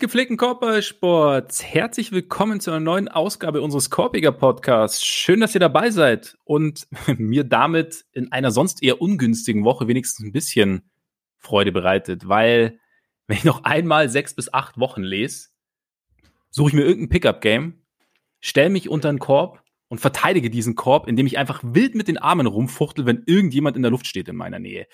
Gepflegten Korbballsports, herzlich willkommen zu einer neuen Ausgabe unseres Korbiger Podcasts. Schön, dass ihr dabei seid und mir damit in einer sonst eher ungünstigen Woche wenigstens ein bisschen Freude bereitet, weil wenn ich noch einmal sechs bis acht Wochen lese, suche ich mir irgendein Pickup-Game, stelle mich unter einen Korb und verteidige diesen Korb, indem ich einfach wild mit den Armen rumfuchtel, wenn irgendjemand in der Luft steht in meiner Nähe.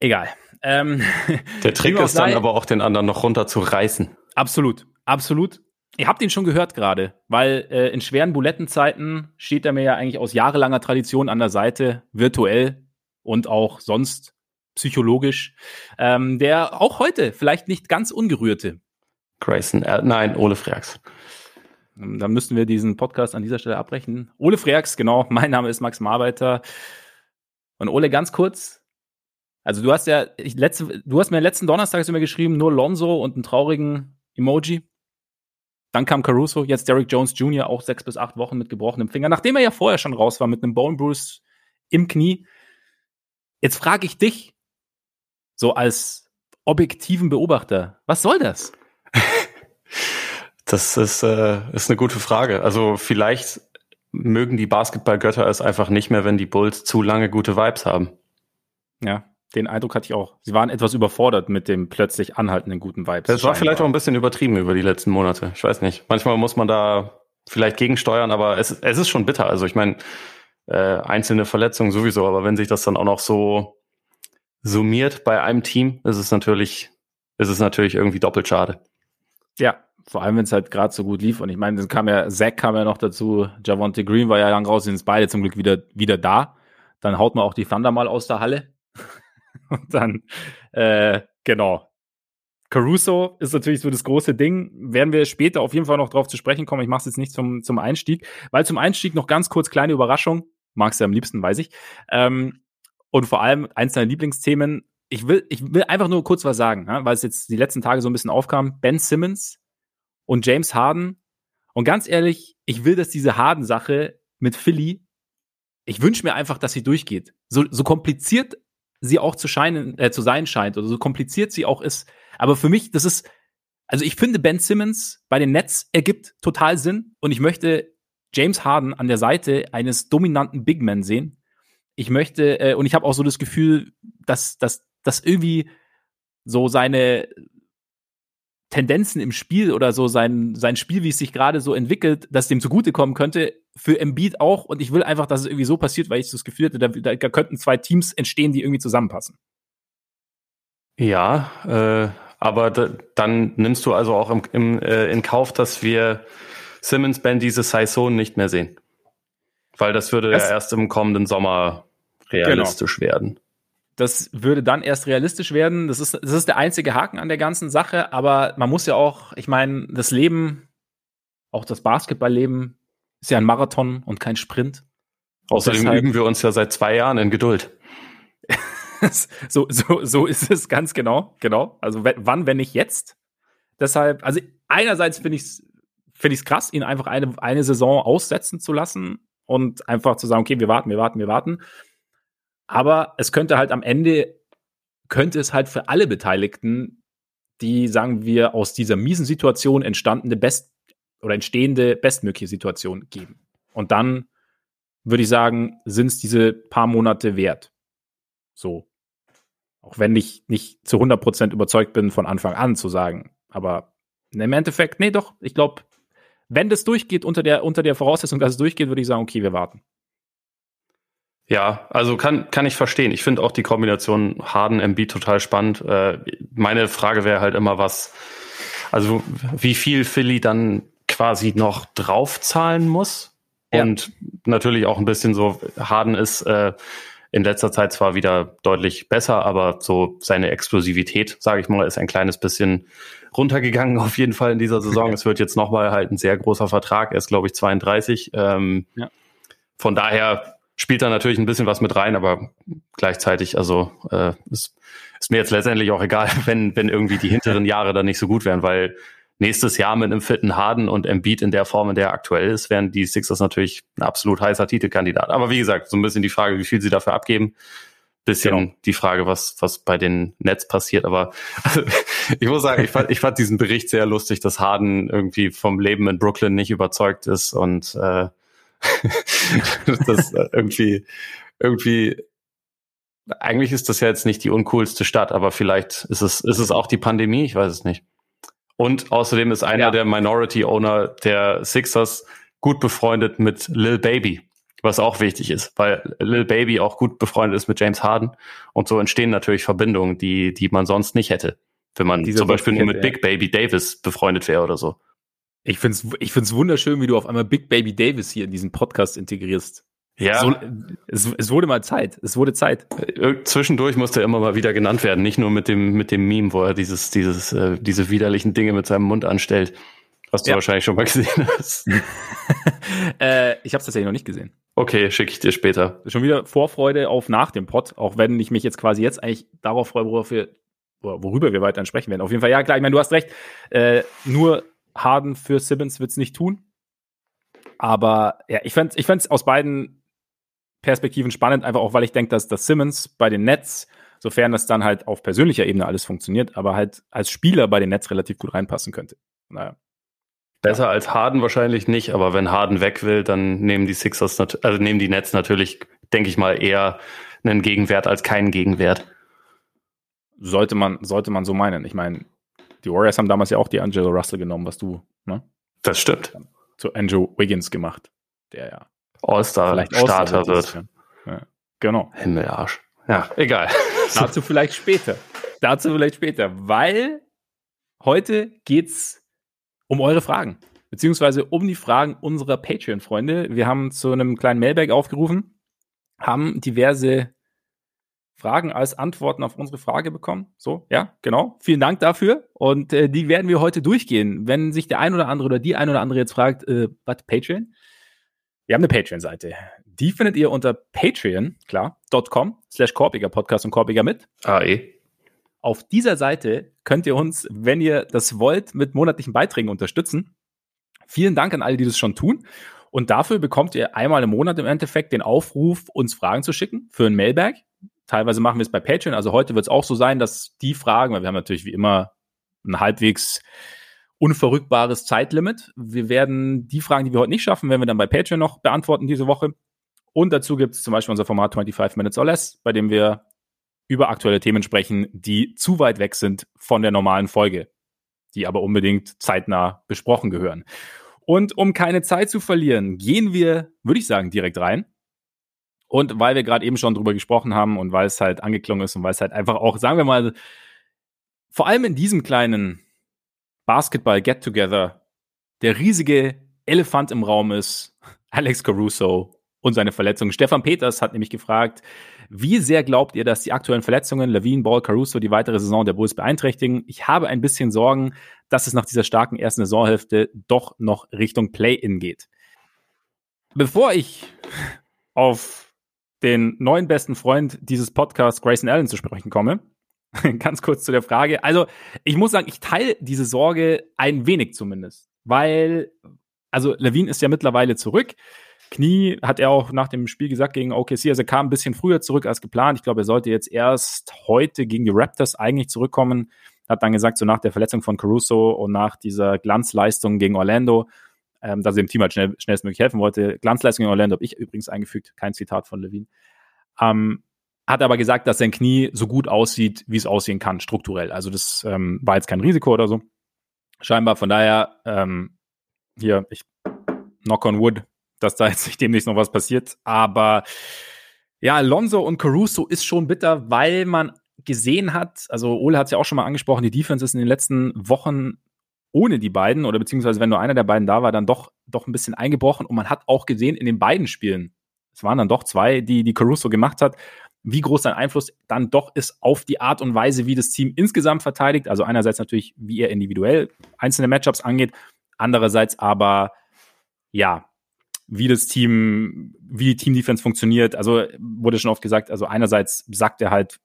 Egal. Ähm, der Trick ist dann aber auch den anderen noch runter zu reißen. Absolut, absolut. Ihr habt ihn schon gehört gerade, weil äh, in schweren Bulettenzeiten steht er mir ja eigentlich aus jahrelanger Tradition an der Seite, virtuell und auch sonst psychologisch. Ähm, der auch heute vielleicht nicht ganz ungerührte. Grayson, äh, nein, Ole Freaks. Ähm, dann müssten wir diesen Podcast an dieser Stelle abbrechen. Ole Freaks, genau. Mein Name ist Max Marbeiter. Und Ole, ganz kurz, also du hast ja, letzte, du hast mir letzten Donnerstag mir geschrieben, nur Lonzo und einen traurigen Emoji. Dann kam Caruso, jetzt Derrick Jones Jr., auch sechs bis acht Wochen mit gebrochenem Finger, nachdem er ja vorher schon raus war mit einem Bone Bruce im Knie. Jetzt frage ich dich, so als objektiven Beobachter, was soll das? Das ist, äh, ist eine gute Frage. Also vielleicht mögen die Basketballgötter es einfach nicht mehr, wenn die Bulls zu lange gute Vibes haben. Ja, den Eindruck hatte ich auch. Sie waren etwas überfordert mit dem plötzlich anhaltenden guten Vibes. Das war vielleicht auch ein bisschen übertrieben über die letzten Monate. Ich weiß nicht. Manchmal muss man da vielleicht gegensteuern, aber es, es ist schon bitter. Also ich meine, äh, einzelne Verletzungen sowieso, aber wenn sich das dann auch noch so summiert bei einem Team, ist es natürlich, ist es natürlich irgendwie doppelt schade. Ja, vor allem wenn es halt gerade so gut lief. Und ich meine, dann kam ja, Zack kam ja noch dazu, Javonte Green war ja lang raus, sind beide zum Glück wieder, wieder da. Dann haut man auch die Thunder mal aus der Halle. Und dann, äh, genau. Caruso ist natürlich so das große Ding. Werden wir später auf jeden Fall noch drauf zu sprechen kommen. Ich mache es jetzt nicht zum, zum Einstieg, weil zum Einstieg noch ganz kurz kleine Überraschung. Magst du am liebsten, weiß ich. Ähm, und vor allem eins deiner Lieblingsthemen. Ich will, ich will einfach nur kurz was sagen, ja, weil es jetzt die letzten Tage so ein bisschen aufkam. Ben Simmons und James Harden. Und ganz ehrlich, ich will, dass diese Harden-Sache mit Philly, ich wünsche mir einfach, dass sie durchgeht. So, so kompliziert sie auch zu scheinen, äh, zu sein scheint oder so kompliziert sie auch ist. Aber für mich, das ist, also ich finde Ben Simmons bei den Nets ergibt total Sinn und ich möchte James Harden an der Seite eines dominanten Big Man sehen. Ich möchte, äh, und ich habe auch so das Gefühl, dass, dass, dass irgendwie so seine Tendenzen im Spiel oder so sein, sein Spiel, wie es sich gerade so entwickelt, dass dem zugutekommen könnte, für Embiid auch. Und ich will einfach, dass es irgendwie so passiert, weil ich das Gefühl hatte, da, da könnten zwei Teams entstehen, die irgendwie zusammenpassen. Ja, äh, aber dann nimmst du also auch im, im, äh, in Kauf, dass wir Simmons Band diese Saison nicht mehr sehen. Weil das würde das, ja erst im kommenden Sommer realistisch genau. werden. Das würde dann erst realistisch werden. Das ist, das ist der einzige Haken an der ganzen Sache. Aber man muss ja auch, ich meine, das Leben, auch das Basketballleben, ist ja ein Marathon und kein Sprint. Außerdem deshalb, üben wir uns ja seit zwei Jahren in Geduld. so, so, so ist es ganz genau. Genau. Also wann, wenn nicht jetzt? Deshalb, also einerseits finde ich es finde ich es krass, ihn einfach eine, eine Saison aussetzen zu lassen und einfach zu sagen, okay, wir warten, wir warten, wir warten. Aber es könnte halt am Ende, könnte es halt für alle Beteiligten die, sagen wir, aus dieser miesen Situation entstandene Best- oder entstehende bestmögliche Situation geben. Und dann würde ich sagen, sind es diese paar Monate wert. So. Auch wenn ich nicht zu 100% überzeugt bin, von Anfang an zu sagen. Aber im Endeffekt, nee, doch, ich glaube, wenn das durchgeht, unter der, unter der Voraussetzung, dass es durchgeht, würde ich sagen, okay, wir warten. Ja, also kann, kann ich verstehen. Ich finde auch die Kombination Harden MB total spannend. Äh, meine Frage wäre halt immer, was, also wie viel Philly dann quasi noch draufzahlen muss. Ja. Und natürlich auch ein bisschen so, Harden ist äh, in letzter Zeit zwar wieder deutlich besser, aber so seine Explosivität, sage ich mal, ist ein kleines bisschen runtergegangen auf jeden Fall in dieser Saison. es wird jetzt nochmal halt ein sehr großer Vertrag. Er ist, glaube ich, 32. Ähm, ja. Von daher spielt da natürlich ein bisschen was mit rein, aber gleichzeitig, also äh, ist, ist mir jetzt letztendlich auch egal, wenn, wenn irgendwie die hinteren Jahre dann nicht so gut wären, weil nächstes Jahr mit einem fitten Harden und Embiid in der Form, in der er aktuell ist, wären die Sixers natürlich ein absolut heißer Titelkandidat. Aber wie gesagt, so ein bisschen die Frage, wie viel sie dafür abgeben. bisschen genau. die Frage, was, was bei den Nets passiert. Aber also, ich muss sagen, ich fand, ich fand diesen Bericht sehr lustig, dass Harden irgendwie vom Leben in Brooklyn nicht überzeugt ist und äh, das irgendwie, irgendwie, eigentlich ist das ja jetzt nicht die uncoolste Stadt, aber vielleicht ist es, ist es auch die Pandemie, ich weiß es nicht. Und außerdem ist einer ja. der Minority Owner der Sixers gut befreundet mit Lil Baby was auch wichtig ist, weil Lil Baby auch gut befreundet ist mit James Harden und so entstehen natürlich Verbindungen, die, die man sonst nicht hätte, wenn man Diese zum Beispiel nur mit Big Baby Davis befreundet wäre oder so. Ich finde es ich find's wunderschön, wie du auf einmal Big Baby Davis hier in diesen Podcast integrierst. Ja. So, es, es wurde mal Zeit. Es wurde Zeit. Äh, zwischendurch musste er immer mal wieder genannt werden. Nicht nur mit dem, mit dem Meme, wo er dieses, dieses, äh, diese widerlichen Dinge mit seinem Mund anstellt. Was du ja. wahrscheinlich schon mal gesehen hast. äh, ich habe es tatsächlich noch nicht gesehen. Okay, schicke ich dir später. Schon wieder Vorfreude auf nach dem Pod, auch wenn ich mich jetzt quasi jetzt eigentlich darauf freue, worauf wir, worüber wir weiter sprechen werden. Auf jeden Fall, ja klar, ich meine, du hast recht. Äh, nur Harden für Simmons wird's nicht tun. Aber ja, ich fände ich fänd's aus beiden Perspektiven spannend, einfach auch, weil ich denke, dass das Simmons bei den Nets, sofern das dann halt auf persönlicher Ebene alles funktioniert, aber halt als Spieler bei den Nets relativ gut reinpassen könnte. Naja. Besser ja. als Harden wahrscheinlich nicht, aber wenn Harden weg will, dann nehmen die Sixers, also nehmen die Nets natürlich, denke ich mal, eher einen Gegenwert als keinen Gegenwert. Sollte man, sollte man so meinen. Ich meine, die Warriors haben damals ja auch die Angelo Russell genommen, was du, ne? Das stimmt. Zu Andrew Wiggins gemacht, der ja All-Star-Starter wird. Ja. Genau. Himmelarsch. Ja, egal. Dazu vielleicht später. Dazu vielleicht später, weil heute geht's um eure Fragen, beziehungsweise um die Fragen unserer Patreon-Freunde. Wir haben zu einem kleinen Mailbag aufgerufen, haben diverse Fragen als Antworten auf unsere Frage bekommen. So, ja, genau. Vielen Dank dafür. Und äh, die werden wir heute durchgehen. Wenn sich der ein oder andere oder die ein oder andere jetzt fragt, äh, was Patreon? Wir haben eine Patreon-Seite. Die findet ihr unter Patreon, klar, .com slash Korpiger Podcast und Korpiger mit. AE. Auf dieser Seite könnt ihr uns, wenn ihr das wollt, mit monatlichen Beiträgen unterstützen. Vielen Dank an alle, die das schon tun. Und dafür bekommt ihr einmal im Monat im Endeffekt den Aufruf, uns Fragen zu schicken für ein Mailbag. Teilweise machen wir es bei Patreon. Also heute wird es auch so sein, dass die Fragen, weil wir haben natürlich wie immer ein halbwegs unverrückbares Zeitlimit. Wir werden die Fragen, die wir heute nicht schaffen, werden wir dann bei Patreon noch beantworten diese Woche. Und dazu gibt es zum Beispiel unser Format 25 Minutes or Less, bei dem wir über aktuelle Themen sprechen, die zu weit weg sind von der normalen Folge, die aber unbedingt zeitnah besprochen gehören. Und um keine Zeit zu verlieren, gehen wir, würde ich sagen, direkt rein. Und weil wir gerade eben schon drüber gesprochen haben und weil es halt angeklungen ist und weil es halt einfach auch, sagen wir mal, vor allem in diesem kleinen Basketball-Get-Together der riesige Elefant im Raum ist, Alex Caruso und seine Verletzung. Stefan Peters hat nämlich gefragt, wie sehr glaubt ihr, dass die aktuellen Verletzungen Levine, Ball, Caruso die weitere Saison der Bulls beeinträchtigen? Ich habe ein bisschen Sorgen, dass es nach dieser starken ersten Saisonhälfte doch noch Richtung Play-In geht. Bevor ich auf den neuen besten Freund dieses Podcasts, Grayson Allen, zu sprechen komme, ganz kurz zu der Frage. Also, ich muss sagen, ich teile diese Sorge ein wenig zumindest, weil, also Levine ist ja mittlerweile zurück. Knie hat er auch nach dem Spiel gesagt gegen OKC, also er kam ein bisschen früher zurück als geplant. Ich glaube, er sollte jetzt erst heute gegen die Raptors eigentlich zurückkommen. Hat dann gesagt, so nach der Verletzung von Caruso und nach dieser Glanzleistung gegen Orlando, ähm, dass er dem Team halt schnell, schnellstmöglich helfen wollte. Glanzleistung gegen Orlando habe ich übrigens eingefügt, kein Zitat von Levine. Ähm, hat aber gesagt, dass sein Knie so gut aussieht, wie es aussehen kann, strukturell. Also das ähm, war jetzt kein Risiko oder so. Scheinbar, von daher, ähm, hier, ich knock on wood, dass da jetzt nicht demnächst noch was passiert. Aber ja, Alonso und Caruso ist schon bitter, weil man gesehen hat, also Ole hat es ja auch schon mal angesprochen, die Defense ist in den letzten Wochen ohne die beiden oder beziehungsweise wenn nur einer der beiden da war, dann doch, doch ein bisschen eingebrochen und man hat auch gesehen in den beiden Spielen, es waren dann doch zwei, die, die Caruso gemacht hat, wie groß sein Einfluss dann doch ist auf die Art und Weise, wie das Team insgesamt verteidigt. Also einerseits natürlich, wie er individuell einzelne Matchups angeht, andererseits aber, ja, wie das Team, wie die Team-Defense funktioniert. Also wurde schon oft gesagt, also einerseits sagt er halt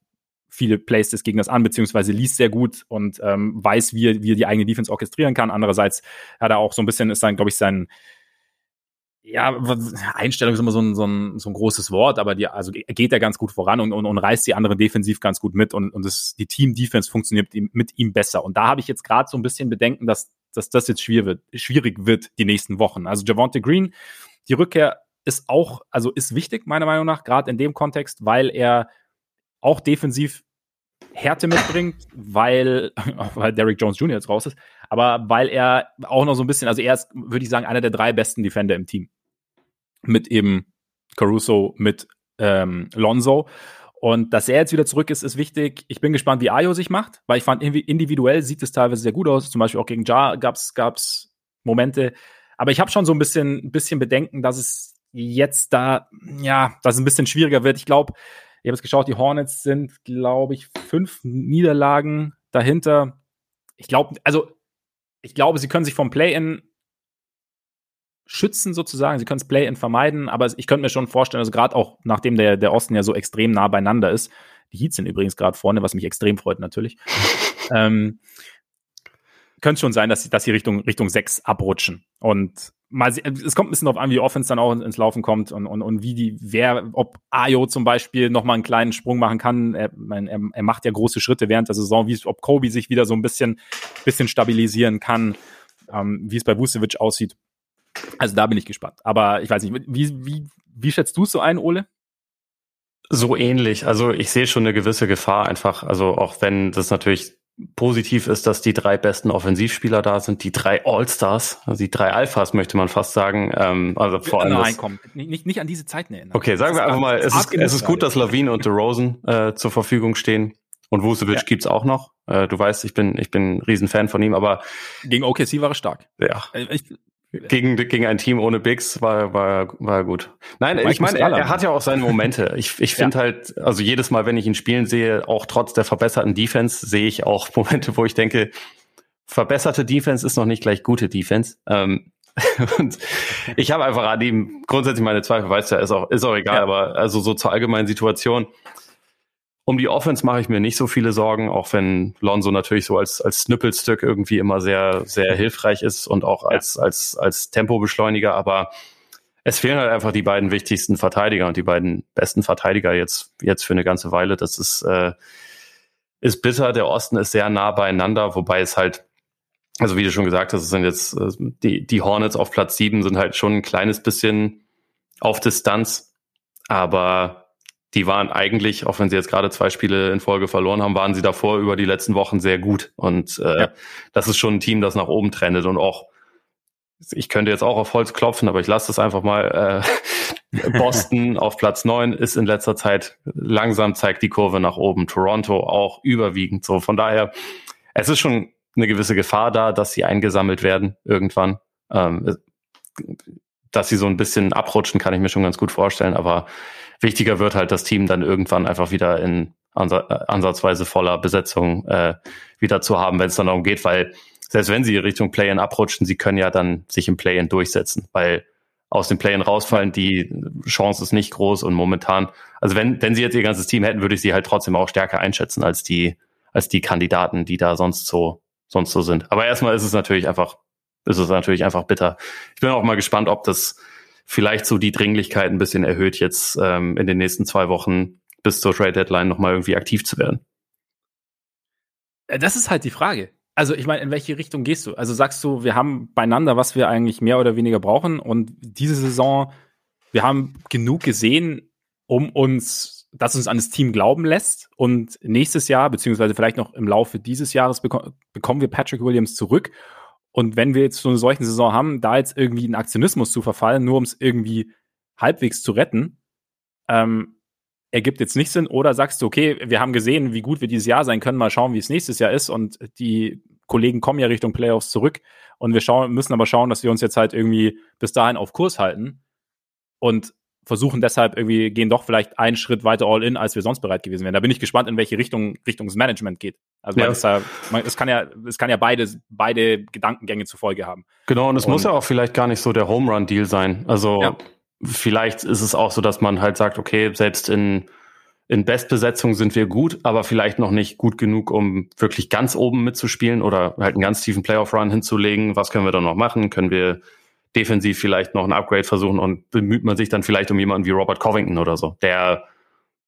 viele Plays des Gegners an, beziehungsweise liest sehr gut und ähm, weiß, wie er, wie er die eigene Defense orchestrieren kann. Andererseits hat er auch so ein bisschen, ist dann, glaube ich, sein, ja, Einstellung ist immer so ein, so ein, so ein großes Wort, aber die, also geht er ganz gut voran und, und, und reißt die anderen defensiv ganz gut mit und, und das, die Team-Defense funktioniert mit ihm besser. Und da habe ich jetzt gerade so ein bisschen Bedenken, dass, dass das jetzt schwierig wird, schwierig wird die nächsten Wochen. Also Javonte Green, die Rückkehr ist auch, also ist wichtig, meiner Meinung nach, gerade in dem Kontext, weil er auch defensiv Härte mitbringt, weil, weil Derrick Jones Jr. jetzt raus ist, aber weil er auch noch so ein bisschen, also er ist, würde ich sagen, einer der drei besten Defender im Team. Mit eben Caruso, mit ähm, Lonzo. Und dass er jetzt wieder zurück ist, ist wichtig. Ich bin gespannt, wie Ayo sich macht, weil ich fand, individuell sieht es teilweise sehr gut aus. Zum Beispiel auch gegen Ja gab's gab's Momente. Aber ich habe schon so ein bisschen, bisschen Bedenken, dass es jetzt da, ja, dass es ein bisschen schwieriger wird. Ich glaube, ich habe es geschaut, die Hornets sind, glaube ich, fünf Niederlagen dahinter. Ich glaube, also ich glaube, sie können sich vom Play-in schützen sozusagen. Sie können das Play-in vermeiden, aber ich könnte mir schon vorstellen, also gerade auch nachdem der, der Osten ja so extrem nah beieinander ist, die Heats sind übrigens gerade vorne, was mich extrem freut natürlich, ähm, könnte schon sein, dass sie, dass sie Richtung, Richtung 6 abrutschen. Und mal, es kommt ein bisschen darauf an, wie Offense dann auch ins Laufen kommt und, und, und wie die, wer, ob Ayo zum Beispiel noch mal einen kleinen Sprung machen kann. Er, er, er macht ja große Schritte während der Saison, wie ob Kobe sich wieder so ein bisschen, bisschen stabilisieren kann, ähm, wie es bei Vucevic aussieht. Also da bin ich gespannt. Aber ich weiß nicht, wie, wie, wie schätzt du es so ein, Ole? So ähnlich. Also ich sehe schon eine gewisse Gefahr einfach. Also auch wenn das natürlich positiv ist, dass die drei besten Offensivspieler da sind, die drei All-Stars, also die drei Alphas, möchte man fast sagen. Ähm, also vor allem. Nein, komm, nicht, nicht, an diese Zeiten erinnern. Okay, sagen wir einfach mal, es ist, es ist gut, dass Lavine und DeRozan äh, zur Verfügung stehen. Und Vucevic ja. gibt's auch noch. Äh, du weißt, ich bin, ich bin ein Riesenfan von ihm, aber. Gegen OKC war er stark. Ja. Äh, ich, gegen, gegen ein Team ohne Bigs war, war, war gut. Nein, ich meine, er, er, hat ja auch seine Momente. Ich, ich finde ja. halt, also jedes Mal, wenn ich ihn spielen sehe, auch trotz der verbesserten Defense, sehe ich auch Momente, wo ich denke, verbesserte Defense ist noch nicht gleich gute Defense. Ähm, und ich habe einfach an ihm grundsätzlich meine Zweifel, weißt du, ist auch, ist auch egal, ja. aber also so zur allgemeinen Situation um die Offense mache ich mir nicht so viele Sorgen, auch wenn Lonzo natürlich so als, als Snippelstück irgendwie immer sehr, sehr hilfreich ist und auch als, als, als Tempobeschleuniger, aber es fehlen halt einfach die beiden wichtigsten Verteidiger und die beiden besten Verteidiger jetzt, jetzt für eine ganze Weile. Das ist, äh, ist bitter. Der Osten ist sehr nah beieinander, wobei es halt, also wie du schon gesagt hast, es sind jetzt äh, die, die Hornets auf Platz sieben sind halt schon ein kleines bisschen auf Distanz, aber die waren eigentlich, auch wenn sie jetzt gerade zwei Spiele in Folge verloren haben, waren sie davor über die letzten Wochen sehr gut. Und äh, ja. das ist schon ein Team, das nach oben trendet und auch, ich könnte jetzt auch auf Holz klopfen, aber ich lasse das einfach mal. Äh, Boston auf Platz neun ist in letzter Zeit langsam zeigt die Kurve nach oben. Toronto auch überwiegend so. Von daher, es ist schon eine gewisse Gefahr da, dass sie eingesammelt werden irgendwann. Ähm, dass sie so ein bisschen abrutschen, kann ich mir schon ganz gut vorstellen. Aber wichtiger wird halt das Team dann irgendwann einfach wieder in ansatzweise voller Besetzung äh, wieder zu haben, wenn es dann darum geht, weil selbst wenn sie Richtung Play-in abrutschen, sie können ja dann sich im Play-in durchsetzen, weil aus dem Play-in rausfallen, die Chance ist nicht groß und momentan, also wenn, wenn sie jetzt ihr ganzes Team hätten, würde ich sie halt trotzdem auch stärker einschätzen als die, als die Kandidaten, die da sonst so, sonst so sind. Aber erstmal ist es natürlich einfach, ist es natürlich einfach bitter. Ich bin auch mal gespannt, ob das vielleicht so die Dringlichkeit ein bisschen erhöht, jetzt ähm, in den nächsten zwei Wochen bis zur Trade Deadline nochmal irgendwie aktiv zu werden. Äh, das ist halt die Frage. Also ich meine, in welche Richtung gehst du? Also sagst du, wir haben beieinander, was wir eigentlich mehr oder weniger brauchen und diese Saison, wir haben genug gesehen, um uns, dass uns an das Team glauben lässt und nächstes Jahr, beziehungsweise vielleicht noch im Laufe dieses Jahres beko bekommen wir Patrick Williams zurück und wenn wir jetzt so eine solchen Saison haben, da jetzt irgendwie einen Aktionismus zu verfallen, nur um es irgendwie halbwegs zu retten, ähm, ergibt jetzt nicht Sinn. Oder sagst du, okay, wir haben gesehen, wie gut wir dieses Jahr sein können, mal schauen, wie es nächstes Jahr ist. Und die Kollegen kommen ja Richtung Playoffs zurück. Und wir schauen, müssen aber schauen, dass wir uns jetzt halt irgendwie bis dahin auf Kurs halten. Und versuchen deshalb irgendwie, gehen doch vielleicht einen Schritt weiter all in, als wir sonst bereit gewesen wären. Da bin ich gespannt, in welche Richtung Richtung das Management geht. Also ja. es, es kann ja, es kann ja beide, beide Gedankengänge zur Folge haben. Genau, und es und, muss ja auch vielleicht gar nicht so der Home Run Deal sein. Also ja. vielleicht ist es auch so, dass man halt sagt, okay, selbst in in Bestbesetzung sind wir gut, aber vielleicht noch nicht gut genug, um wirklich ganz oben mitzuspielen oder halt einen ganz tiefen Playoff-Run hinzulegen. Was können wir da noch machen? Können wir defensiv vielleicht noch ein Upgrade versuchen und bemüht man sich dann vielleicht um jemanden wie Robert Covington oder so, der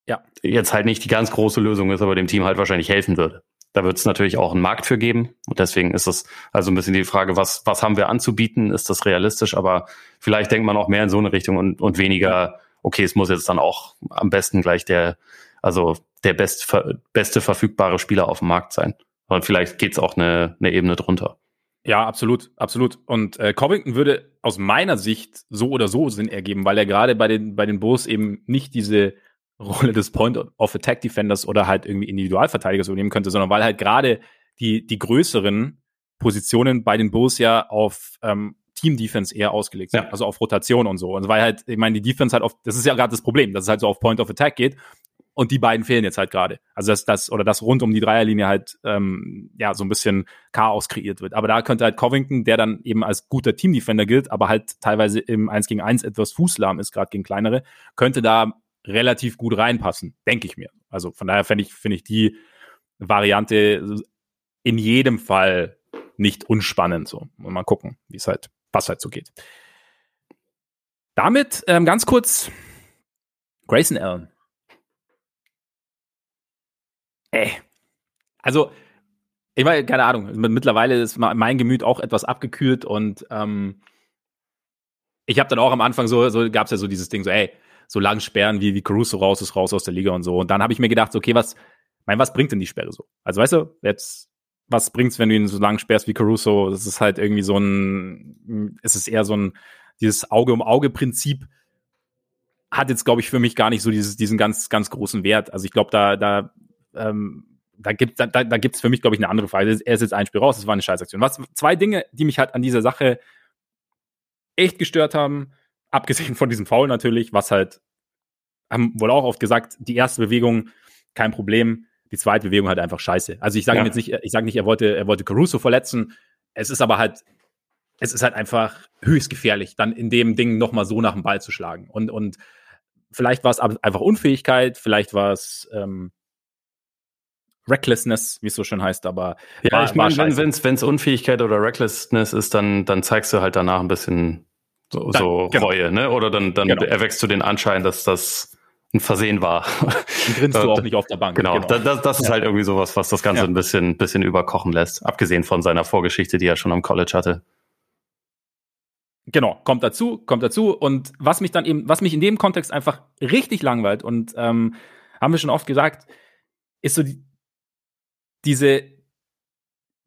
ja. jetzt halt nicht die ganz große Lösung ist, aber dem Team halt wahrscheinlich helfen würde. Da wird es natürlich auch einen Markt für geben. Und deswegen ist es also ein bisschen die Frage, was, was haben wir anzubieten? Ist das realistisch? Aber vielleicht denkt man auch mehr in so eine Richtung und, und weniger, okay, es muss jetzt dann auch am besten gleich der, also der best, beste verfügbare Spieler auf dem Markt sein. Und vielleicht geht's auch eine, eine Ebene drunter. Ja, absolut, absolut. Und äh, Covington würde aus meiner Sicht so oder so Sinn ergeben, weil er gerade bei den, bei den Bulls eben nicht diese Rolle des Point of Attack Defenders oder halt irgendwie Individualverteidigers übernehmen könnte, sondern weil halt gerade die, die größeren Positionen bei den Bulls ja auf ähm, Team Defense eher ausgelegt sind, ja. also auf Rotation und so. Und weil halt, ich meine, die Defense halt auf, das ist ja gerade das Problem, dass es halt so auf Point of Attack geht. Und die beiden fehlen jetzt halt gerade. Also dass das oder das rund um die Dreierlinie halt ähm, ja so ein bisschen Chaos kreiert wird. Aber da könnte halt Covington, der dann eben als guter Team-Defender gilt, aber halt teilweise im 1 gegen 1 etwas fußlahm ist, gerade gegen kleinere, könnte da relativ gut reinpassen, denke ich mir. Also von daher finde ich, finde ich die Variante in jedem Fall nicht unspannend. So. Und mal gucken, wie es halt, was halt so geht. Damit ähm, ganz kurz Grayson Allen. Ey. Also, ich meine, keine Ahnung, mittlerweile ist mein Gemüt auch etwas abgekühlt und ähm, ich habe dann auch am Anfang so, so gab es ja so dieses Ding, so, ey, so lang sperren, wie, wie Caruso raus ist, raus aus der Liga und so. Und dann habe ich mir gedacht, okay, was, mein, was bringt denn die Sperre so? Also weißt du, jetzt, was bringt's, wenn du ihn so lang sperrst wie Caruso? Das ist halt irgendwie so ein, es ist eher so ein, dieses Auge-um-Auge-Prinzip hat jetzt, glaube ich, für mich gar nicht so dieses, diesen ganz, ganz großen Wert. Also ich glaube, da, da, ähm, da gibt da, da gibt's für mich, glaube ich, eine andere Frage. Er ist jetzt ein Spiel raus, das war eine Scheißaktion. Was, zwei Dinge, die mich halt an dieser Sache echt gestört haben, abgesehen von diesem Foul natürlich, was halt, haben wohl auch oft gesagt, die erste Bewegung kein Problem, die zweite Bewegung halt einfach scheiße. Also ich sage ja. jetzt nicht, ich sage nicht, er wollte, er wollte Caruso verletzen. Es ist aber halt, es ist halt einfach höchst gefährlich, dann in dem Ding nochmal so nach dem Ball zu schlagen. Und, und vielleicht war es einfach Unfähigkeit, vielleicht war es ähm, Recklessness, wie es so schön heißt, aber ja, war, ich meine, wenn es Unfähigkeit oder Recklessness ist, dann dann zeigst du halt danach ein bisschen so, dann, so genau. Reue, ne? Oder dann, dann genau. erwächst du den Anschein, dass das ein Versehen war. Dann grinst du auch nicht auf der Bank. Genau, genau. das, das ist ja. halt irgendwie sowas, was das Ganze ja. ein bisschen, bisschen überkochen lässt. Abgesehen von seiner Vorgeschichte, die er schon am College hatte. Genau, kommt dazu, kommt dazu. Und was mich dann eben, was mich in dem Kontext einfach richtig langweilt und ähm, haben wir schon oft gesagt, ist so die, diese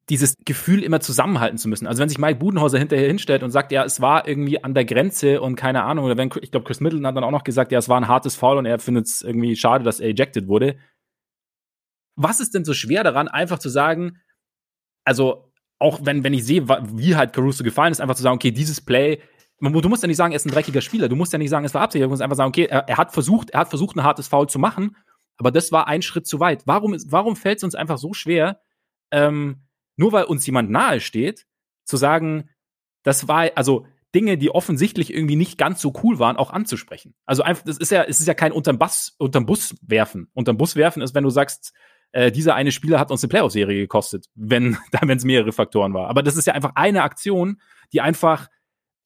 dieses Gefühl immer zusammenhalten zu müssen. Also wenn sich Mike Budenhauser hinterher hinstellt und sagt, ja, es war irgendwie an der Grenze und keine Ahnung, oder wenn, ich glaube, Chris Middleton hat dann auch noch gesagt, ja, es war ein hartes Foul und er findet es irgendwie schade, dass er ejected wurde. Was ist denn so schwer daran, einfach zu sagen, also auch wenn, wenn ich sehe, wie halt Caruso gefallen ist, einfach zu sagen, okay, dieses Play, du musst ja nicht sagen, er ist ein dreckiger Spieler, du musst ja nicht sagen, es war Absicht, du musst einfach sagen, okay, er, er hat versucht, er hat versucht, ein hartes Foul zu machen, aber das war ein Schritt zu weit. Warum, warum fällt es uns einfach so schwer, ähm, nur weil uns jemand nahe steht, zu sagen, das war, also Dinge, die offensichtlich irgendwie nicht ganz so cool waren, auch anzusprechen. Also einfach, das ist ja, es ist ja kein unterm Bus, unterm Bus werfen. Unterm Bus werfen ist, wenn du sagst, äh, dieser eine Spieler hat uns eine Playoff-Serie gekostet, wenn wenn es mehrere Faktoren war. Aber das ist ja einfach eine Aktion, die einfach,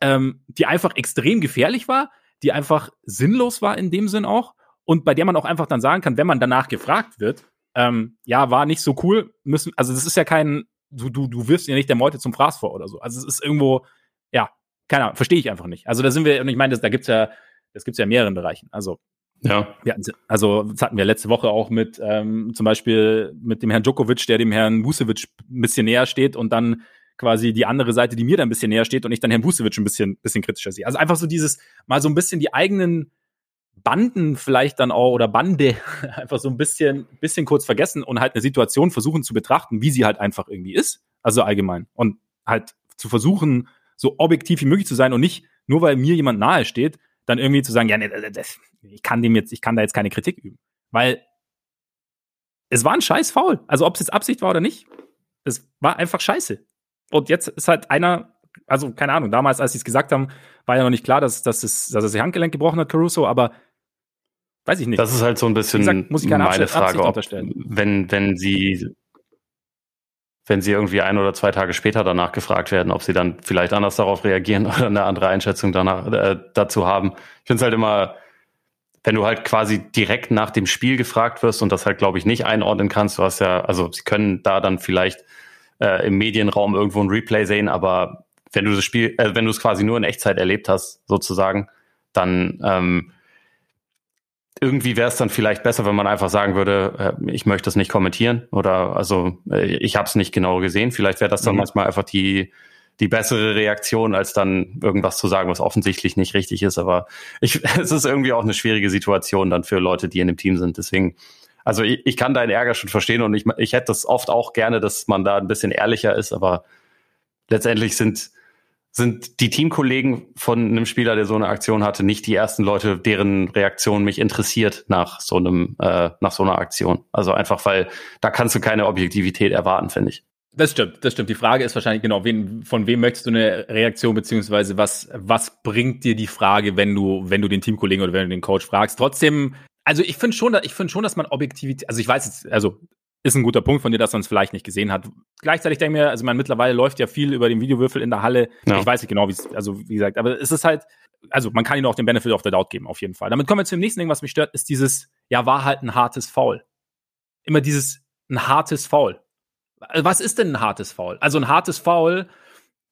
ähm, die einfach extrem gefährlich war, die einfach sinnlos war in dem Sinn auch und bei der man auch einfach dann sagen kann, wenn man danach gefragt wird, ähm, ja, war nicht so cool, müssen, also das ist ja kein, du, du, du wirfst ja nicht der Meute zum Fraß vor oder so. Also es ist irgendwo, ja, keine Ahnung, verstehe ich einfach nicht. Also da sind wir, und ich meine, das, da gibt's ja, das gibt's ja in mehreren Bereichen. Also ja. ja. Also das hatten wir letzte Woche auch mit ähm, zum Beispiel mit dem Herrn Djokovic, der dem Herrn Vucevic ein bisschen näher steht und dann quasi die andere Seite, die mir dann ein bisschen näher steht und ich dann Herrn Vucevic ein bisschen, bisschen kritischer sehe. Also einfach so dieses, mal so ein bisschen die eigenen Banden vielleicht dann auch oder Bande einfach so ein bisschen, bisschen kurz vergessen und halt eine Situation versuchen zu betrachten, wie sie halt einfach irgendwie ist. Also allgemein. Und halt zu versuchen, so objektiv wie möglich zu sein und nicht, nur weil mir jemand nahe steht, dann irgendwie zu sagen, ja, nee, das, ich kann dem jetzt, ich kann da jetzt keine Kritik üben. Weil es war ein scheiß Foul. Also ob es jetzt Absicht war oder nicht, es war einfach scheiße. Und jetzt ist halt einer, also keine Ahnung, damals, als sie es gesagt haben, war ja noch nicht klar, dass, dass, es, dass er sich Handgelenk gebrochen hat, Caruso, aber weiß ich nicht. Das ist halt so ein bisschen gesagt, muss ich keine meine Frage, ob, wenn, wenn sie wenn sie irgendwie ein oder zwei Tage später danach gefragt werden, ob sie dann vielleicht anders darauf reagieren oder eine andere Einschätzung danach, äh, dazu haben. Ich finde es halt immer, wenn du halt quasi direkt nach dem Spiel gefragt wirst und das halt, glaube ich, nicht einordnen kannst, du hast ja, also sie können da dann vielleicht äh, im Medienraum irgendwo ein Replay sehen, aber wenn du das Spiel, äh, wenn du es quasi nur in Echtzeit erlebt hast, sozusagen, dann ähm, irgendwie wäre es dann vielleicht besser, wenn man einfach sagen würde, äh, ich möchte das nicht kommentieren oder also äh, ich habe es nicht genau gesehen. Vielleicht wäre das dann mhm. manchmal einfach die die bessere Reaktion, als dann irgendwas zu sagen, was offensichtlich nicht richtig ist. Aber ich, es ist irgendwie auch eine schwierige Situation dann für Leute, die in dem Team sind. Deswegen, also ich, ich kann deinen Ärger schon verstehen und ich, ich hätte das oft auch gerne, dass man da ein bisschen ehrlicher ist, aber letztendlich sind sind die Teamkollegen von einem Spieler, der so eine Aktion hatte, nicht die ersten Leute, deren Reaktion mich interessiert nach so einem, äh, nach so einer Aktion. Also einfach, weil da kannst du keine Objektivität erwarten, finde ich. Das stimmt, das stimmt. Die Frage ist wahrscheinlich genau, wen, von wem möchtest du eine Reaktion, beziehungsweise was, was bringt dir die Frage, wenn du, wenn du den Teamkollegen oder wenn du den Coach fragst? Trotzdem, also ich finde schon, ich finde schon, dass man Objektivität, also ich weiß jetzt, also ist ein guter Punkt von dir, dass man es vielleicht nicht gesehen hat. Gleichzeitig denke ich mir, also man mittlerweile läuft ja viel über den Videowürfel in der Halle. Ja. Ich weiß nicht genau, wie es, also wie gesagt, aber es ist halt, also man kann ihm auch den Benefit of the Doubt geben, auf jeden Fall. Damit kommen wir zu dem nächsten Ding, was mich stört, ist dieses, ja, war halt ein hartes Foul. Immer dieses, ein hartes Foul. Was ist denn ein hartes Foul? Also ein hartes Foul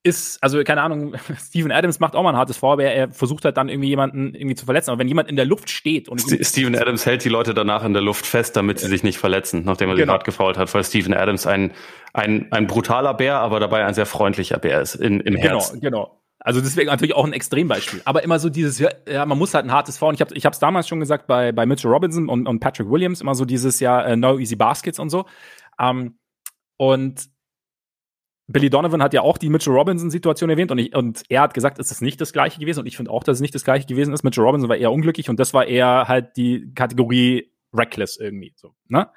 ist, also keine Ahnung, Steven Adams macht auch mal ein hartes aber er, er, versucht halt dann irgendwie jemanden irgendwie zu verletzen. Aber wenn jemand in der Luft steht und St Steven Adams hält die Leute danach in der Luft fest, damit sie sich nicht verletzen, nachdem er genau. sie hart gefault hat, weil Steven Adams ein, ein, ein brutaler Bär, aber dabei ein sehr freundlicher Bär ist in, im Herz. Genau, genau. Also deswegen natürlich auch ein Extrembeispiel. Aber immer so dieses, ja, man muss halt ein hartes Foul. Ich habe ich es damals schon gesagt bei, bei Mitchell Robinson und, und Patrick Williams, immer so dieses ja, uh, no easy baskets und so. Ähm, und Billy Donovan hat ja auch die Mitchell Robinson-Situation erwähnt und, ich, und er hat gesagt, es ist nicht das gleiche gewesen und ich finde auch, dass es nicht das gleiche gewesen ist. Mitchell Robinson war eher unglücklich und das war eher halt die Kategorie reckless irgendwie. So, ne?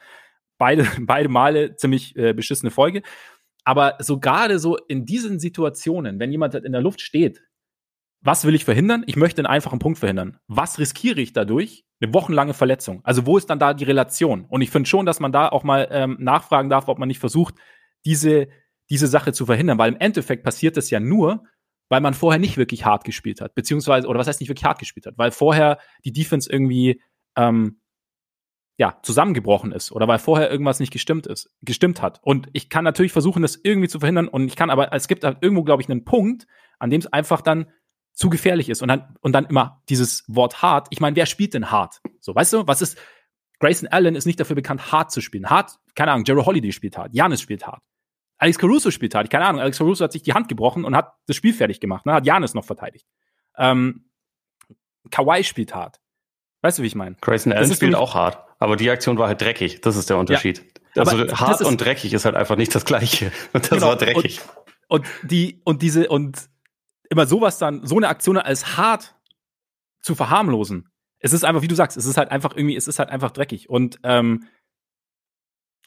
Beide, beide Male ziemlich äh, beschissene Folge. Aber so gerade so in diesen Situationen, wenn jemand halt in der Luft steht, was will ich verhindern? Ich möchte einen einfachen Punkt verhindern. Was riskiere ich dadurch? Eine wochenlange Verletzung. Also wo ist dann da die Relation? Und ich finde schon, dass man da auch mal ähm, nachfragen darf, ob man nicht versucht, diese diese Sache zu verhindern, weil im Endeffekt passiert das ja nur, weil man vorher nicht wirklich hart gespielt hat, beziehungsweise, oder was heißt nicht wirklich hart gespielt hat, weil vorher die Defense irgendwie ähm, ja, zusammengebrochen ist oder weil vorher irgendwas nicht gestimmt ist, gestimmt hat. Und ich kann natürlich versuchen, das irgendwie zu verhindern und ich kann aber, es gibt halt irgendwo, glaube ich, einen Punkt, an dem es einfach dann zu gefährlich ist und dann, und dann immer dieses Wort hart. Ich meine, wer spielt denn hart? So, weißt du, was ist, Grayson Allen ist nicht dafür bekannt, hart zu spielen. Hart, keine Ahnung, Jerry Holiday spielt hart, Janis spielt hart. Alex Caruso spielt halt. Keine Ahnung, Alex Caruso hat sich die Hand gebrochen und hat das Spiel fertig gemacht. Ne? Hat Janis noch verteidigt. Ähm, Kawhi spielt hart. Weißt du, wie ich meine? Grayson Allen spielt auch hart. Aber die Aktion war halt dreckig. Das ist der Unterschied. Ja, also hart und dreckig ist halt einfach nicht das Gleiche. Und das genau, war dreckig. Und, und, die, und diese, und immer sowas dann, so eine Aktion als hart zu verharmlosen. Es ist einfach, wie du sagst, es ist halt einfach irgendwie, es ist halt einfach dreckig. Und ähm,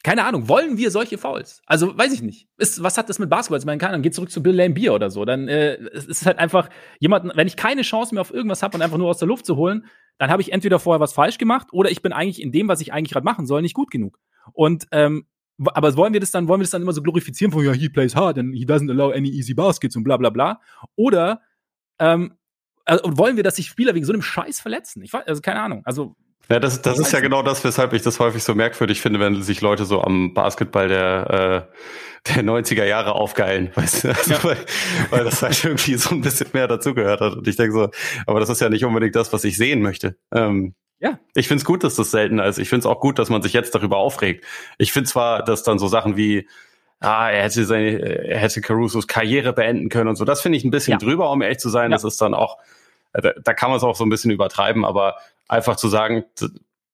keine Ahnung, wollen wir solche Fouls? Also, weiß ich nicht. Ist, was hat das mit Basketball? Ich meine, keine Ahnung, geht zurück zu Bill Lambier oder so. Dann äh, es halt einfach jemanden, wenn ich keine Chance mehr auf irgendwas habe und einfach nur aus der Luft zu holen, dann habe ich entweder vorher was falsch gemacht oder ich bin eigentlich in dem, was ich eigentlich gerade machen soll, nicht gut genug. Und ähm, aber wollen wir das dann, wollen wir das dann immer so glorifizieren von ja, he plays hard and he doesn't allow any easy baskets und bla bla bla? Oder ähm, also, wollen wir, dass sich Spieler wegen so einem Scheiß verletzen? Ich weiß, also keine Ahnung. Also ja, das, das ist ja genau das, weshalb ich das häufig so merkwürdig finde, wenn sich Leute so am Basketball der, äh, der 90er Jahre aufgeilen, weißt du? Also, ja. weil, weil das halt irgendwie so ein bisschen mehr dazugehört hat. Und ich denke so, aber das ist ja nicht unbedingt das, was ich sehen möchte. Ähm, ja. Ich finde es gut, dass das seltener ist. Ich finde es auch gut, dass man sich jetzt darüber aufregt. Ich finde zwar, dass dann so Sachen wie, ah, er hätte seine, er hätte Carusos Karriere beenden können und so, das finde ich ein bisschen ja. drüber, um ehrlich zu sein. Ja. Das ist dann auch, da, da kann man es auch so ein bisschen übertreiben, aber einfach zu sagen,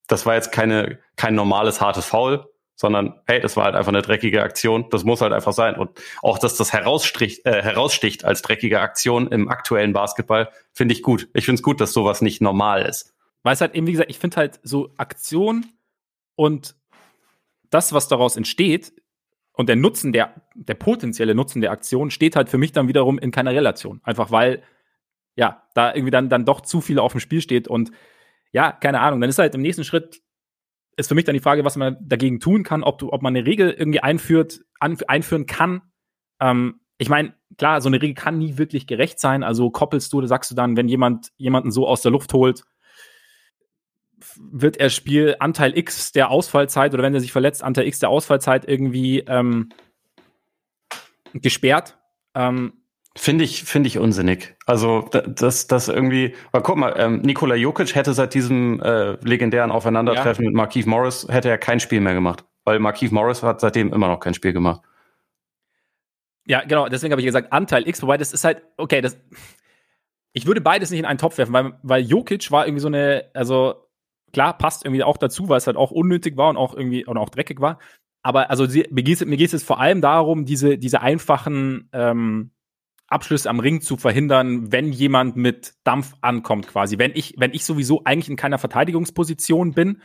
das war jetzt keine, kein normales hartes Foul, sondern hey, das war halt einfach eine dreckige Aktion. Das muss halt einfach sein. Und auch, dass das heraussticht, äh, heraussticht als dreckige Aktion im aktuellen Basketball, finde ich gut. Ich finde es gut, dass sowas nicht normal ist. Weil es halt eben, wie gesagt, ich finde halt so Aktion und das, was daraus entsteht, und der Nutzen der, der potenzielle Nutzen der Aktion steht halt für mich dann wiederum in keiner Relation. Einfach weil, ja, da irgendwie dann, dann doch zu viel auf dem Spiel steht und ja, keine Ahnung, dann ist halt im nächsten Schritt ist für mich dann die Frage, was man dagegen tun kann, ob, du, ob man eine Regel irgendwie einführt, an, einführen kann. Ähm, ich meine, klar, so eine Regel kann nie wirklich gerecht sein. Also koppelst du, sagst du dann, wenn jemand jemanden so aus der Luft holt, wird er Spiel Anteil X der Ausfallzeit oder wenn er sich verletzt, Anteil X der Ausfallzeit irgendwie ähm, gesperrt. Ähm, Finde ich, finde ich unsinnig. Also das, das irgendwie. Aber guck mal, ähm, Nikola Jokic hätte seit diesem äh, legendären Aufeinandertreffen ja. mit Markeith Morris hätte er kein Spiel mehr gemacht, weil Markeith Morris hat seitdem immer noch kein Spiel gemacht. Ja, genau. Deswegen habe ich gesagt Anteil X, wobei das ist halt okay. Das ich würde beides nicht in einen Topf werfen, weil weil Jokic war irgendwie so eine, also klar passt irgendwie auch dazu, weil es halt auch unnötig war und auch irgendwie und auch dreckig war. Aber also sie, mir geht es jetzt vor allem darum, diese diese einfachen ähm, Abschluss am Ring zu verhindern, wenn jemand mit Dampf ankommt, quasi. Wenn ich, wenn ich sowieso eigentlich in keiner Verteidigungsposition bin,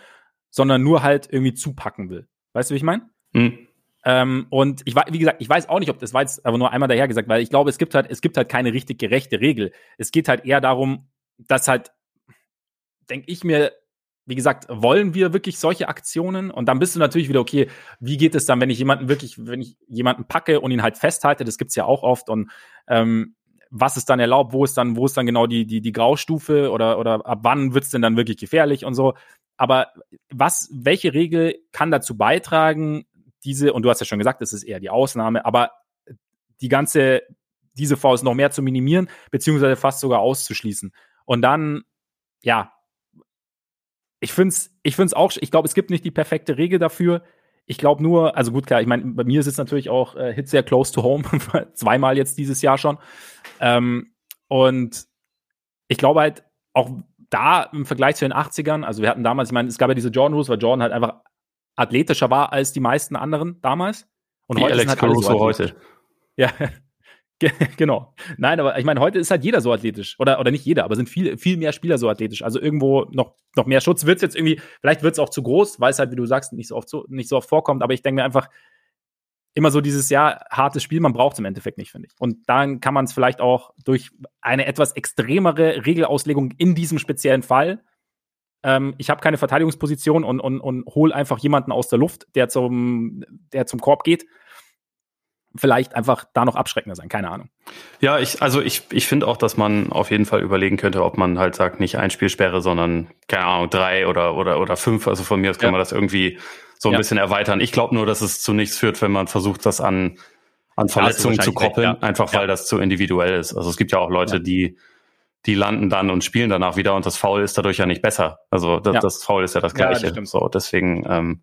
sondern nur halt irgendwie zupacken will. Weißt du, wie ich meine? Mhm. Ähm, und ich wie gesagt, ich weiß auch nicht, ob das war jetzt aber nur einmal daher gesagt, weil ich glaube, es gibt halt, es gibt halt keine richtig gerechte Regel. Es geht halt eher darum, dass halt, denke ich mir, wie gesagt, wollen wir wirklich solche Aktionen? Und dann bist du natürlich wieder, okay, wie geht es dann, wenn ich jemanden wirklich, wenn ich jemanden packe und ihn halt festhalte, das gibt's ja auch oft und ähm, was ist dann erlaubt, wo ist dann, wo ist dann genau die, die, die Graustufe oder, oder ab wann wird's denn dann wirklich gefährlich und so. Aber was, welche Regel kann dazu beitragen, diese, und du hast ja schon gesagt, das ist eher die Ausnahme, aber die ganze, diese Faust noch mehr zu minimieren, beziehungsweise fast sogar auszuschließen. Und dann, ja, ich finde es ich find's auch, ich glaube, es gibt nicht die perfekte Regel dafür. Ich glaube nur, also gut, klar, ich meine, bei mir ist es natürlich auch äh, Hit sehr close to home, zweimal jetzt dieses Jahr schon. Ähm, und ich glaube halt auch da im Vergleich zu den 80ern, also wir hatten damals, ich meine, es gab ja diese Jordan Rules, weil Jordan halt einfach athletischer war als die meisten anderen damals. Und Wie heute Alex halt Caruso so heute. Ja, genau. Nein, aber ich meine, heute ist halt jeder so athletisch. Oder, oder nicht jeder, aber sind viel, viel mehr Spieler so athletisch. Also irgendwo noch, noch mehr Schutz wird es jetzt irgendwie, vielleicht wird es auch zu groß, weil es halt, wie du sagst, nicht so oft so, nicht so oft vorkommt. Aber ich denke mir einfach, immer so dieses Jahr hartes Spiel, man braucht es im Endeffekt nicht, finde ich. Und dann kann man es vielleicht auch durch eine etwas extremere Regelauslegung in diesem speziellen Fall. Ähm, ich habe keine Verteidigungsposition und, und, und hole einfach jemanden aus der Luft, der zum, der zum Korb geht vielleicht einfach da noch abschreckender sein, keine Ahnung. Ja, ich, also ich, ich finde auch, dass man auf jeden Fall überlegen könnte, ob man halt sagt, nicht ein Spielsperre, sondern, keine Ahnung, drei oder, oder, oder fünf. Also von mir aus kann ja. man das irgendwie so ein ja. bisschen erweitern. Ich glaube nur, dass es zu nichts führt, wenn man versucht, das an, an Verletzungen zu koppeln, recht, ja. einfach weil das zu individuell ist. Also es gibt ja auch Leute, die, die landen dann und spielen danach wieder und das Foul ist dadurch ja nicht besser. Also das, das Foul ist ja das gleiche. Das so, deswegen, ähm,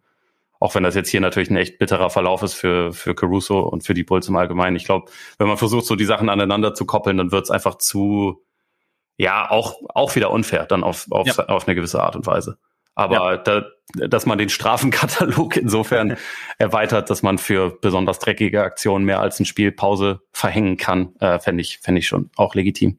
auch wenn das jetzt hier natürlich ein echt bitterer Verlauf ist für, für Caruso und für die Bulls im Allgemeinen. Ich glaube, wenn man versucht, so die Sachen aneinander zu koppeln, dann wird es einfach zu, ja, auch, auch wieder unfair, dann auf, auf, ja. auf eine gewisse Art und Weise. Aber ja. da, dass man den Strafenkatalog insofern erweitert, dass man für besonders dreckige Aktionen mehr als eine Spielpause verhängen kann, äh, fände ich, fände ich schon auch legitim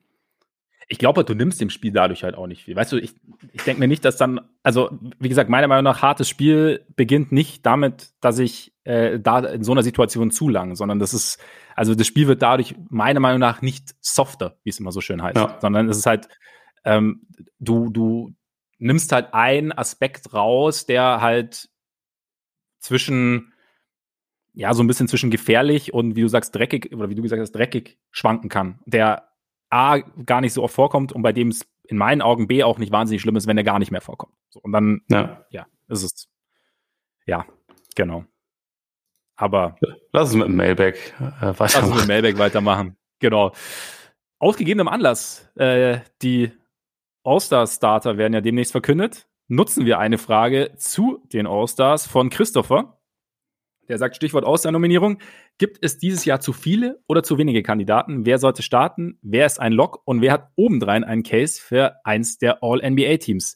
ich glaube, du nimmst dem Spiel dadurch halt auch nicht viel. Weißt du, ich, ich denke mir nicht, dass dann, also wie gesagt, meiner Meinung nach, hartes Spiel beginnt nicht damit, dass ich äh, da in so einer Situation zu lang, sondern das ist, also das Spiel wird dadurch meiner Meinung nach nicht softer, wie es immer so schön heißt, ja. sondern es ist halt, ähm, du, du nimmst halt einen Aspekt raus, der halt zwischen ja, so ein bisschen zwischen gefährlich und wie du sagst, dreckig, oder wie du gesagt hast, dreckig schwanken kann. Der A, gar nicht so oft vorkommt und bei dem es in meinen Augen B auch nicht wahnsinnig schlimm ist, wenn er gar nicht mehr vorkommt. So, und dann, ja, ja ist es. Ja, genau. Aber. Lass uns mit dem Mailback äh, weitermachen. Lass uns mit dem Mailback weitermachen. Genau. Aus gegebenem Anlass, äh, die All-Star-Starter werden ja demnächst verkündet. Nutzen wir eine Frage zu den All-Stars von Christopher. Der sagt Stichwort Außernominierung. Gibt es dieses Jahr zu viele oder zu wenige Kandidaten? Wer sollte starten? Wer ist ein Lock? Und wer hat obendrein einen Case für eins der All-NBA-Teams?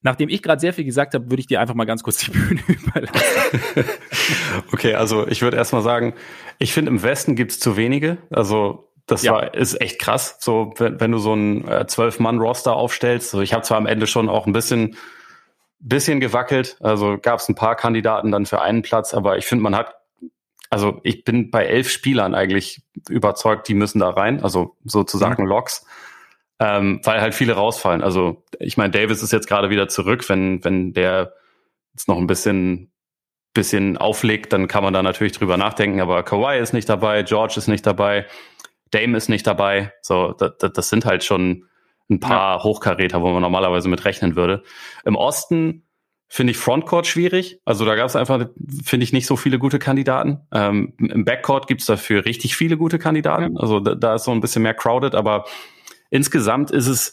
Nachdem ich gerade sehr viel gesagt habe, würde ich dir einfach mal ganz kurz die Bühne überlassen. okay, also ich würde erstmal sagen, ich finde im Westen gibt es zu wenige. Also das ja. war, ist echt krass. So, wenn, wenn du so ein äh, Zwölf-Mann-Roster aufstellst. So, ich habe zwar am Ende schon auch ein bisschen bisschen gewackelt. Also gab es ein paar Kandidaten dann für einen Platz, aber ich finde, man hat, also ich bin bei elf Spielern eigentlich überzeugt, die müssen da rein, also sozusagen mhm. Loks, ähm, weil halt viele rausfallen. Also ich meine, Davis ist jetzt gerade wieder zurück, wenn wenn der jetzt noch ein bisschen, bisschen auflegt, dann kann man da natürlich drüber nachdenken. Aber Kawhi ist nicht dabei, George ist nicht dabei, Dame ist nicht dabei. So, das, das sind halt schon ein paar ja. Hochkaräter, wo man normalerweise mit rechnen würde. Im Osten finde ich Frontcourt schwierig. Also da gab es einfach, finde ich, nicht so viele gute Kandidaten. Ähm, Im Backcourt gibt es dafür richtig viele gute Kandidaten. Ja. Also da, da, ist so ein bisschen mehr crowded, aber insgesamt ist es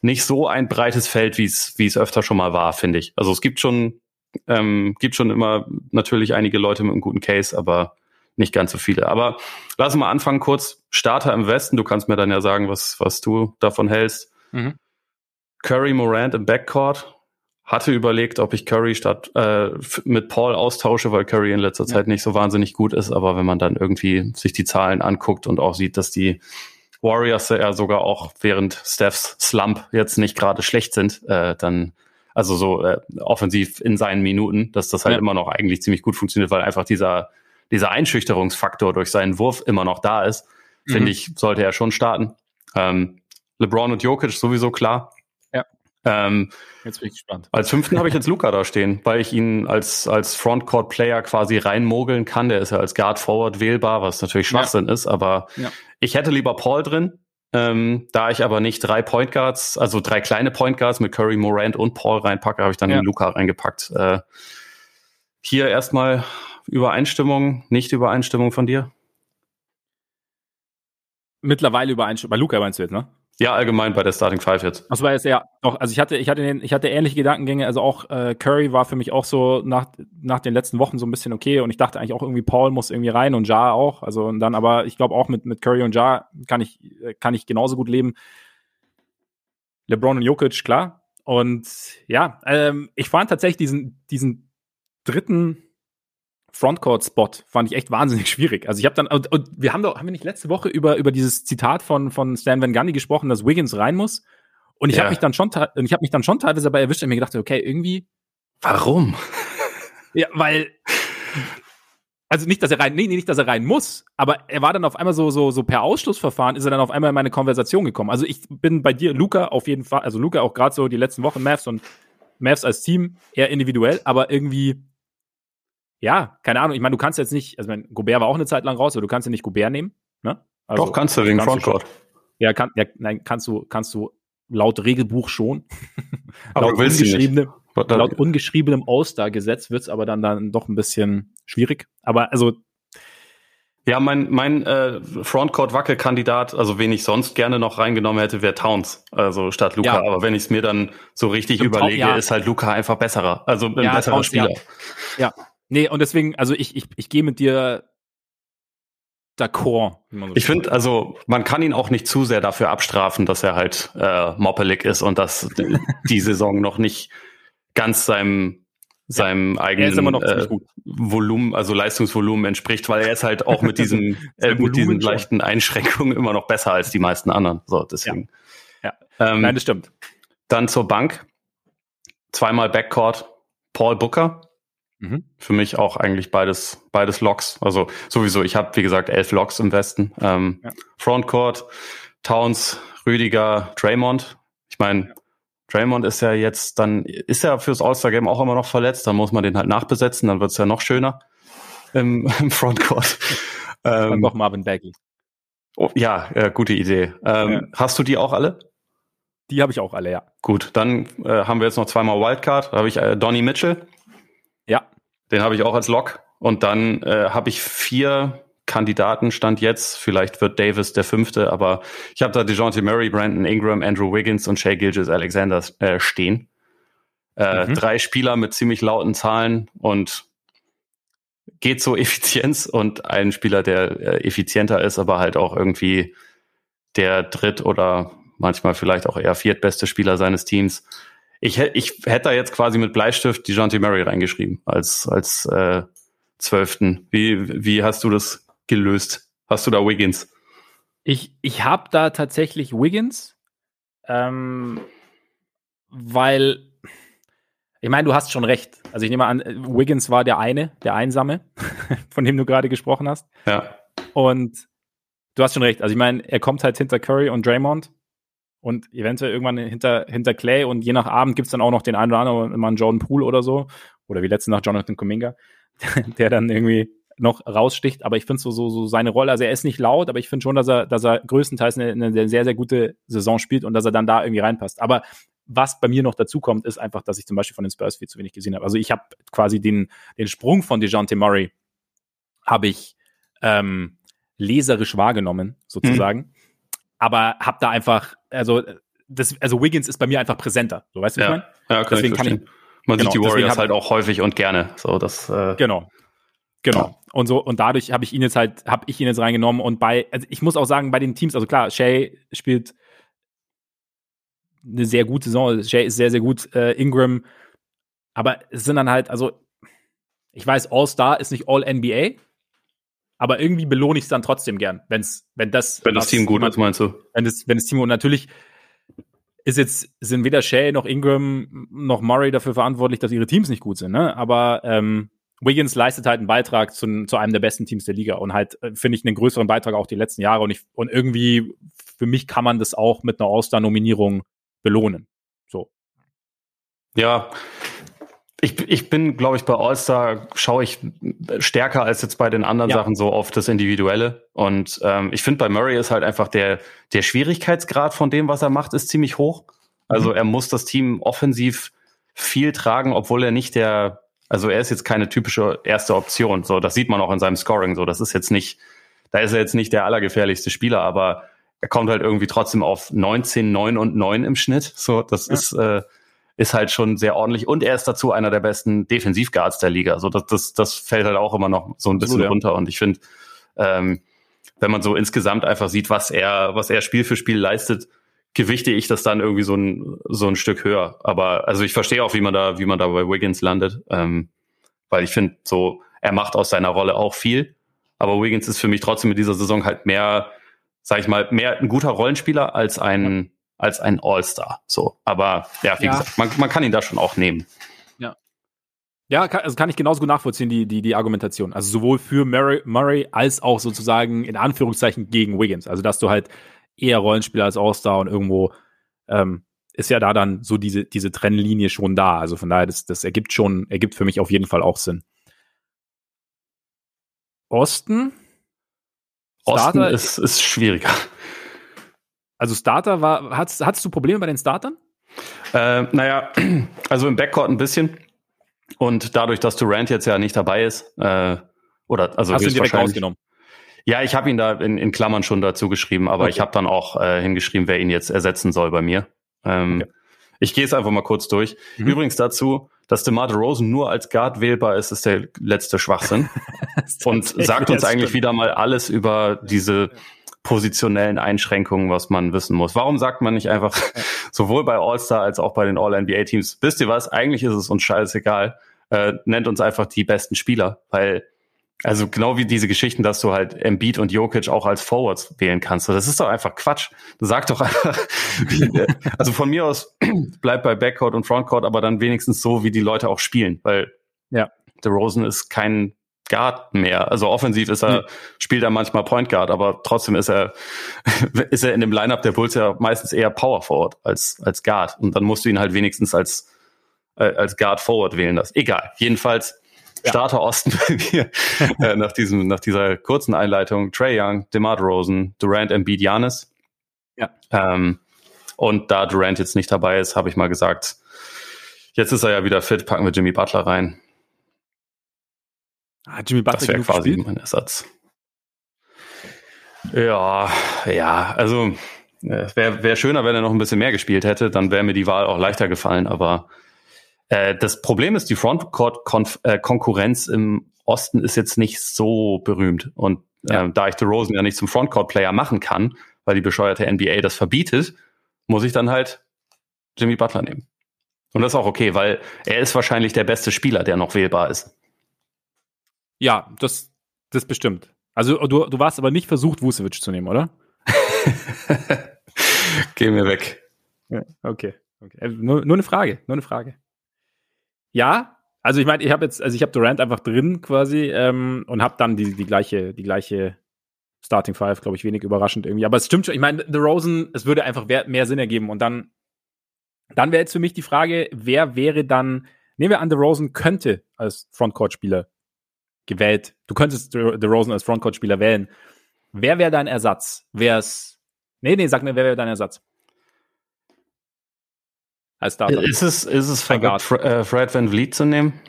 nicht so ein breites Feld, wie es wie es öfter schon mal war, finde ich. Also es gibt schon ähm, gibt schon immer natürlich einige Leute mit einem guten Case, aber nicht ganz so viele. Aber lass mal anfangen kurz. Starter im Westen. Du kannst mir dann ja sagen, was was du davon hältst. Mhm. Curry Morant im Backcourt hatte überlegt, ob ich Curry statt äh, mit Paul austausche, weil Curry in letzter Zeit nicht so wahnsinnig gut ist. Aber wenn man dann irgendwie sich die Zahlen anguckt und auch sieht, dass die Warriors ja sogar auch während Stephs Slump jetzt nicht gerade schlecht sind, äh, dann also so äh, offensiv in seinen Minuten, dass das halt ja. immer noch eigentlich ziemlich gut funktioniert, weil einfach dieser dieser Einschüchterungsfaktor durch seinen Wurf immer noch da ist, mhm. finde ich, sollte er schon starten. Ähm, LeBron und Jokic sowieso klar. Ähm, jetzt bin ich gespannt. Als fünften habe ich jetzt Luca da stehen, weil ich ihn als, als Frontcourt-Player quasi reinmogeln kann. Der ist ja als Guard-Forward wählbar, was natürlich Schwachsinn ja. ist, aber ja. ich hätte lieber Paul drin. Ähm, da ich aber nicht drei Point Guards, also drei kleine Point Guards mit Curry, Morant und Paul reinpacke, habe ich dann ja. Luca reingepackt. Äh, hier erstmal Übereinstimmung, nicht Übereinstimmung von dir? Mittlerweile Übereinstimmung. Bei Luca meinst du jetzt, ne? Ja, allgemein bei der Starting Five jetzt. Das war jetzt ja doch, also ich hatte, ich hatte, ich hatte ähnliche Gedankengänge, also auch äh, Curry war für mich auch so nach, nach den letzten Wochen so ein bisschen okay und ich dachte eigentlich auch irgendwie Paul muss irgendwie rein und Ja auch, also und dann aber ich glaube auch mit, mit Curry und Ja kann ich, kann ich genauso gut leben. LeBron und Jokic, klar. Und ja, ähm, ich fand tatsächlich diesen, diesen dritten Frontcourt-Spot fand ich echt wahnsinnig schwierig. Also ich habe dann, und, und, wir haben doch, haben wir nicht letzte Woche über, über dieses Zitat von, von Stan Van Gundy gesprochen, dass Wiggins rein muss? Und ich ja. habe mich dann schon, ich habe mich dann schon teilweise dabei erwischt und mir gedacht, okay, irgendwie. Warum? Ja, weil, also nicht, dass er rein, nee, nicht, dass er rein muss, aber er war dann auf einmal so, so, so per Ausschlussverfahren ist er dann auf einmal in meine Konversation gekommen. Also ich bin bei dir, Luca, auf jeden Fall, also Luca auch gerade so die letzten Wochen Mavs und Mavs als Team eher individuell, aber irgendwie ja, keine Ahnung. Ich meine, du kannst jetzt nicht, also mein, Gobert war auch eine Zeit lang raus, aber du kannst ja nicht Gobert nehmen. Ne? Also, Doch, kannst du wegen Frontcourt. Ja, kann, ja, nein, kannst du, kannst du laut Regelbuch schon. Aber laut, ungeschriebenem, laut ungeschriebenem All-Star-Gesetz wird es aber dann, dann doch ein bisschen schwierig. Aber also ja, mein, mein äh, Frontcourt-Wackelkandidat, also wen ich sonst gerne noch reingenommen hätte, wäre Towns, also statt Luca. Ja. Aber wenn ich es mir dann so richtig Stimmt, überlege, ja. ist halt Luca einfach besserer, also ein ja, besserer Towns, Spieler. Ja. Nee, und deswegen, also ich, ich, ich gehe mit dir d'accord. So ich finde, also man kann ihn auch nicht zu sehr dafür abstrafen, dass er halt äh, moppelig ist und dass die Saison noch nicht ganz seinem seinem ja, eigenen äh, Volumen, also Leistungsvolumen entspricht, weil er ist halt auch mit diesem äh, mit diesen leichten Einschränkungen immer noch besser als die meisten anderen. So, deswegen. Ja. ja. Ähm, Nein, das stimmt. Dann zur Bank. Zweimal Backcourt Paul Booker. Mhm. Für mich auch eigentlich beides, beides Loks. Also sowieso, ich habe, wie gesagt, elf Loks im Westen. Ähm, ja. Frontcourt, Towns, Rüdiger, Draymond. Ich meine, Draymond ist ja jetzt dann, ist ja fürs All-Star-Game auch immer noch verletzt, dann muss man den halt nachbesetzen, dann wird's ja noch schöner im, im Frontcourt. Ähm, noch Marvin Bagley. Oh, ja, ja, gute Idee. Ähm, ja. Hast du die auch alle? Die habe ich auch alle, ja. Gut, dann äh, haben wir jetzt noch zweimal Wildcard. Da habe ich äh, Donny Mitchell. Ja. Den habe ich auch als Lock. Und dann äh, habe ich vier Kandidaten stand jetzt. Vielleicht wird Davis der fünfte, aber ich habe da DeJounte Murray, Brandon Ingram, Andrew Wiggins und Shea Gilgis Alexander äh, stehen. Äh, mhm. Drei Spieler mit ziemlich lauten Zahlen und geht so Effizienz und ein Spieler, der äh, effizienter ist, aber halt auch irgendwie der dritt oder manchmal vielleicht auch eher viertbeste Spieler seines Teams ich, ich hätte da jetzt quasi mit Bleistift die Jonty Murray reingeschrieben als, als äh, Zwölften. Wie, wie hast du das gelöst? Hast du da Wiggins? Ich, ich habe da tatsächlich Wiggins, ähm, weil ich meine, du hast schon recht. Also ich nehme an, Wiggins war der eine, der Einsame, von dem du gerade gesprochen hast. Ja. Und du hast schon recht. Also ich meine, er kommt halt hinter Curry und Draymond und eventuell irgendwann hinter, hinter Clay und je nach Abend gibt es dann auch noch den einen oder anderen, immer einen Jordan Poole oder so. oder wie letzte nach Jonathan Kuminga, der dann irgendwie noch raussticht. Aber ich finde so, so, so seine Rolle, also er ist nicht laut, aber ich finde schon, dass er, dass er größtenteils eine, eine sehr, sehr gute Saison spielt und dass er dann da irgendwie reinpasst. Aber was bei mir noch dazu kommt, ist einfach, dass ich zum Beispiel von den Spurs viel zu wenig gesehen habe. Also ich habe quasi den, den Sprung von DeJounte Murray habe ich ähm, leserisch wahrgenommen, sozusagen. Mhm. Aber habe da einfach, also das, also Wiggins ist bei mir einfach präsenter. So weißt du, ja. ich meine? Ja, kann deswegen ich kann ich, Man genau, sieht die Warriors halt auch häufig und gerne. So, das, äh, genau. Genau. Ja. Und so, und dadurch habe ich ihn jetzt halt, habe ich ihn jetzt reingenommen. Und bei, also ich muss auch sagen, bei den Teams, also klar, Shay spielt eine sehr gute Saison. Shay ist sehr, sehr gut, äh, Ingram. Aber es sind dann halt, also, ich weiß, All-Star ist nicht All-NBA, aber irgendwie belohne ich es dann trotzdem gern, wenn's, wenn das. Wenn das Team gut ist, meinst du? Wenn das, wenn das Team, und natürlich ist jetzt, sind weder Shay noch Ingram noch Murray dafür verantwortlich, dass ihre Teams nicht gut sind, ne? Aber ähm, Wiggins leistet halt einen Beitrag zu, zu einem der besten Teams der Liga und halt, äh, finde ich, einen größeren Beitrag auch die letzten Jahre. Und ich, und irgendwie, für mich kann man das auch mit einer All-Star-Nominierung belohnen. So. Ja, ich, ich bin, glaube ich, bei All-Star schaue ich stärker als jetzt bei den anderen ja. Sachen so auf das Individuelle. Und ähm, ich finde, bei Murray ist halt einfach der, der Schwierigkeitsgrad von dem, was er macht, ist ziemlich hoch. Also mhm. er muss das Team offensiv viel tragen, obwohl er nicht der, also er ist jetzt keine typische erste Option. So, das sieht man auch in seinem Scoring. So, das ist jetzt nicht, da ist er jetzt nicht der allergefährlichste Spieler, aber er kommt halt irgendwie trotzdem auf 19, 9 und 9 im Schnitt. So, das ja. ist äh, ist halt schon sehr ordentlich und er ist dazu einer der besten Defensivguards der Liga. So das, das, das fällt halt auch immer noch so ein bisschen Absolut, runter. Und ich finde, ähm, wenn man so insgesamt einfach sieht, was er, was er Spiel für Spiel leistet, gewichte ich das dann irgendwie so ein, so ein Stück höher. Aber also ich verstehe auch, wie man da, wie man da bei Wiggins landet. Ähm, weil ich finde, so, er macht aus seiner Rolle auch viel. Aber Wiggins ist für mich trotzdem in dieser Saison halt mehr, sag ich mal, mehr ein guter Rollenspieler als ein, als ein All-Star. So, aber ja, wie ja. gesagt, man, man kann ihn da schon auch nehmen. Ja. Ja, kann, also kann ich genauso gut nachvollziehen, die, die, die Argumentation. Also sowohl für Murray, Murray als auch sozusagen in Anführungszeichen gegen Wiggins. Also dass du halt eher Rollenspieler als All-Star und irgendwo ähm, ist ja da dann so diese, diese Trennlinie schon da. Also von daher, das, das ergibt schon, ergibt für mich auf jeden Fall auch Sinn. Osten? Osten ist, ist schwieriger. Also Starter war, hattest, hattest du Probleme bei den Startern? Äh, naja, also im Backcourt ein bisschen. Und dadurch, dass Durant jetzt ja nicht dabei ist, äh, oder also Hast du ihn direkt rausgenommen? Ja, ich habe ihn da in, in, Klammern schon dazu geschrieben, aber okay. ich habe dann auch äh, hingeschrieben, wer ihn jetzt ersetzen soll bei mir. Ähm, okay. Ich gehe es einfach mal kurz durch. Mhm. Übrigens dazu, dass DeMar Rosen nur als Guard wählbar ist, ist der letzte Schwachsinn. und sagt uns eigentlich wieder mal alles über diese positionellen Einschränkungen, was man wissen muss. Warum sagt man nicht einfach sowohl bei All-Star als auch bei den All-NBA-Teams, wisst ihr was, eigentlich ist es uns scheißegal, äh, nennt uns einfach die besten Spieler, weil also genau wie diese Geschichten, dass du halt Embiid und Jokic auch als Forwards wählen kannst. Das ist doch einfach Quatsch. Sag doch einfach, also von mir aus bleib bei Backcourt und Frontcourt, aber dann wenigstens so, wie die Leute auch spielen, weil ja. der Rosen ist kein Guard mehr. Also offensiv ist er, mhm. spielt er manchmal Point Guard, aber trotzdem ist er, ist er in dem Lineup der Bulls ja meistens eher Power Forward als, als Guard. Und dann musst du ihn halt wenigstens als, äh, als Guard Forward wählen. Das egal. Jedenfalls Starter Osten bei mir äh, nach diesem, nach dieser kurzen Einleitung. Trey Young, DeMar Rosen, Durant, Embiid, Giannis. Ja. Ähm, und da Durant jetzt nicht dabei ist, habe ich mal gesagt, jetzt ist er ja wieder fit, packen wir Jimmy Butler rein. Ah, Jimmy Butler das wäre quasi gespielt? mein Ersatz. Ja, ja, also es wäre wär schöner, wenn er noch ein bisschen mehr gespielt hätte, dann wäre mir die Wahl auch leichter gefallen, aber äh, das Problem ist, die Frontcourt-Konkurrenz äh, im Osten ist jetzt nicht so berühmt. Und ja. äh, da ich Rosen ja nicht zum Frontcourt-Player machen kann, weil die bescheuerte NBA das verbietet, muss ich dann halt Jimmy Butler nehmen. Und das ist auch okay, weil er ist wahrscheinlich der beste Spieler, der noch wählbar ist. Ja, das, das bestimmt. Also du, du warst aber nicht versucht, Vucevic zu nehmen, oder? Geh mir weg. Ja, okay. okay. Äh, nur, nur eine Frage, nur eine Frage. Ja, also ich meine, ich habe jetzt, also ich habe Durant einfach drin quasi ähm, und habe dann die, die gleiche, die gleiche Starting Five, glaube ich, wenig überraschend irgendwie. Aber es stimmt schon. Ich meine, The Rosen, es würde einfach mehr Sinn ergeben. Und dann, dann wäre jetzt für mich die Frage, wer wäre dann nehmen wir an, DeRozan könnte als Frontcourt-Spieler gewählt, du könntest DeRozan als Frontcourt-Spieler wählen. Wer wäre dein Ersatz? Wer es, nee, nee, sag mir, wer wäre dein Ersatz? Als Starter. Ist es, ist es verrückt, Fred Van Vliet zu nehmen?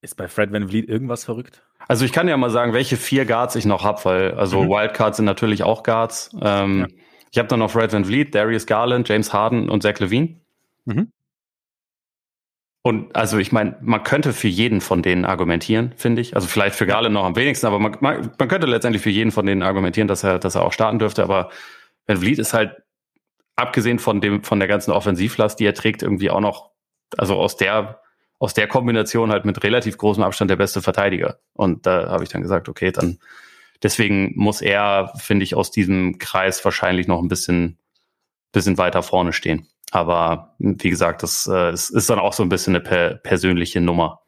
Ist bei Fred Van Vliet irgendwas verrückt? Also ich kann ja mal sagen, welche vier Guards ich noch habe, weil also mhm. Wildcards sind natürlich auch Guards. Ähm, ja. Ich habe dann noch Fred Van Vliet, Darius Garland, James Harden und Zach Levine. Mhm. Und also ich meine, man könnte für jeden von denen argumentieren, finde ich. Also vielleicht für Garland noch am wenigsten, aber man, man, man, könnte letztendlich für jeden von denen argumentieren, dass er, dass er auch starten dürfte. Aber Van Vliet ist halt, abgesehen von dem, von der ganzen Offensivlast, die er trägt, irgendwie auch noch, also aus der aus der Kombination halt mit relativ großem Abstand der beste Verteidiger. Und da habe ich dann gesagt, okay, dann deswegen muss er, finde ich, aus diesem Kreis wahrscheinlich noch ein bisschen, bisschen weiter vorne stehen. Aber wie gesagt, das, äh, das ist dann auch so ein bisschen eine per persönliche Nummer.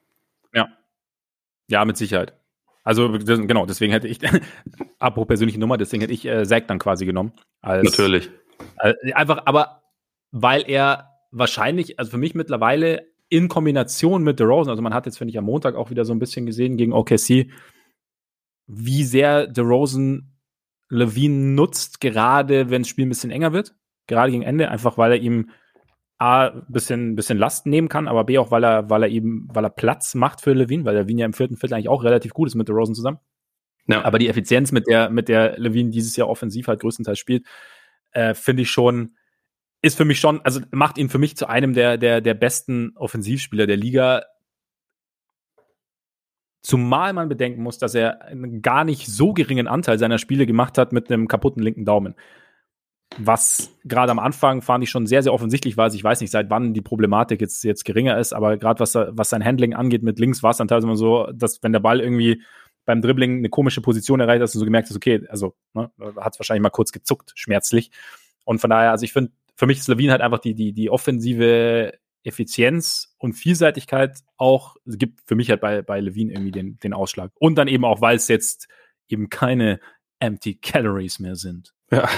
Ja. Ja, mit Sicherheit. Also genau, deswegen hätte ich, apropos persönliche Nummer, deswegen hätte ich äh, Zack dann quasi genommen. Als, Natürlich. Äh, einfach, aber weil er wahrscheinlich, also für mich mittlerweile in Kombination mit DeRozan, also man hat jetzt, finde ich, am Montag auch wieder so ein bisschen gesehen gegen OKC, wie sehr DeRozan Levine nutzt, gerade wenn das Spiel ein bisschen enger wird, gerade gegen Ende, einfach weil er ihm A, ein bisschen, bisschen Last nehmen kann, aber B auch, weil er, weil er eben, weil er Platz macht für Levine, weil Levine ja im vierten Viertel eigentlich auch relativ gut ist mit DeRozan zusammen. Ja. Aber die Effizienz, mit der, mit der Levine dieses Jahr offensiv halt größtenteils spielt, äh, finde ich schon, ist für mich schon, also macht ihn für mich zu einem der, der, der besten Offensivspieler der Liga. Zumal man bedenken muss, dass er einen gar nicht so geringen Anteil seiner Spiele gemacht hat mit einem kaputten linken Daumen. Was gerade am Anfang fand ich schon sehr, sehr offensichtlich war. Also ich weiß nicht, seit wann die Problematik jetzt, jetzt geringer ist, aber gerade was, was sein Handling angeht mit links, war es dann teilweise immer so, dass wenn der Ball irgendwie beim Dribbling eine komische Position erreicht, hast du so gemerkt hast, okay, also ne, hat es wahrscheinlich mal kurz gezuckt, schmerzlich. Und von daher, also ich finde, für mich ist Levine halt einfach die, die, die offensive Effizienz und Vielseitigkeit auch, gibt für mich halt bei, bei Levine irgendwie den, den Ausschlag. Und dann eben auch, weil es jetzt eben keine empty Calories mehr sind. Ja,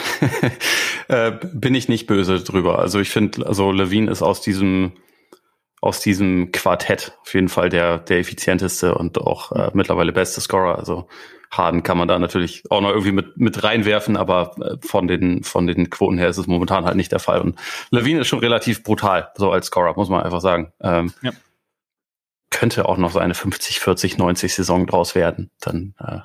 äh, bin ich nicht böse drüber. Also ich finde, also Levine ist aus diesem aus diesem Quartett auf jeden Fall der der effizienteste und auch äh, mittlerweile beste Scorer. Also Harden kann man da natürlich auch noch irgendwie mit, mit reinwerfen, aber äh, von den, von den Quoten her ist es momentan halt nicht der Fall. Und Levine ist schon relativ brutal, so als Scorer, muss man einfach sagen. Ähm, ja. Könnte auch noch so eine 50, 40, 90 Saison draus werden. Dann äh,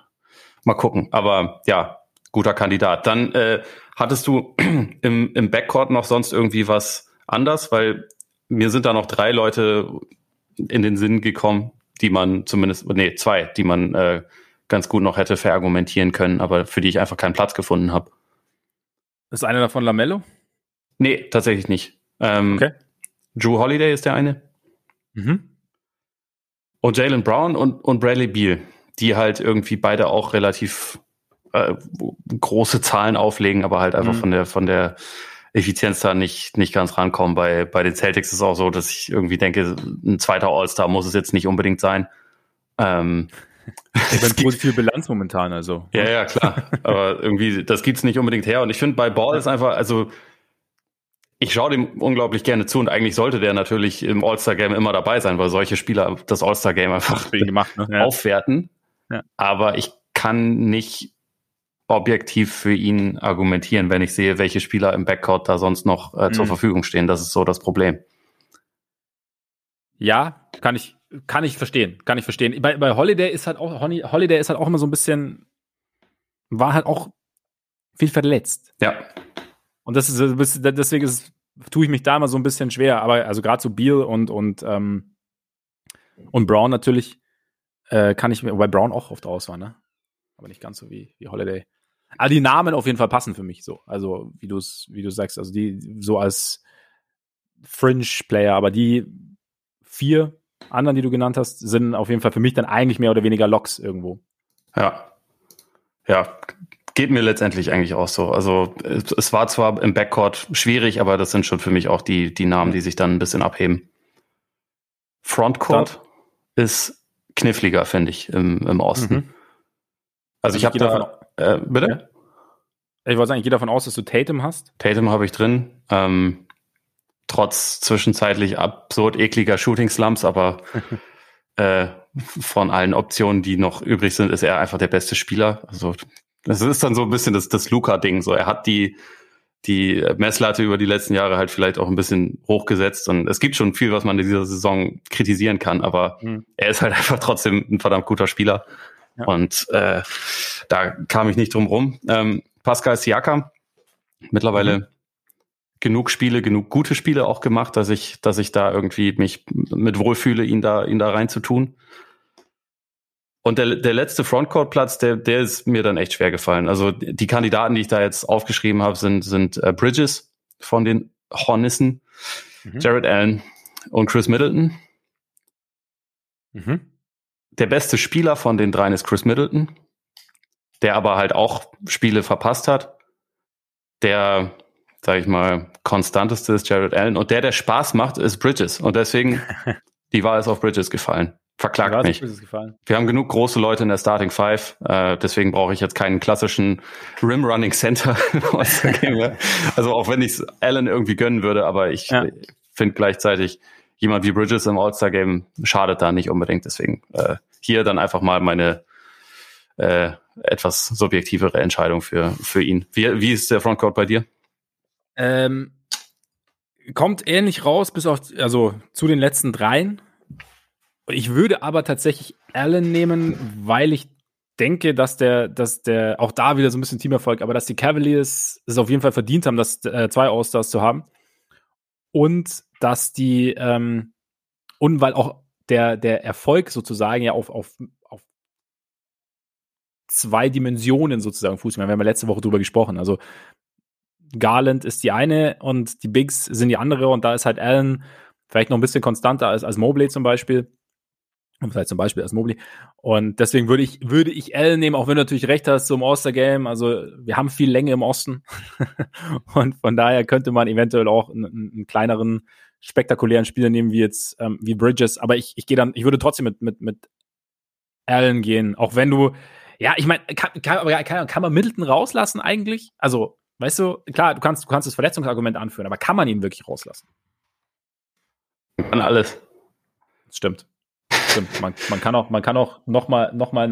mal gucken. Aber ja, guter Kandidat. Dann äh, hattest du im, im Backcourt noch sonst irgendwie was anders, weil mir sind da noch drei Leute in den Sinn gekommen, die man zumindest, nee, zwei, die man äh, ganz gut noch hätte verargumentieren können, aber für die ich einfach keinen Platz gefunden habe. Ist einer davon Lamello? Nee, tatsächlich nicht. Ähm, okay. Drew Holiday ist der eine. Mhm. Und Jalen Brown und, und Bradley Beal, die halt irgendwie beide auch relativ äh, große Zahlen auflegen, aber halt einfach mhm. von der von der Effizienz da nicht, nicht ganz rankommen. Bei, bei den Celtics ist es auch so, dass ich irgendwie denke, ein zweiter All-Star muss es jetzt nicht unbedingt sein. Ähm, es gibt viel Bilanz momentan, also. Ja, ja, klar. Aber irgendwie, das gibt's nicht unbedingt her. Und ich finde, bei Ball ist einfach, also, ich schaue dem unglaublich gerne zu und eigentlich sollte der natürlich im All-Star-Game immer dabei sein, weil solche Spieler das All-Star-Game einfach gemacht, ne? aufwerten. Ja. Aber ich kann nicht objektiv für ihn argumentieren, wenn ich sehe, welche Spieler im Backcourt da sonst noch äh, zur mhm. Verfügung stehen. Das ist so das Problem. Ja, kann ich, kann ich verstehen, kann ich verstehen. Bei, bei Holiday ist halt auch, Holiday ist halt auch immer so ein bisschen, war halt auch viel verletzt. Ja. Und das ist, deswegen ist, tue ich mich da immer so ein bisschen schwer. Aber also gerade so Beal und, und, ähm, und Brown natürlich, äh, kann ich mir, wobei Brown auch oft raus war, ne? Aber nicht ganz so wie, wie Holiday. Aber die Namen auf jeden Fall passen für mich so. Also, wie du es, wie du sagst, also die so als Fringe-Player, aber die vier anderen, die du genannt hast, sind auf jeden Fall für mich dann eigentlich mehr oder weniger Locks irgendwo. Ja. Ja, geht mir letztendlich eigentlich auch so. Also es war zwar im Backcourt schwierig, aber das sind schon für mich auch die, die Namen, die sich dann ein bisschen abheben. Frontcourt dann. ist kniffliger, finde ich, im, im Osten. Mhm. Also, also ich, habe da, davon, äh, bitte? Ja. Ich wollte sagen, ich gehe davon aus, dass du Tatum hast. Tatum habe ich drin. Ähm, trotz zwischenzeitlich absurd ekliger Shooting Slumps, aber äh, von allen Optionen, die noch übrig sind, ist er einfach der beste Spieler. Also das ist dann so ein bisschen das, das Luca-Ding. So, er hat die die Messlatte über die letzten Jahre halt vielleicht auch ein bisschen hochgesetzt und es gibt schon viel, was man in dieser Saison kritisieren kann, aber mhm. er ist halt einfach trotzdem ein verdammt guter Spieler ja. und äh, da kam ich nicht drum rum. Ähm, Pascal Siakam, mittlerweile mhm. genug Spiele, genug gute Spiele auch gemacht, dass ich, dass ich da irgendwie mich mit wohlfühle, ihn da, ihn da reinzutun. Und der, der letzte Frontcourt-Platz, der, der ist mir dann echt schwer gefallen. Also die Kandidaten, die ich da jetzt aufgeschrieben habe, sind, sind äh, Bridges von den Hornissen, mhm. Jared Allen und Chris Middleton. Mhm. Der beste Spieler von den dreien ist Chris Middleton, der aber halt auch Spiele verpasst hat. Der, sag ich mal, konstanteste ist Jared Allen. Und der, der Spaß macht, ist Bridges. Und deswegen, die Wahl ist auf Bridges gefallen. Verklagt mich. Wir haben genug große Leute in der Starting Five, äh, deswegen brauche ich jetzt keinen klassischen Rim Running Center. also auch wenn ich es Allen irgendwie gönnen würde, aber ich ja. finde gleichzeitig jemand wie Bridges im All-Star Game schadet da nicht unbedingt. Deswegen äh, hier dann einfach mal meine äh, etwas subjektivere Entscheidung für für ihn. Wie, wie ist der Frontcourt bei dir? Ähm, kommt ähnlich raus, bis auf also zu den letzten dreien. Ich würde aber tatsächlich Allen nehmen, weil ich denke, dass der, dass der, auch da wieder so ein bisschen Teamerfolg, aber dass die Cavaliers es auf jeden Fall verdient haben, das äh, zwei All-Stars zu haben. Und dass die, ähm, und weil auch der, der Erfolg sozusagen ja auf, auf, auf zwei Dimensionen sozusagen Fußball. Wir haben ja letzte Woche drüber gesprochen. Also Garland ist die eine und die Bigs sind die andere und da ist halt Allen vielleicht noch ein bisschen konstanter als, als Mobley zum Beispiel. Vielleicht zum Beispiel als Mobley. Und deswegen würde ich, würde ich L nehmen, auch wenn du natürlich recht hast zum All-Star-Game. Also wir haben viel Länge im Osten. und von daher könnte man eventuell auch einen, einen kleineren, spektakulären Spieler nehmen, wie jetzt, ähm, wie Bridges. Aber ich, ich gehe dann, ich würde trotzdem mit, mit, mit Allen gehen. Auch wenn du, ja, ich meine, kann, kann, kann, kann man Middleton rauslassen eigentlich? Also, weißt du, klar, du kannst, du kannst das Verletzungsargument anführen, aber kann man ihn wirklich rauslassen? Kann alles. Stimmt. Stimmt. Man, man, kann auch, man kann auch nochmal noch mal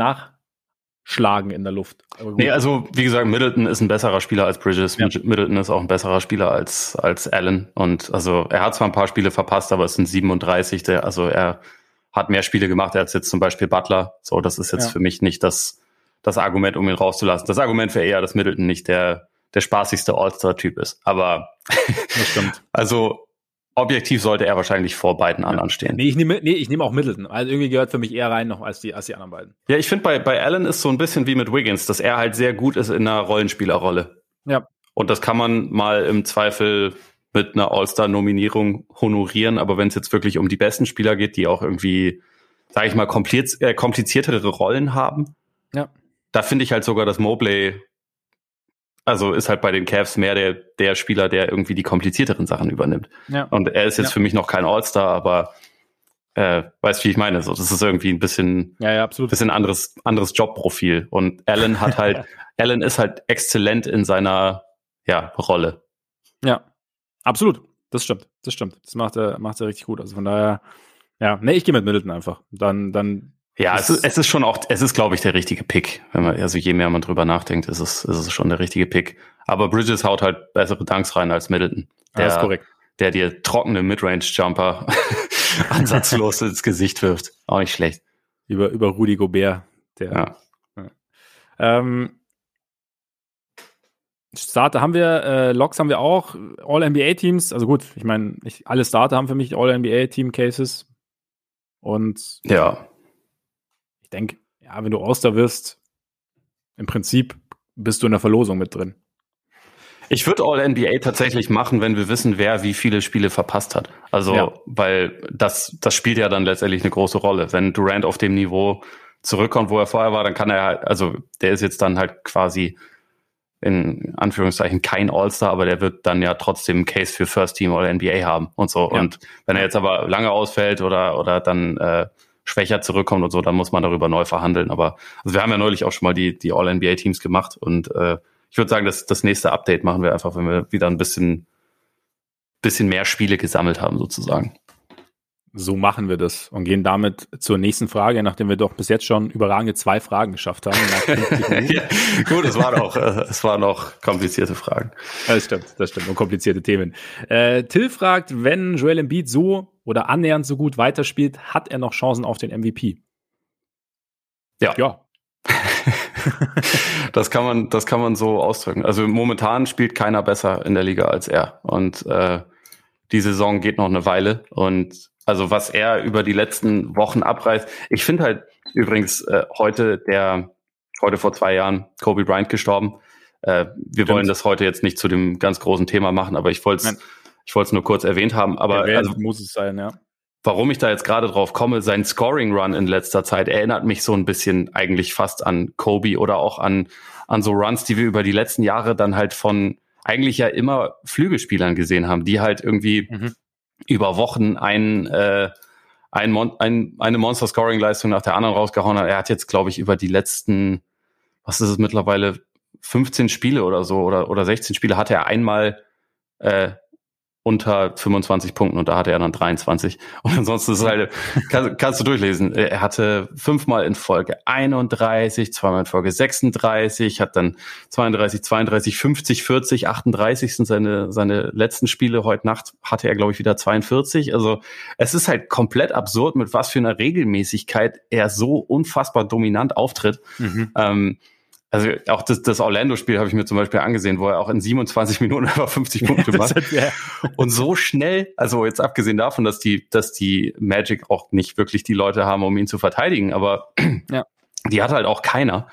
nachschlagen in der Luft. Nee, also wie gesagt, Middleton ist ein besserer Spieler als Bridges. Ja. Middleton ist auch ein besserer Spieler als, als Allen. Und also er hat zwar ein paar Spiele verpasst, aber es sind 37. Der, also er hat mehr Spiele gemacht als jetzt zum Beispiel Butler. So, das ist jetzt ja. für mich nicht das, das Argument, um ihn rauszulassen. Das Argument wäre eher, dass Middleton nicht der, der spaßigste All-Star-Typ ist. Aber das stimmt. also objektiv sollte er wahrscheinlich vor beiden anderen stehen. Nee, ich nehme, nee, ich nehme auch Middleton. Also irgendwie gehört für mich eher rein noch als die, als die anderen beiden. Ja, ich finde bei, bei Allen ist so ein bisschen wie mit Wiggins, dass er halt sehr gut ist in einer Rollenspielerrolle. Ja. Und das kann man mal im Zweifel mit einer All-Star-Nominierung honorieren, aber wenn es jetzt wirklich um die besten Spieler geht, die auch irgendwie, sage ich mal, kompliz äh, kompliziertere Rollen haben, ja. da finde ich halt sogar, dass Mobley also ist halt bei den Cavs mehr der, der Spieler, der irgendwie die komplizierteren Sachen übernimmt. Ja. Und er ist jetzt ja. für mich noch kein All-Star, aber äh, weißt wie ich meine? So, das ist irgendwie ein bisschen, ja, ja, absolut. bisschen anderes, anderes Jobprofil. Und Allen hat halt, Allen ist halt exzellent in seiner ja, Rolle. Ja, absolut. Das stimmt. Das stimmt. Das macht er, macht er richtig gut. Also von daher, ja, nee, ich gehe mit Middleton einfach. Dann, dann ja, es ist, es ist schon auch, es ist, glaube ich, der richtige Pick. Wenn man, also je mehr man drüber nachdenkt, ist es, ist es schon der richtige Pick. Aber Bridges haut halt bessere Dunks rein als Middleton. Der, das ist korrekt. Der dir trockene Midrange-Jumper ansatzlos ins Gesicht wirft. Auch nicht schlecht. Über, über Rudi Gobert. Der, ja. ja. Ähm, Starter haben wir, äh, Logs haben wir auch, All-NBA-Teams. Also gut, ich meine, alle Starter haben für mich All-NBA-Team-Cases. Und ja denke, ja, wenn du Oster wirst, im Prinzip bist du in der Verlosung mit drin. Ich würde All-NBA tatsächlich machen, wenn wir wissen, wer wie viele Spiele verpasst hat. Also, ja. weil das, das spielt ja dann letztendlich eine große Rolle. Wenn Durant auf dem Niveau zurückkommt, wo er vorher war, dann kann er halt, also der ist jetzt dann halt quasi in Anführungszeichen kein All-Star, aber der wird dann ja trotzdem einen Case für First Team oder NBA haben und so. Ja. Und wenn er jetzt aber lange ausfällt oder, oder dann äh, schwächer zurückkommt und so, dann muss man darüber neu verhandeln. Aber also wir haben ja neulich auch schon mal die, die All-NBA-Teams gemacht und äh, ich würde sagen, das, das nächste Update machen wir einfach, wenn wir wieder ein bisschen bisschen mehr Spiele gesammelt haben, sozusagen. So machen wir das und gehen damit zur nächsten Frage, nachdem wir doch bis jetzt schon überragende zwei Fragen geschafft haben. ja, gut, es waren auch, äh, es waren noch komplizierte Fragen. Das stimmt, das stimmt und komplizierte Themen. Äh, Till fragt, wenn Joel Embiid so oder annähernd so gut weiterspielt, hat er noch Chancen auf den MVP? Ja. Ja. das kann man, das kann man so ausdrücken. Also momentan spielt keiner besser in der Liga als er und äh, die Saison geht noch eine Weile und also was er über die letzten Wochen abreißt. Ich finde halt übrigens äh, heute der, heute vor zwei Jahren Kobe Bryant gestorben. Äh, wir Stimmt. wollen das heute jetzt nicht zu dem ganz großen Thema machen, aber ich wollte es ich wollte es nur kurz erwähnt haben. Aber Erwähnt also, muss es sein, ja. Warum ich da jetzt gerade drauf komme, sein Scoring Run in letzter Zeit erinnert mich so ein bisschen eigentlich fast an Kobe oder auch an, an so Runs, die wir über die letzten Jahre dann halt von eigentlich ja immer Flügelspielern gesehen haben, die halt irgendwie mhm über Wochen ein, äh, ein, Mon ein eine Monster-Scoring-Leistung nach der anderen rausgehauen hat. Er hat jetzt, glaube ich, über die letzten, was ist es mittlerweile, 15 Spiele oder so oder, oder 16 Spiele hatte er einmal äh, unter 25 Punkten und da hatte er dann 23. Und ansonsten ist es halt, kann, kannst du durchlesen. Er hatte fünfmal in Folge 31, zweimal in Folge 36, hat dann 32, 32, 50, 40, 38 sind seine, seine letzten Spiele. Heute Nacht hatte er, glaube ich, wieder 42. Also es ist halt komplett absurd, mit was für einer Regelmäßigkeit er so unfassbar dominant auftritt. Mhm. Ähm, also auch das, das Orlando-Spiel habe ich mir zum Beispiel angesehen, wo er auch in 27 Minuten über 50 Punkte macht. und so schnell, also jetzt abgesehen davon, dass die, dass die Magic auch nicht wirklich die Leute haben, um ihn zu verteidigen, aber ja. die hat halt auch keiner.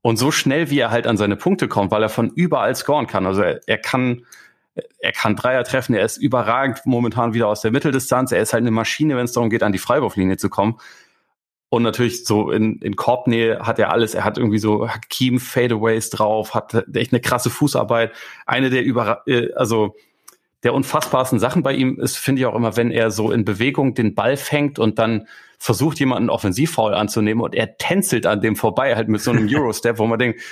Und so schnell, wie er halt an seine Punkte kommt, weil er von überall scoren kann. Also er, er kann, er kann Dreier treffen, er ist überragend momentan wieder aus der Mitteldistanz, er ist halt eine Maschine, wenn es darum geht, an die Freiwurflinie zu kommen. Und natürlich so in, in Korbnähe hat er alles. Er hat irgendwie so Hakim Fadeaways drauf, hat echt eine krasse Fußarbeit. Eine der über, äh, also der unfassbarsten Sachen bei ihm ist, finde ich auch immer, wenn er so in Bewegung den Ball fängt und dann versucht, jemanden Offensivfoul anzunehmen und er tänzelt an dem vorbei, halt mit so einem Eurostep, wo man denkt,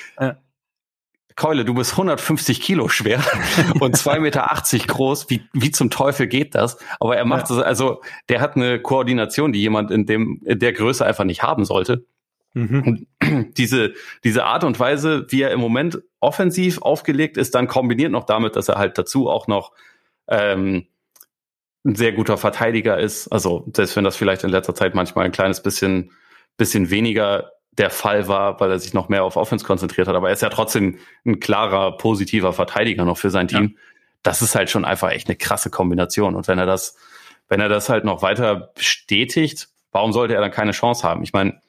Keule, du bist 150 Kilo schwer und 2,80 Meter groß. Wie, wie zum Teufel geht das? Aber er macht es, ja. also der hat eine Koordination, die jemand in dem, in der Größe einfach nicht haben sollte. Mhm. Und diese, diese Art und Weise, wie er im Moment offensiv aufgelegt ist, dann kombiniert noch damit, dass er halt dazu auch noch ähm, ein sehr guter Verteidiger ist. Also selbst wenn das vielleicht in letzter Zeit manchmal ein kleines bisschen, bisschen weniger der Fall war, weil er sich noch mehr auf Offense konzentriert hat. Aber er ist ja trotzdem ein klarer, positiver Verteidiger noch für sein Team. Ja. Das ist halt schon einfach echt eine krasse Kombination. Und wenn er das, wenn er das halt noch weiter bestätigt, warum sollte er dann keine Chance haben? Ich meine,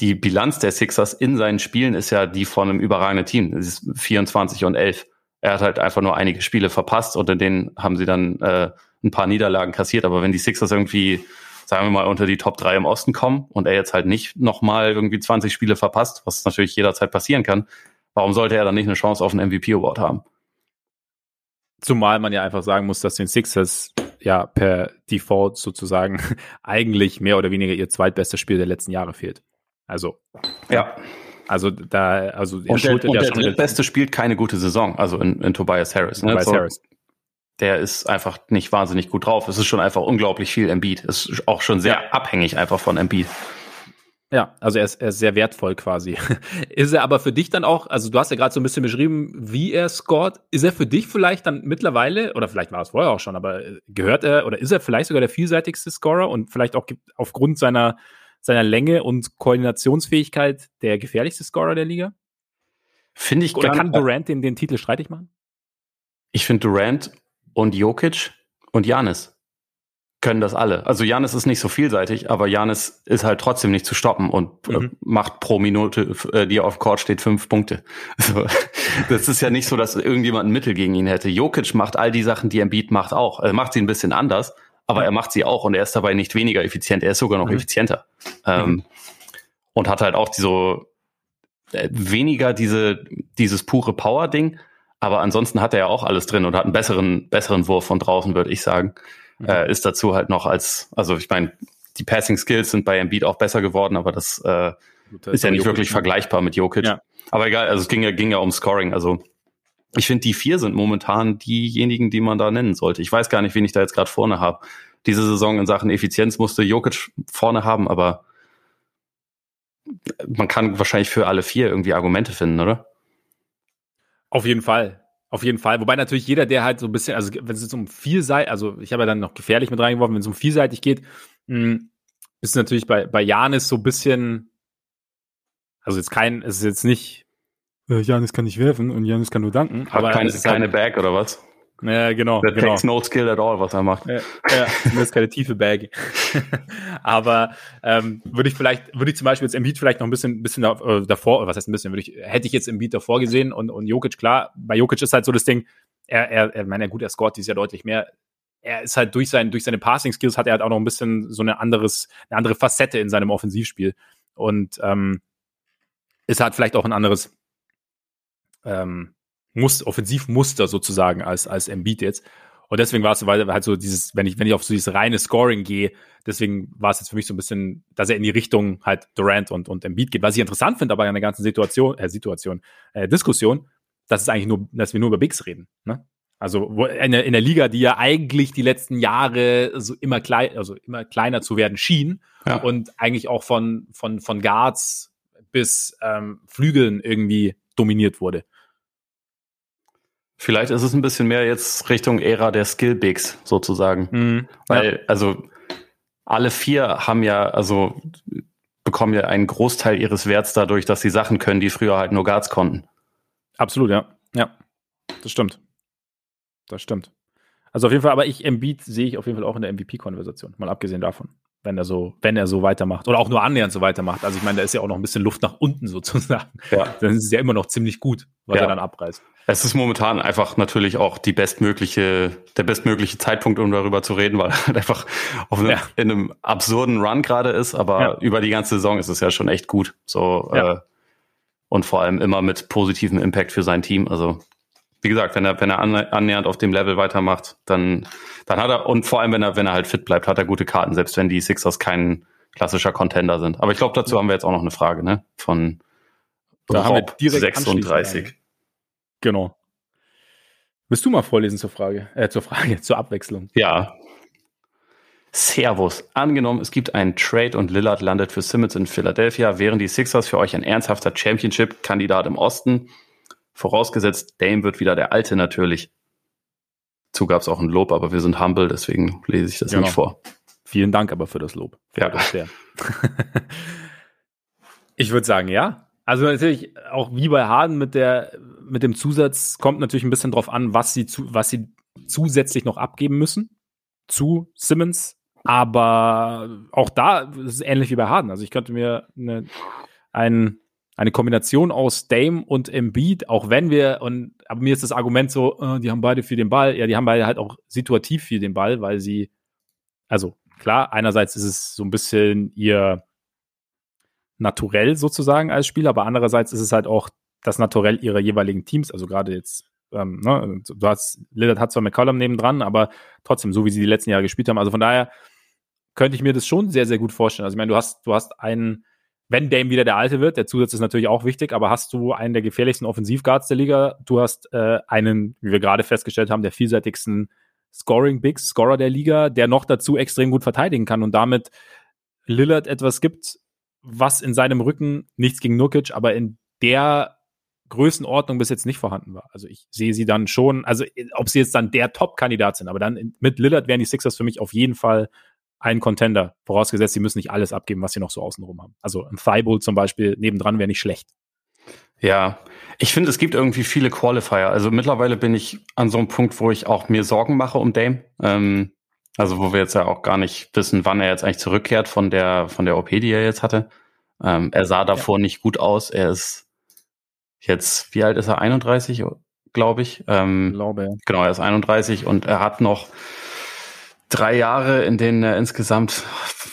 die Bilanz der Sixers in seinen Spielen ist ja die von einem überragenden Team. Es ist 24 und 11. Er hat halt einfach nur einige Spiele verpasst und in denen haben sie dann äh, ein paar Niederlagen kassiert. Aber wenn die Sixers irgendwie sagen wir mal, unter die Top 3 im Osten kommen und er jetzt halt nicht nochmal irgendwie 20 Spiele verpasst, was natürlich jederzeit passieren kann, warum sollte er dann nicht eine Chance auf einen MVP-Award haben? Zumal man ja einfach sagen muss, dass den Sixers ja per Default sozusagen eigentlich mehr oder weniger ihr zweitbestes Spiel der letzten Jahre fehlt. Also. Ja. Also da, also er und der, und ja der drittbeste spielt keine gute Saison, also in, in Tobias Harris. Ne? Tobias so, Harris der ist einfach nicht wahnsinnig gut drauf. Es ist schon einfach unglaublich viel Embiid. Es ist auch schon sehr ja. abhängig einfach von Embiid. Ja, also er ist, er ist sehr wertvoll quasi. ist er aber für dich dann auch, also du hast ja gerade so ein bisschen beschrieben, wie er scored. Ist er für dich vielleicht dann mittlerweile, oder vielleicht war es vorher auch schon, aber gehört er oder ist er vielleicht sogar der vielseitigste Scorer und vielleicht auch aufgrund seiner, seiner Länge und Koordinationsfähigkeit der gefährlichste Scorer der Liga? Finde ich Oder kann Durant den, den Titel streitig machen? Ich finde Durant und Jokic und Janis können das alle. Also Janis ist nicht so vielseitig, aber Janis ist halt trotzdem nicht zu stoppen und äh, mhm. macht pro Minute, äh, die auf Court steht, fünf Punkte. Also, das ist ja nicht so, dass irgendjemand ein Mittel gegen ihn hätte. Jokic macht all die Sachen, die Embiid macht auch. Er macht sie ein bisschen anders, aber er macht sie auch und er ist dabei nicht weniger effizient. Er ist sogar noch mhm. effizienter. Ähm, mhm. Und hat halt auch die so äh, weniger diese, dieses pure Power-Ding, aber ansonsten hat er ja auch alles drin und hat einen besseren, besseren Wurf von draußen, würde ich sagen. Mhm. Äh, ist dazu halt noch als, also ich meine, die Passing Skills sind bei Embiid auch besser geworden, aber das, äh, Gut, ist ja nicht Jokic wirklich vergleichbar mit Jokic. Ja. Aber egal, also es ging ja, ging ja um Scoring. Also ich finde, die vier sind momentan diejenigen, die man da nennen sollte. Ich weiß gar nicht, wen ich da jetzt gerade vorne habe. Diese Saison in Sachen Effizienz musste Jokic vorne haben, aber man kann wahrscheinlich für alle vier irgendwie Argumente finden, oder? Auf jeden Fall. Auf jeden Fall. Wobei natürlich jeder, der halt so ein bisschen, also wenn es jetzt um vielseitig, also ich habe ja dann noch gefährlich mit reingeworfen, wenn es um vielseitig geht, mh, hm, ist natürlich bei, bei Janis so ein bisschen, also jetzt kein, es ist jetzt nicht, äh, Janis kann nicht werfen und Janis kann nur danken. Hat aber keine, keine halt, Bag oder was? Ja, genau. Der genau. takes no skill at all, was er macht. Ja, ja das ist keine tiefe Bag. Aber ähm, würde ich vielleicht, würde ich zum Beispiel jetzt Embiid vielleicht noch ein bisschen, bisschen äh, davor, was heißt ein bisschen, würde ich, hätte ich jetzt Embiid davor gesehen und, und Jokic, klar, bei Jokic ist halt so das Ding, er, er, er meine, gut, er scoret dies ja deutlich mehr. Er ist halt durch, sein, durch seine Passing-Skills hat er halt auch noch ein bisschen so eine anderes, eine andere Facette in seinem Offensivspiel. Und ähm, ist halt vielleicht auch ein anderes ähm, Muster, Offensivmuster sozusagen als, als Embiid jetzt. Und deswegen war es halt so dieses, wenn ich, wenn ich auf so dieses reine Scoring gehe, deswegen war es jetzt für mich so ein bisschen, dass er in die Richtung halt Durant und, und Embiid geht. Was ich interessant finde, aber in der ganzen Situation, äh, Situation, äh, Diskussion, dass es eigentlich nur, dass wir nur über Bigs reden. Ne? Also wo, in, der, in der Liga, die ja eigentlich die letzten Jahre so immer klein, also immer kleiner zu werden schien ja. und eigentlich auch von, von, von Guards bis ähm, Flügeln irgendwie dominiert wurde. Vielleicht ist es ein bisschen mehr jetzt Richtung Ära der Skill Bigs sozusagen. Mhm. Weil, ja. also alle vier haben ja, also bekommen ja einen Großteil ihres Werts dadurch, dass sie Sachen können, die früher halt nur Guards konnten. Absolut, ja. Ja, das stimmt. Das stimmt. Also auf jeden Fall, aber ich, Embiid sehe ich auf jeden Fall auch in der MVP-Konversation, mal abgesehen davon wenn er so, wenn er so weitermacht oder auch nur annähernd so weitermacht. Also ich meine, da ist ja auch noch ein bisschen Luft nach unten sozusagen. Ja. Dann ist es ja immer noch ziemlich gut, was ja. er dann abreißt. Es ist momentan einfach natürlich auch die bestmögliche, der bestmögliche Zeitpunkt, um darüber zu reden, weil er halt einfach auf einem, ja. in einem absurden Run gerade ist, aber ja. über die ganze Saison ist es ja schon echt gut. So äh, und vor allem immer mit positivem Impact für sein Team. Also wie gesagt, wenn er, wenn er annähernd auf dem Level weitermacht, dann, dann hat er, und vor allem, wenn er, wenn er halt fit bleibt, hat er gute Karten, selbst wenn die Sixers kein klassischer Contender sind. Aber ich glaube, dazu haben wir jetzt auch noch eine Frage, ne? Von da haben wir direkt 36. Genau. Willst du mal vorlesen zur Frage, äh, zur Frage, zur Abwechslung? Ja. Servus. Angenommen, es gibt einen Trade und Lillard landet für Simmons in Philadelphia. Wären die Sixers für euch ein ernsthafter Championship-Kandidat im Osten? Vorausgesetzt, Dame wird wieder der Alte natürlich. Zu gab es auch ein Lob, aber wir sind humble, deswegen lese ich das genau. nicht vor. Vielen Dank aber für das Lob. Ja. ich würde sagen, ja. Also natürlich auch wie bei Harden mit der mit dem Zusatz kommt natürlich ein bisschen drauf an, was sie zu, was sie zusätzlich noch abgeben müssen zu Simmons. Aber auch da ist es ähnlich wie bei Harden. Also ich könnte mir eine, einen eine Kombination aus Dame und Embiid, auch wenn wir, und aber mir ist das Argument so, äh, die haben beide für den Ball, ja, die haben beide halt auch situativ für den Ball, weil sie, also klar, einerseits ist es so ein bisschen ihr Naturell sozusagen als Spieler, aber andererseits ist es halt auch das Naturell ihrer jeweiligen Teams, also gerade jetzt, ähm, ne, du hast, Lillard hat zwar McCollum nebendran, aber trotzdem, so wie sie die letzten Jahre gespielt haben, also von daher könnte ich mir das schon sehr, sehr gut vorstellen. Also ich meine, du hast, du hast einen wenn Dame wieder der Alte wird, der Zusatz ist natürlich auch wichtig, aber hast du einen der gefährlichsten Offensivguards der Liga, du hast äh, einen, wie wir gerade festgestellt haben, der vielseitigsten Scoring Bigs, Scorer der Liga, der noch dazu extrem gut verteidigen kann und damit Lillard etwas gibt, was in seinem Rücken nichts gegen Nurkic, aber in der Größenordnung bis jetzt nicht vorhanden war. Also ich sehe sie dann schon, also ob sie jetzt dann der Top-Kandidat sind, aber dann mit Lillard wären die Sixers für mich auf jeden Fall ein Contender, vorausgesetzt, sie müssen nicht alles abgeben, was sie noch so außenrum haben. Also ein Thibault zum Beispiel nebendran wäre nicht schlecht. Ja, ich finde, es gibt irgendwie viele Qualifier. Also mittlerweile bin ich an so einem Punkt, wo ich auch mir Sorgen mache um Dame. Ähm, also wo wir jetzt ja auch gar nicht wissen, wann er jetzt eigentlich zurückkehrt von der von der OP, die er jetzt hatte. Ähm, er sah davor ja. nicht gut aus. Er ist jetzt, wie alt ist er? 31, glaube ich. Ähm, glaube ja. Genau, er ist 31 und er hat noch drei Jahre, in denen er insgesamt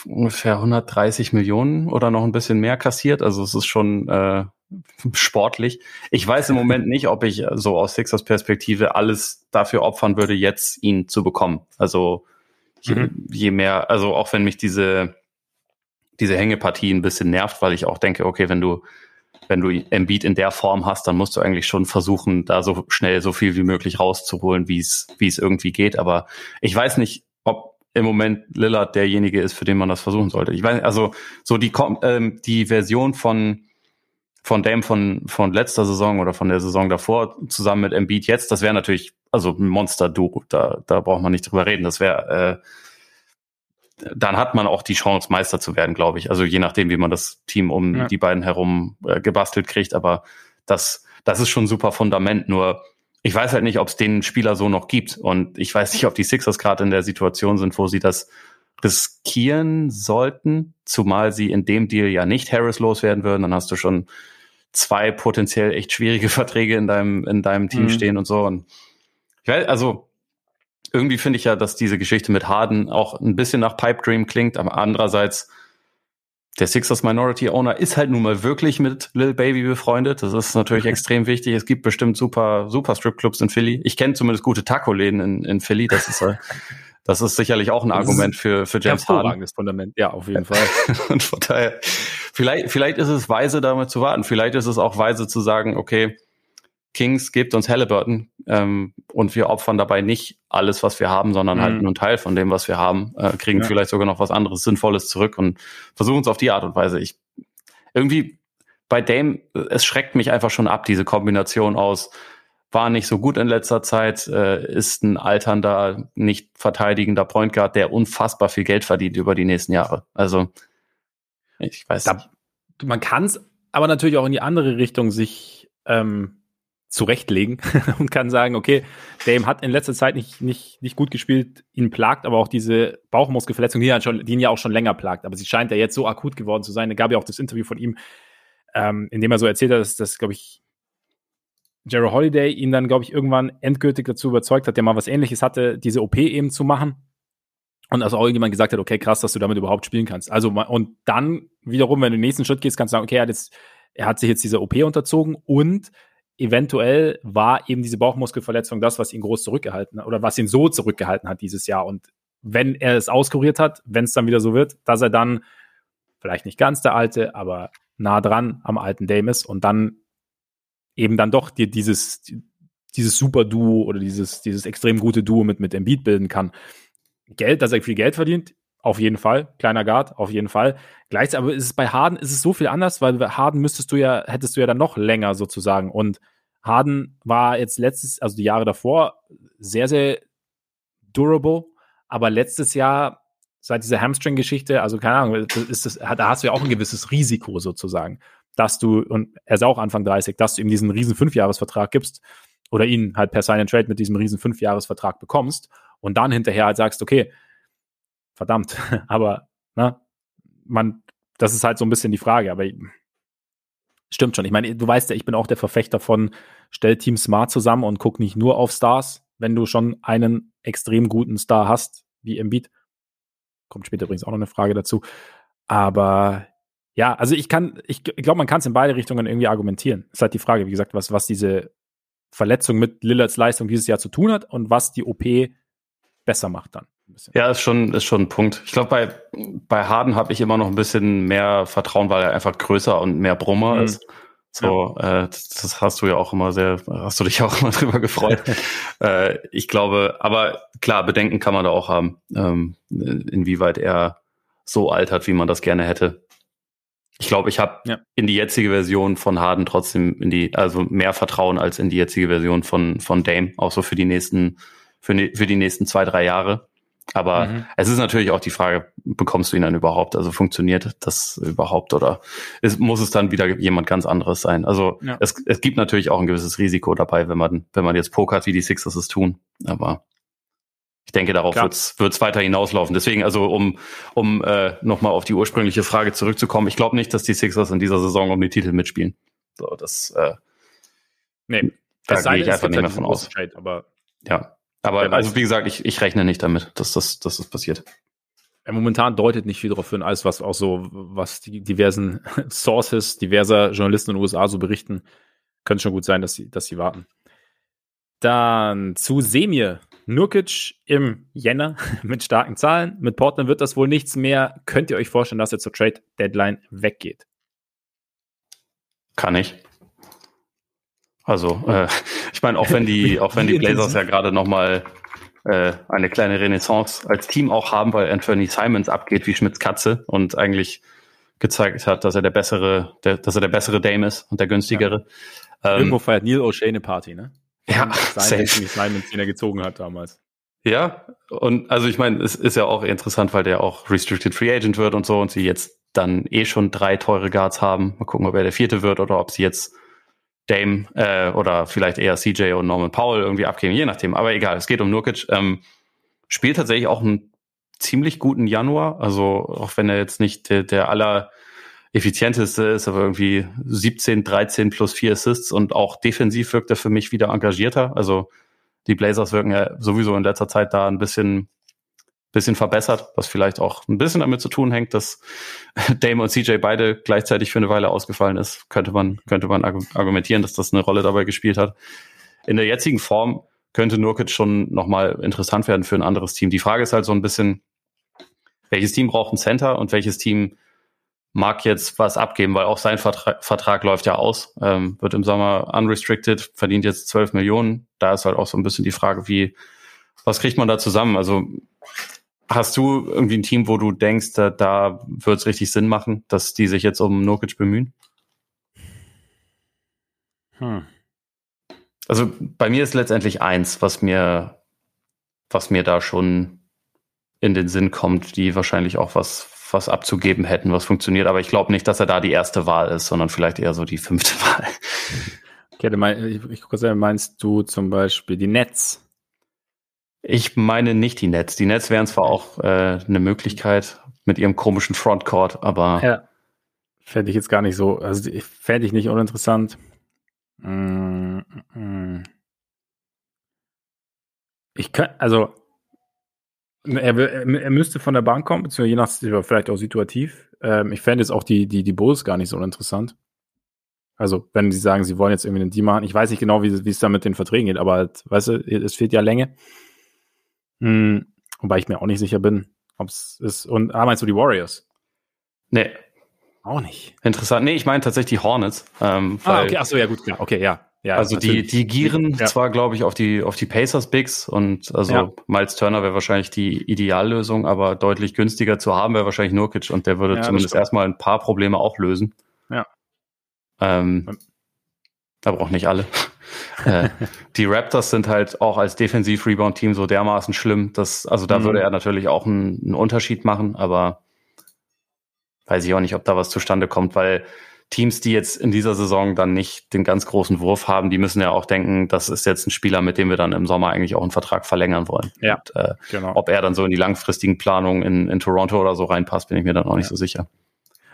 ungefähr 130 Millionen oder noch ein bisschen mehr kassiert. Also es ist schon äh, sportlich. Ich weiß im Moment nicht, ob ich so aus Sixers Perspektive alles dafür opfern würde, jetzt ihn zu bekommen. Also je, mhm. je mehr, also auch wenn mich diese diese Hängepartie ein bisschen nervt, weil ich auch denke, okay, wenn du wenn du Embiid in der Form hast, dann musst du eigentlich schon versuchen, da so schnell so viel wie möglich rauszuholen, wie es wie es irgendwie geht. Aber ich weiß nicht, im Moment Lillard derjenige ist, für den man das versuchen sollte. Ich weiß, also so die ähm, die Version von von Dame von von letzter Saison oder von der Saison davor zusammen mit Embiid jetzt, das wäre natürlich also ein Monster Duo. Da da braucht man nicht drüber reden. Das wäre äh, dann hat man auch die Chance, Meister zu werden, glaube ich. Also je nachdem, wie man das Team um ja. die beiden herum äh, gebastelt kriegt. Aber das, das ist schon ein super Fundament. Nur ich weiß halt nicht, ob es den Spieler so noch gibt. Und ich weiß nicht, ob die Sixers gerade in der Situation sind, wo sie das riskieren sollten, zumal sie in dem Deal ja nicht Harris loswerden würden. Dann hast du schon zwei potenziell echt schwierige Verträge in deinem, in deinem Team mhm. stehen und so. Und ich weiß, also irgendwie finde ich ja, dass diese Geschichte mit Harden auch ein bisschen nach Pipe Dream klingt, aber andererseits der Sixers Minority Owner ist halt nun mal wirklich mit Lil Baby befreundet. Das ist natürlich extrem wichtig. Es gibt bestimmt super, super Stripclubs in Philly. Ich kenne zumindest gute Taco-Läden in, in Philly. Das ist, äh, das ist sicherlich auch ein Argument für, für James Harden. Fundament. Ja, auf jeden Fall. Und von daher, vielleicht, vielleicht ist es weise, damit zu warten. Vielleicht ist es auch weise zu sagen, okay, Kings gibt uns Halliburton ähm, und wir opfern dabei nicht alles, was wir haben, sondern halt mhm. halt nur einen Teil von dem, was wir haben, äh, kriegen ja. vielleicht sogar noch was anderes Sinnvolles zurück und versuchen es auf die Art und Weise. Ich irgendwie bei Dame, es schreckt mich einfach schon ab, diese Kombination aus war nicht so gut in letzter Zeit, äh, ist ein alternder, nicht verteidigender Point Guard, der unfassbar viel Geld verdient über die nächsten Jahre. Also ich weiß da, nicht. Man kann es aber natürlich auch in die andere Richtung sich ähm, zurechtlegen und kann sagen, okay, Dame hat in letzter Zeit nicht, nicht, nicht gut gespielt, ihn plagt aber auch diese Bauchmuskelverletzung, die, schon, die ihn ja auch schon länger plagt, aber sie scheint ja jetzt so akut geworden zu sein. Da gab ja auch das Interview von ihm, ähm, in dem er so erzählt hat, dass das, glaube ich, Jerry Holiday ihn dann, glaube ich, irgendwann endgültig dazu überzeugt hat, der mal was ähnliches hatte, diese OP eben zu machen. Und also auch irgendjemand gesagt hat, okay, krass, dass du damit überhaupt spielen kannst. Also, und dann wiederum, wenn du den nächsten Schritt gehst, kannst du sagen, okay, er hat, jetzt, er hat sich jetzt dieser OP unterzogen und eventuell war eben diese Bauchmuskelverletzung das, was ihn groß zurückgehalten hat oder was ihn so zurückgehalten hat dieses Jahr. Und wenn er es auskuriert hat, wenn es dann wieder so wird, dass er dann vielleicht nicht ganz der alte, aber nah dran am alten Dame ist und dann eben dann doch dir dieses, dieses super Duo oder dieses, dieses extrem gute Duo mit, mit Embiid bilden kann. Geld, dass er viel Geld verdient, auf jeden Fall. Kleiner Guard, auf jeden Fall. Gleichzeitig aber ist es bei Harden ist es so viel anders, weil Harden müsstest du ja, hättest du ja dann noch länger sozusagen. Und Harden war jetzt letztes, also die Jahre davor, sehr, sehr durable. Aber letztes Jahr, seit dieser Hamstring-Geschichte, also keine Ahnung, ist das, da hast du ja auch ein gewisses Risiko sozusagen, dass du, und er ist auch Anfang 30, dass du ihm diesen riesen Fünfjahresvertrag gibst oder ihn halt per Sign and Trade mit diesem riesen Fünfjahresvertrag bekommst und dann hinterher halt sagst, okay, verdammt, aber ne, man, das ist halt so ein bisschen die Frage, aber stimmt schon. Ich meine, du weißt ja, ich bin auch der Verfechter von stell Team Smart zusammen und guck nicht nur auf Stars, wenn du schon einen extrem guten Star hast, wie Embiid. Kommt später übrigens auch noch eine Frage dazu. Aber ja, also ich kann, ich, ich glaube, man kann es in beide Richtungen irgendwie argumentieren. Ist halt die Frage, wie gesagt, was, was diese Verletzung mit Lillards Leistung dieses Jahr zu tun hat und was die OP besser macht dann. Ja, ist schon, ist schon ein Punkt. Ich glaube, bei, bei Harden habe ich immer noch ein bisschen mehr Vertrauen, weil er einfach größer und mehr Brummer mhm. ist. So, ja. äh, das hast du ja auch immer sehr, hast du dich auch immer drüber gefreut. äh, ich glaube, aber klar, Bedenken kann man da auch haben, ähm, inwieweit er so altert, wie man das gerne hätte. Ich glaube, ich habe ja. in die jetzige Version von Harden trotzdem in die, also mehr Vertrauen als in die jetzige Version von, von Dame, auch so für die nächsten, für, ne, für die nächsten zwei, drei Jahre. Aber mhm. es ist natürlich auch die Frage, bekommst du ihn dann überhaupt? Also funktioniert das überhaupt oder ist, muss es dann wieder jemand ganz anderes sein? Also ja. es, es gibt natürlich auch ein gewisses Risiko dabei, wenn man, wenn man jetzt pokert, wie die Sixers es tun. Aber ich denke, darauf wird es weiter hinauslaufen. Deswegen, also um, um äh, nochmal auf die ursprüngliche Frage zurückzukommen, ich glaube nicht, dass die Sixers in dieser Saison um die Titel mitspielen. So, das äh, nee, da gehe ich einfach nicht mehr von aus. Aber ja. Aber also wie gesagt, ich, ich rechne nicht damit, dass das, dass das passiert. Momentan deutet nicht viel darauf hin, alles was auch so, was die diversen Sources, diverser Journalisten in den USA so berichten, könnte schon gut sein, dass sie, dass sie warten. Dann zu Semir. Nurkic im Jänner mit starken Zahlen. Mit Portland wird das wohl nichts mehr. Könnt ihr euch vorstellen, dass er zur Trade Deadline weggeht? Kann ich. Also, äh, ich meine, auch wenn die, auch wenn die Blazers ja gerade nochmal äh, eine kleine Renaissance als Team auch haben, weil Anthony Simons abgeht wie Schmidts Katze und eigentlich gezeigt hat, dass er der bessere, der, dass er der bessere Dame ist und der günstigere. Ja. Ähm, Irgendwo feiert Neil O'Shea eine Party, ne? Ja, sein Simons, den er gezogen hat damals. Ja, und also ich meine, es ist ja auch interessant, weil der auch Restricted Free Agent wird und so und sie jetzt dann eh schon drei teure Guards haben. Mal gucken, ob er der vierte wird oder ob sie jetzt Dame äh, oder vielleicht eher CJ und Norman Powell irgendwie abgeben, je nachdem. Aber egal, es geht um Nurkic. Ähm, spielt tatsächlich auch einen ziemlich guten Januar. Also auch wenn er jetzt nicht der, der aller effizienteste ist, aber irgendwie 17, 13 plus 4 Assists und auch defensiv wirkt er für mich wieder engagierter. Also die Blazers wirken ja sowieso in letzter Zeit da ein bisschen bisschen verbessert, was vielleicht auch ein bisschen damit zu tun hängt, dass Dame und CJ beide gleichzeitig für eine Weile ausgefallen ist. Könnte man, könnte man argumentieren, dass das eine Rolle dabei gespielt hat. In der jetzigen Form könnte Nurkic schon nochmal interessant werden für ein anderes Team. Die Frage ist halt so ein bisschen, welches Team braucht ein Center und welches Team mag jetzt was abgeben, weil auch sein Vertrag, Vertrag läuft ja aus, ähm, wird im Sommer unrestricted, verdient jetzt 12 Millionen. Da ist halt auch so ein bisschen die Frage, wie, was kriegt man da zusammen? Also Hast du irgendwie ein Team, wo du denkst, da, da wird es richtig Sinn machen, dass die sich jetzt um Nokic bemühen? Hm. Also bei mir ist letztendlich eins, was mir, was mir da schon in den Sinn kommt, die wahrscheinlich auch was, was abzugeben hätten, was funktioniert. Aber ich glaube nicht, dass er da die erste Wahl ist, sondern vielleicht eher so die fünfte Wahl. Okay, ich, ich gucke, meinst du zum Beispiel die Netz? Ich meine nicht die Nets. Die Nets wären zwar auch äh, eine Möglichkeit mit ihrem komischen Frontcourt, aber. Ja. Fände ich jetzt gar nicht so, also fände ich nicht uninteressant. Mm, mm. Ich kann, also er, er, müsste von der Bank kommen, beziehungsweise je nach, vielleicht auch situativ. Ähm, ich fände jetzt auch die, die, die Bulls gar nicht so interessant. Also, wenn sie sagen, sie wollen jetzt irgendwie einen Deal machen, ich weiß nicht genau, wie, wie es da mit den Verträgen geht, aber halt, weißt du, es fehlt ja Länge. Hm, wobei ich mir auch nicht sicher bin, ob es ist. Und ah, meinst du die Warriors? Nee. Auch nicht. Interessant. Nee, ich meine tatsächlich die Hornets. Ähm, ah, okay, achso, ja, gut, klar. Okay, ja. Ja, also die, die gieren ja. zwar, glaube ich, auf die, auf die Pacers Bigs und also ja. Miles Turner wäre wahrscheinlich die Ideallösung, aber deutlich günstiger zu haben wäre wahrscheinlich Nurkic und der würde ja, zumindest erstmal ein paar Probleme auch lösen. Ja. Ähm, aber auch nicht alle. Äh, die Raptors sind halt auch als Defensiv-Rebound-Team so dermaßen schlimm, dass, also da mhm. würde er natürlich auch einen, einen, Unterschied machen, aber weiß ich auch nicht, ob da was zustande kommt, weil Teams, die jetzt in dieser Saison dann nicht den ganz großen Wurf haben, die müssen ja auch denken, das ist jetzt ein Spieler, mit dem wir dann im Sommer eigentlich auch einen Vertrag verlängern wollen. Ja, Und, äh, genau. Ob er dann so in die langfristigen Planungen in, in Toronto oder so reinpasst, bin ich mir dann auch ja. nicht so sicher.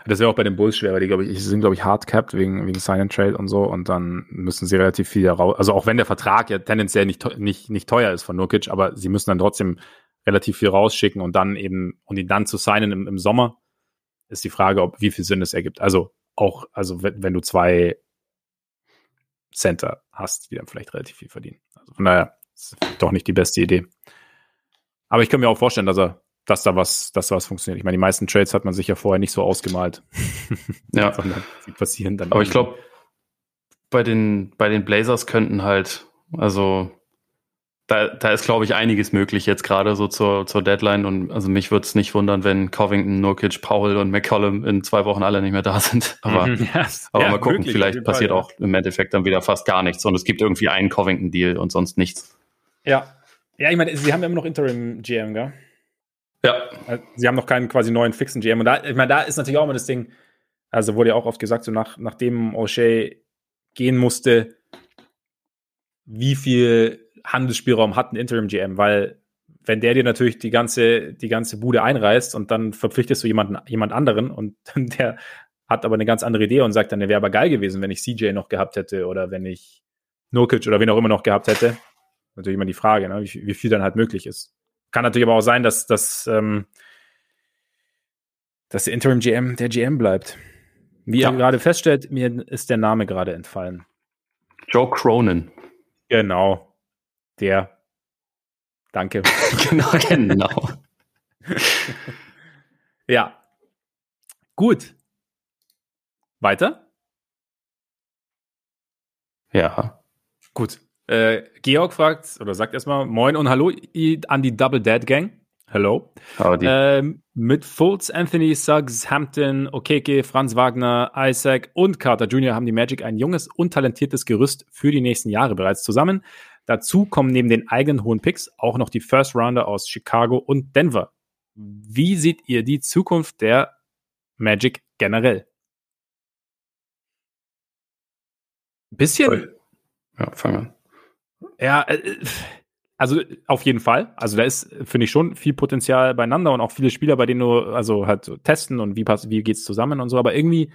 Das wäre auch bei den Bulls schwer, weil die, glaube ich, sind, glaube ich, hard capped wegen, wegen Sign and Trade und so und dann müssen sie relativ viel raus. Also auch wenn der Vertrag ja tendenziell nicht, nicht, nicht teuer ist von Nurkic, aber sie müssen dann trotzdem relativ viel rausschicken und dann eben, und ihn dann zu signen im, im Sommer, ist die Frage, ob wie viel Sinn es ergibt. Also auch, also wenn, wenn du zwei Center hast, die dann vielleicht relativ viel verdienen. Also von daher ist doch nicht die beste Idee. Aber ich kann mir auch vorstellen, dass er dass da was, dass da was funktioniert. Ich meine, die meisten Trades hat man sich ja vorher nicht so ausgemalt. ja. Sondern sie passieren dann. Aber ich glaube, bei den, bei den Blazers könnten halt, also da, da ist, glaube ich, einiges möglich jetzt gerade so zur, zur Deadline. Und also mich würde es nicht wundern, wenn Covington, Nurkic, Powell und McCollum in zwei Wochen alle nicht mehr da sind. Aber, yes. aber ja, mal gucken, möglich, vielleicht passiert Fall, auch im Endeffekt dann wieder fast gar nichts. Und es gibt irgendwie einen Covington-Deal und sonst nichts. Ja. Ja, ich meine, sie haben ja immer noch Interim-GM, gell? Ja. Äh, sie haben noch keinen quasi neuen fixen GM. Und da, ich meine, da ist natürlich auch immer das Ding, also wurde ja auch oft gesagt, so nach, nachdem O'Shea gehen musste, wie viel Handelsspielraum hat ein Interim GM, weil wenn der dir natürlich die ganze, die ganze Bude einreißt und dann verpflichtest du jemanden, jemand anderen und der hat aber eine ganz andere Idee und sagt dann, der wäre aber geil gewesen, wenn ich CJ noch gehabt hätte oder wenn ich Nurkic oder wen auch immer noch gehabt hätte. Natürlich immer die Frage, ne, wie, wie viel dann halt möglich ist. Kann natürlich aber auch sein, dass, dass, ähm, dass der Interim GM der GM bleibt. Wie ja. ihr gerade feststellt, mir ist der Name gerade entfallen. Joe Cronin. Genau. Der. Danke. genau, genau. ja. Gut. Weiter? Ja. Gut. Äh, Georg fragt oder sagt erstmal Moin und Hallo an die Double Dead Gang. Hello. Ähm, mit Fultz, Anthony, Suggs, Hampton, Okeke, Franz Wagner, Isaac und Carter Jr. haben die Magic ein junges und talentiertes Gerüst für die nächsten Jahre bereits zusammen. Dazu kommen neben den eigenen hohen Picks auch noch die First Rounder aus Chicago und Denver. Wie seht ihr die Zukunft der Magic generell? Bisschen. Ja, fangen wir an. Ja, äh, also auf jeden Fall. Also da ist, finde ich, schon viel Potenzial beieinander und auch viele Spieler, bei denen du also halt so testen und wie passt, wie geht's zusammen und so. Aber irgendwie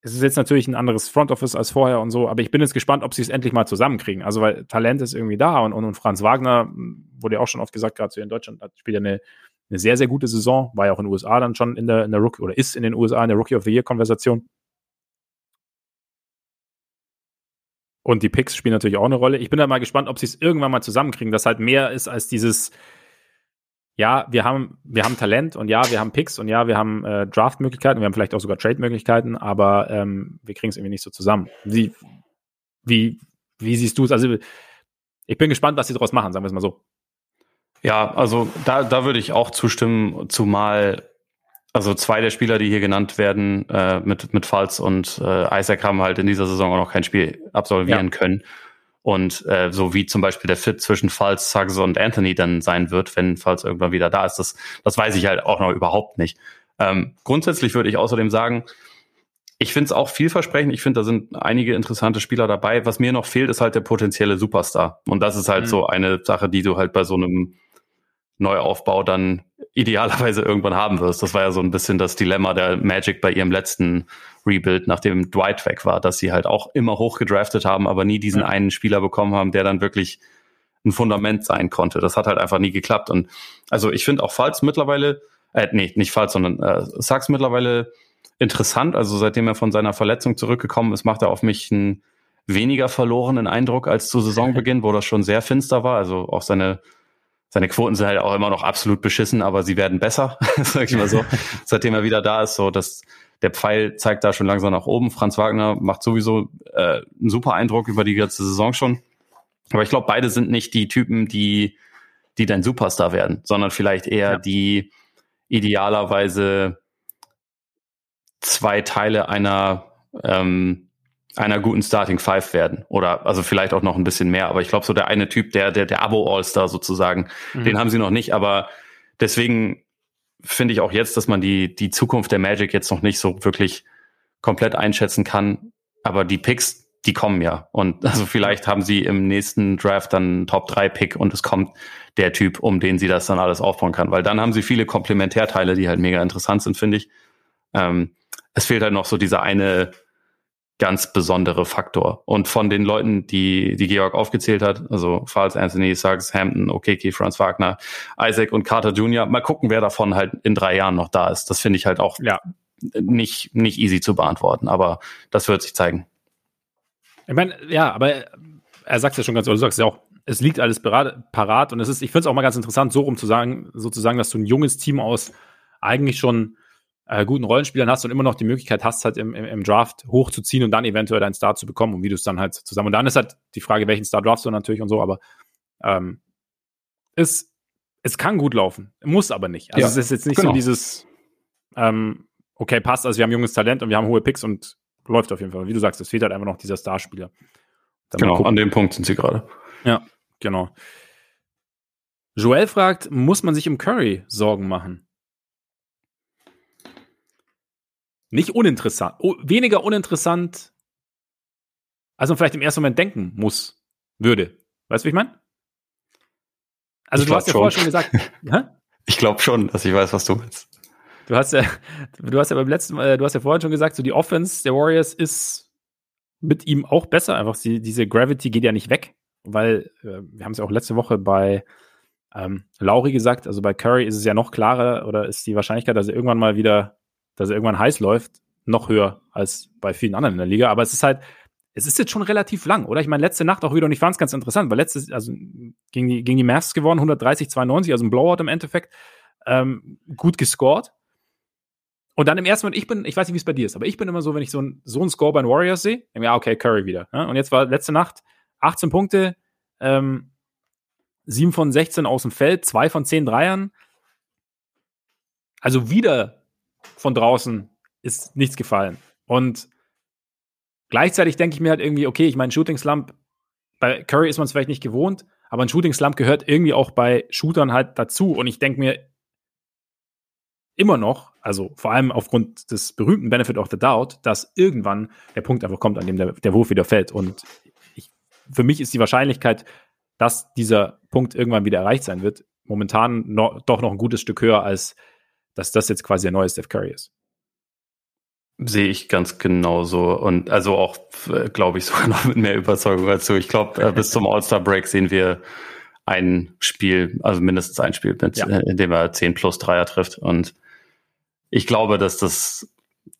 es ist jetzt natürlich ein anderes Front Office als vorher und so, aber ich bin jetzt gespannt, ob sie es endlich mal zusammenkriegen. Also, weil Talent ist irgendwie da und, und, und Franz Wagner, hm, wurde ja auch schon oft gesagt, gerade so in Deutschland, spielt ja eine, eine sehr, sehr gute Saison, war ja auch in den USA dann schon in der, in der Rookie oder ist in den USA in der Rookie of the Year Konversation. Und die Picks spielen natürlich auch eine Rolle. Ich bin da mal gespannt, ob sie es irgendwann mal zusammenkriegen, dass halt mehr ist als dieses, ja, wir haben, wir haben Talent und ja, wir haben Picks und ja, wir haben äh, Draft-Möglichkeiten, wir haben vielleicht auch sogar Trade-Möglichkeiten, aber ähm, wir kriegen es irgendwie nicht so zusammen. Wie, wie, wie siehst du es? Also ich bin gespannt, was sie daraus machen, sagen wir es mal so. Ja, also da, da würde ich auch zustimmen, zumal also zwei der Spieler, die hier genannt werden, äh, mit, mit Falls und äh, Isaac haben halt in dieser Saison auch noch kein Spiel absolvieren ja. können. Und äh, so wie zum Beispiel der Fit zwischen Falls, Suggs und Anthony dann sein wird, wenn Falls irgendwann wieder da ist, das, das weiß ich halt auch noch überhaupt nicht. Ähm, grundsätzlich würde ich außerdem sagen, ich finde es auch vielversprechend. Ich finde, da sind einige interessante Spieler dabei. Was mir noch fehlt, ist halt der potenzielle Superstar. Und das ist halt mhm. so eine Sache, die du halt bei so einem Neuaufbau dann idealerweise irgendwann haben wirst. Das war ja so ein bisschen das Dilemma der Magic bei ihrem letzten Rebuild, nachdem Dwight weg war, dass sie halt auch immer hoch gedraftet haben, aber nie diesen einen Spieler bekommen haben, der dann wirklich ein Fundament sein konnte. Das hat halt einfach nie geklappt. Und also ich finde auch Falls mittlerweile, äh, nee, nicht Falls, sondern äh, Sachs mittlerweile interessant. Also seitdem er von seiner Verletzung zurückgekommen ist, macht er auf mich einen weniger verlorenen Eindruck als zu Saisonbeginn, wo das schon sehr finster war. Also auch seine seine Quoten sind halt auch immer noch absolut beschissen, aber sie werden besser, sag ich mal so, seitdem er wieder da ist. So, dass der Pfeil zeigt da schon langsam nach oben. Franz Wagner macht sowieso äh, einen super Eindruck über die ganze Saison schon. Aber ich glaube, beide sind nicht die Typen, die, die dein Superstar werden, sondern vielleicht eher ja. die idealerweise zwei Teile einer ähm, einer guten Starting Five werden. Oder also vielleicht auch noch ein bisschen mehr. Aber ich glaube, so der eine Typ, der, der, der Abo-All-Star sozusagen, mhm. den haben sie noch nicht. Aber deswegen finde ich auch jetzt, dass man die, die Zukunft der Magic jetzt noch nicht so wirklich komplett einschätzen kann. Aber die Picks, die kommen ja. Und also vielleicht haben sie im nächsten Draft dann einen Top 3 Pick und es kommt der Typ, um den sie das dann alles aufbauen kann. Weil dann haben sie viele Komplementärteile, die halt mega interessant sind, finde ich. Ähm, es fehlt halt noch so dieser eine ganz besondere Faktor. Und von den Leuten, die, die Georg aufgezählt hat, also Falls, Anthony, Suggs, Hampton, Okeke, Franz Wagner, Isaac und Carter Jr., mal gucken, wer davon halt in drei Jahren noch da ist. Das finde ich halt auch ja. nicht, nicht easy zu beantworten, aber das wird sich zeigen. Ich meine, ja, aber er sagt ja schon ganz, oder du sagst ja auch, es liegt alles parat und es ist, ich finde es auch mal ganz interessant, so rum zu sagen, sozusagen, dass du ein junges Team aus eigentlich schon äh, guten Rollenspielern hast und immer noch die Möglichkeit hast, halt im, im, im Draft hochzuziehen und dann eventuell deinen Star zu bekommen und wie du es dann halt zusammen. Und dann ist halt die Frage, welchen Star draftst du natürlich und so, aber ähm, es, es kann gut laufen, muss aber nicht. Also ja, es ist jetzt nicht genau. so dieses, ähm, okay, passt, also wir haben junges Talent und wir haben hohe Picks und läuft auf jeden Fall. Wie du sagst, es fehlt halt einfach noch dieser Starspieler. Genau, an dem Punkt sind sie gerade. Ja, genau. Joel fragt, muss man sich im Curry Sorgen machen? Nicht uninteressant, oh, weniger uninteressant, als man vielleicht im ersten Moment denken muss, würde. Weißt du, wie ich meine? Also ich du hast ja schon. vorher schon gesagt. Hä? Ich glaube schon, dass ich weiß, was du meinst. Du hast ja, du hast ja beim letzten, äh, du hast ja vorhin schon gesagt, so die Offense der Warriors ist mit ihm auch besser. Einfach die, diese Gravity geht ja nicht weg, weil äh, wir haben es ja auch letzte Woche bei ähm, Lauri gesagt. Also bei Curry ist es ja noch klarer oder ist die Wahrscheinlichkeit, dass er irgendwann mal wieder dass er irgendwann heiß läuft, noch höher als bei vielen anderen in der Liga. Aber es ist halt, es ist jetzt schon relativ lang, oder? Ich meine, letzte Nacht auch wieder und ich fand es ganz interessant, weil letztes, also gegen die, gegen die Mavs gewonnen, 130, 92, also ein Blowout im Endeffekt, ähm, gut gescored. Und dann im ersten Moment, ich bin, ich weiß nicht, wie es bei dir ist, aber ich bin immer so, wenn ich so, ein, so einen Score bei den Warriors sehe, ja, okay, Curry wieder. Ne? Und jetzt war letzte Nacht 18 Punkte, ähm, 7 von 16 aus dem Feld, 2 von 10 Dreiern. Also wieder von draußen ist nichts gefallen. Und gleichzeitig denke ich mir halt irgendwie, okay, ich meine, Shooting Slump, bei Curry ist man es vielleicht nicht gewohnt, aber ein Shooting Slump gehört irgendwie auch bei Shootern halt dazu. Und ich denke mir, immer noch, also vor allem aufgrund des berühmten Benefit of the Doubt, dass irgendwann der Punkt einfach kommt, an dem der, der Wurf wieder fällt. Und ich, für mich ist die Wahrscheinlichkeit, dass dieser Punkt irgendwann wieder erreicht sein wird, momentan noch, doch noch ein gutes Stück höher, als dass das jetzt quasi der neue Steph Curry ist. Sehe ich ganz genauso und also auch, glaube ich, sogar noch mit mehr Überzeugung du. Ich glaube, äh, bis zum All-Star-Break sehen wir ein Spiel, also mindestens ein Spiel, mit, ja. Äh, in dem er 10 plus Dreier trifft und ich glaube, dass das,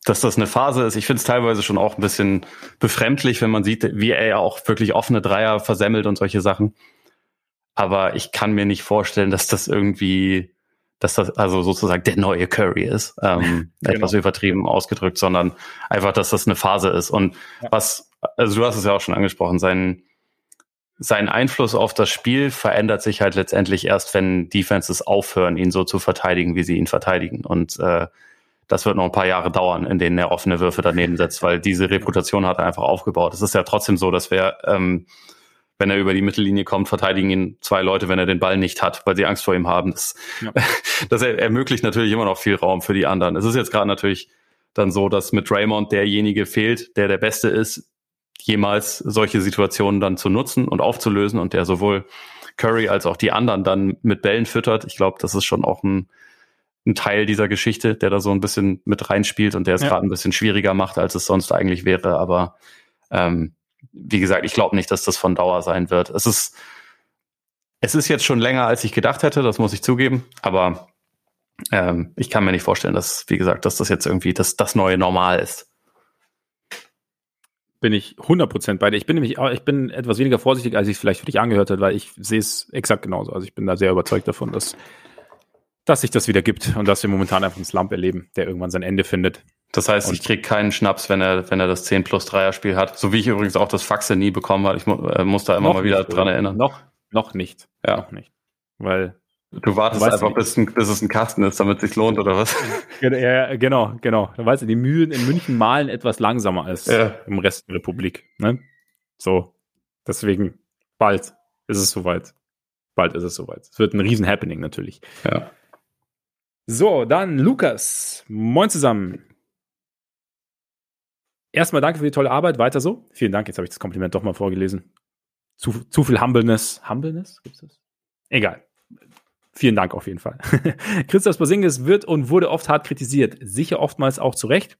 dass das eine Phase ist. Ich finde es teilweise schon auch ein bisschen befremdlich, wenn man sieht, wie er ja auch wirklich offene Dreier versemmelt und solche Sachen. Aber ich kann mir nicht vorstellen, dass das irgendwie, dass das also sozusagen der neue Curry ist, ähm, genau. etwas übertrieben ausgedrückt, sondern einfach, dass das eine Phase ist. Und ja. was, also du hast es ja auch schon angesprochen, sein, sein Einfluss auf das Spiel verändert sich halt letztendlich erst, wenn Defenses aufhören, ihn so zu verteidigen, wie sie ihn verteidigen. Und äh, das wird noch ein paar Jahre dauern, in denen er offene Würfe daneben setzt, weil diese Reputation hat er einfach aufgebaut. Es ist ja trotzdem so, dass wir, ähm, wenn er über die Mittellinie kommt, verteidigen ihn zwei Leute, wenn er den Ball nicht hat, weil sie Angst vor ihm haben. Das, ja. das ermöglicht natürlich immer noch viel Raum für die anderen. Es ist jetzt gerade natürlich dann so, dass mit Raymond derjenige fehlt, der der Beste ist, jemals solche Situationen dann zu nutzen und aufzulösen und der sowohl Curry als auch die anderen dann mit Bällen füttert. Ich glaube, das ist schon auch ein, ein Teil dieser Geschichte, der da so ein bisschen mit reinspielt und der es ja. gerade ein bisschen schwieriger macht, als es sonst eigentlich wäre. Aber ähm, wie gesagt, ich glaube nicht, dass das von Dauer sein wird. Es ist, es ist jetzt schon länger, als ich gedacht hätte, das muss ich zugeben. Aber ähm, ich kann mir nicht vorstellen, dass, wie gesagt, dass das jetzt irgendwie das, das neue Normal ist bin ich 100% bei dir. Ich bin nämlich, ich bin etwas weniger vorsichtig, als ich es vielleicht für dich angehört habe, weil ich sehe es exakt genauso. Also ich bin da sehr überzeugt davon, dass, dass sich das wieder gibt und dass wir momentan einfach einen Slump erleben, der irgendwann sein Ende findet. Das heißt, und ich kriege keinen Schnaps, wenn er, wenn er das 10 plus 3er Spiel hat. So wie ich übrigens auch das Faxe nie bekommen habe. Ich mu äh, muss da immer mal wieder nicht, dran erinnern. Noch, noch nicht. Ja. Noch nicht. Weil Du wartest du einfach, bis, bis, es ein Kasten ist, damit es sich lohnt, oder was? Ja, genau, genau. Da weißt du, die Mühlen in München malen etwas langsamer als ja. im Rest der Republik. Ne? So, deswegen, bald ist es soweit. Bald ist es soweit. Es wird ein Riesen-Happening natürlich. Ja. So, dann Lukas. Moin zusammen. Erstmal danke für die tolle Arbeit. Weiter so. Vielen Dank. Jetzt habe ich das Kompliment doch mal vorgelesen. Zu, zu viel Humbleness. Humbleness? Gibt's das? Egal. Vielen Dank auf jeden Fall. Christoph Porzingis wird und wurde oft hart kritisiert, sicher oftmals auch zu Recht.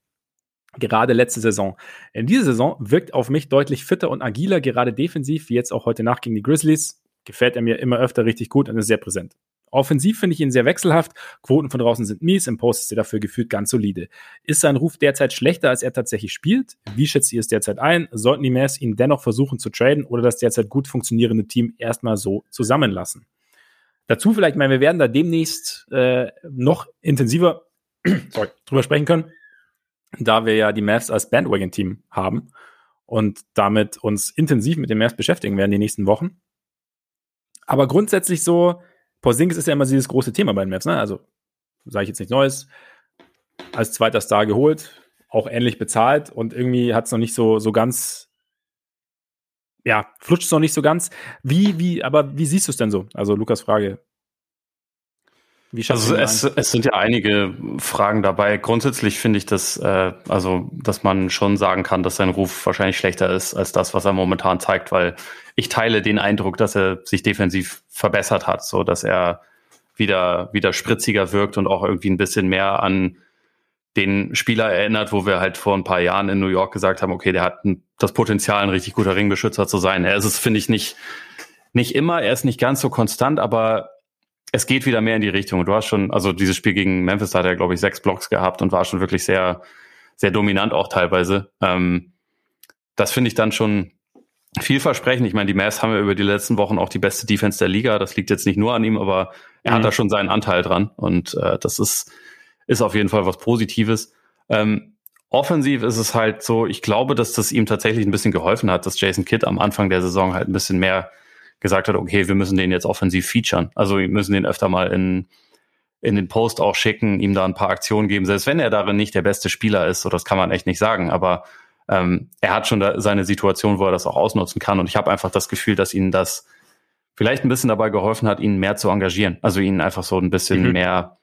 Gerade letzte Saison. In dieser Saison wirkt auf mich deutlich fitter und agiler, gerade defensiv, wie jetzt auch heute Nacht gegen die Grizzlies. Gefällt er mir immer öfter richtig gut und ist sehr präsent. Offensiv finde ich ihn sehr wechselhaft. Quoten von draußen sind mies, im Post ist er dafür gefühlt ganz solide. Ist sein Ruf derzeit schlechter, als er tatsächlich spielt? Wie schätzt ihr es derzeit ein? Sollten die Mavs ihn dennoch versuchen zu traden oder das derzeit gut funktionierende Team erstmal so zusammenlassen? Dazu vielleicht, ich meine, wir werden da demnächst äh, noch intensiver sorry, drüber sprechen können, da wir ja die Mavs als Bandwagon-Team haben und damit uns intensiv mit den Mavs beschäftigen werden die nächsten Wochen. Aber grundsätzlich so, Porzingis ist ja immer dieses große Thema bei den Mavs, ne? Also, sage ich jetzt nichts Neues, als zweiter Star geholt, auch ähnlich bezahlt und irgendwie hat es noch nicht so, so ganz ja, flutscht es noch nicht so ganz. Wie, wie, aber wie siehst du es denn so? Also, Lukas Frage. Wie also es, es sind ja einige Fragen dabei. Grundsätzlich finde ich, dass, äh, also, dass man schon sagen kann, dass sein Ruf wahrscheinlich schlechter ist als das, was er momentan zeigt, weil ich teile den Eindruck, dass er sich defensiv verbessert hat, so dass er wieder, wieder spritziger wirkt und auch irgendwie ein bisschen mehr an den Spieler erinnert, wo wir halt vor ein paar Jahren in New York gesagt haben, okay, der hat das Potenzial, ein richtig guter Ringbeschützer zu sein. Er ist es, finde ich, nicht, nicht immer, er ist nicht ganz so konstant, aber es geht wieder mehr in die Richtung. Du hast schon, also dieses Spiel gegen Memphis hat er, glaube ich, sechs Blocks gehabt und war schon wirklich sehr, sehr dominant auch teilweise. Ähm, das finde ich dann schon vielversprechend. Ich meine, die Mavs haben ja über die letzten Wochen auch die beste Defense der Liga. Das liegt jetzt nicht nur an ihm, aber er mhm. hat da schon seinen Anteil dran und äh, das ist ist auf jeden Fall was Positives. Ähm, offensiv ist es halt so, ich glaube, dass das ihm tatsächlich ein bisschen geholfen hat, dass Jason Kidd am Anfang der Saison halt ein bisschen mehr gesagt hat, okay, wir müssen den jetzt offensiv featuren. Also wir müssen den öfter mal in, in den Post auch schicken, ihm da ein paar Aktionen geben, selbst wenn er darin nicht der beste Spieler ist, so das kann man echt nicht sagen, aber ähm, er hat schon da seine Situation, wo er das auch ausnutzen kann und ich habe einfach das Gefühl, dass ihn das vielleicht ein bisschen dabei geholfen hat, ihn mehr zu engagieren, also ihn einfach so ein bisschen mhm. mehr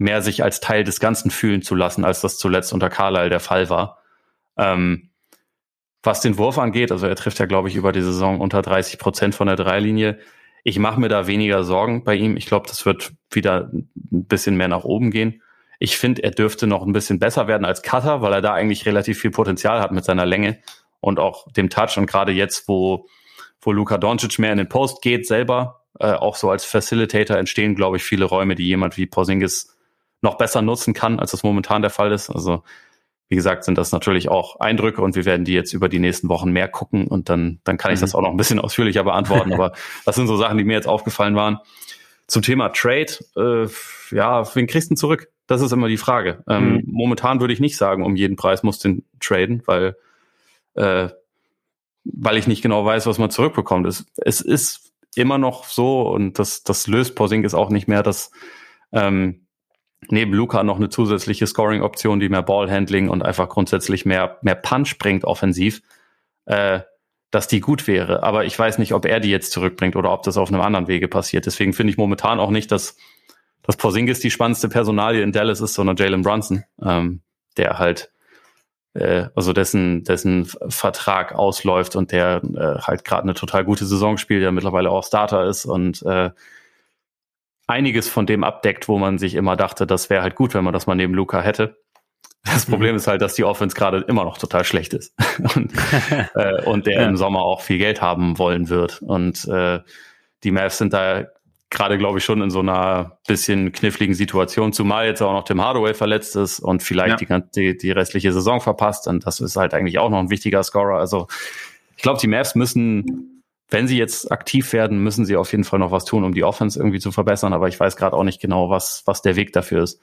mehr sich als Teil des Ganzen fühlen zu lassen, als das zuletzt unter Carlyle der Fall war. Ähm, was den Wurf angeht, also er trifft ja, glaube ich, über die Saison unter 30 Prozent von der Dreilinie. Ich mache mir da weniger Sorgen bei ihm. Ich glaube, das wird wieder ein bisschen mehr nach oben gehen. Ich finde, er dürfte noch ein bisschen besser werden als Cutter, weil er da eigentlich relativ viel Potenzial hat mit seiner Länge und auch dem Touch. Und gerade jetzt, wo, wo Luka Doncic mehr in den Post geht selber, äh, auch so als Facilitator entstehen, glaube ich, viele Räume, die jemand wie Porzingis noch besser nutzen kann, als das momentan der Fall ist. Also wie gesagt, sind das natürlich auch Eindrücke und wir werden die jetzt über die nächsten Wochen mehr gucken und dann, dann kann ich mhm. das auch noch ein bisschen ausführlicher beantworten. Aber das sind so Sachen, die mir jetzt aufgefallen waren. Zum Thema Trade, äh, ja, wen kriegst du denn zurück? Das ist immer die Frage. Ähm, mhm. Momentan würde ich nicht sagen, um jeden Preis muss den traden, weil, äh, weil ich nicht genau weiß, was man zurückbekommt. Es, es ist immer noch so und das, das löst Porzingis auch nicht mehr, dass ähm, neben Luca noch eine zusätzliche Scoring-Option, die mehr Ballhandling und einfach grundsätzlich mehr, mehr Punch bringt offensiv, äh, dass die gut wäre. Aber ich weiß nicht, ob er die jetzt zurückbringt oder ob das auf einem anderen Wege passiert. Deswegen finde ich momentan auch nicht, dass, dass Porzingis die spannendste Personalie in Dallas ist, sondern Jalen Brunson, ähm, der halt äh, also dessen, dessen Vertrag ausläuft und der äh, halt gerade eine total gute Saison spielt, der mittlerweile auch Starter ist und äh, einiges von dem abdeckt, wo man sich immer dachte, das wäre halt gut, wenn man das mal neben Luca hätte. Das mhm. Problem ist halt, dass die Offense gerade immer noch total schlecht ist und, äh, und der ja. im Sommer auch viel Geld haben wollen wird. Und äh, die Mavs sind da gerade, glaube ich, schon in so einer bisschen kniffligen Situation, zumal jetzt auch noch Tim Hardaway verletzt ist und vielleicht ja. die, die, die restliche Saison verpasst. Und das ist halt eigentlich auch noch ein wichtiger Scorer. Also ich glaube, die Mavs müssen wenn sie jetzt aktiv werden, müssen sie auf jeden Fall noch was tun, um die Offense irgendwie zu verbessern. Aber ich weiß gerade auch nicht genau, was, was der Weg dafür ist.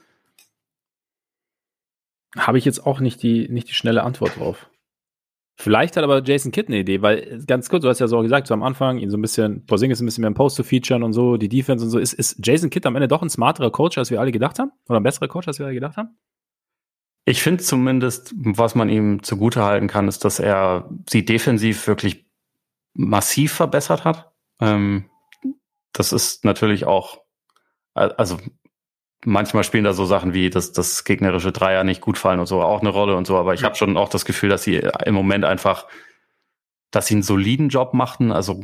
Habe ich jetzt auch nicht die, nicht die schnelle Antwort drauf. Vielleicht hat aber Jason Kidd eine Idee, weil ganz kurz, du hast ja so gesagt, so am Anfang, ihn so ein bisschen, Porzingis ein bisschen mehr im Post zu featuren und so, die Defense und so. Ist, ist Jason Kidd am Ende doch ein smarterer Coach, als wir alle gedacht haben? Oder ein besserer Coach, als wir alle gedacht haben? Ich finde zumindest, was man ihm zugute halten kann, ist, dass er sie defensiv wirklich massiv verbessert hat. Ähm, das ist natürlich auch, also manchmal spielen da so Sachen wie, dass das gegnerische Dreier nicht gut fallen und so auch eine Rolle und so, aber ich habe schon auch das Gefühl, dass sie im Moment einfach, dass sie einen soliden Job machten, also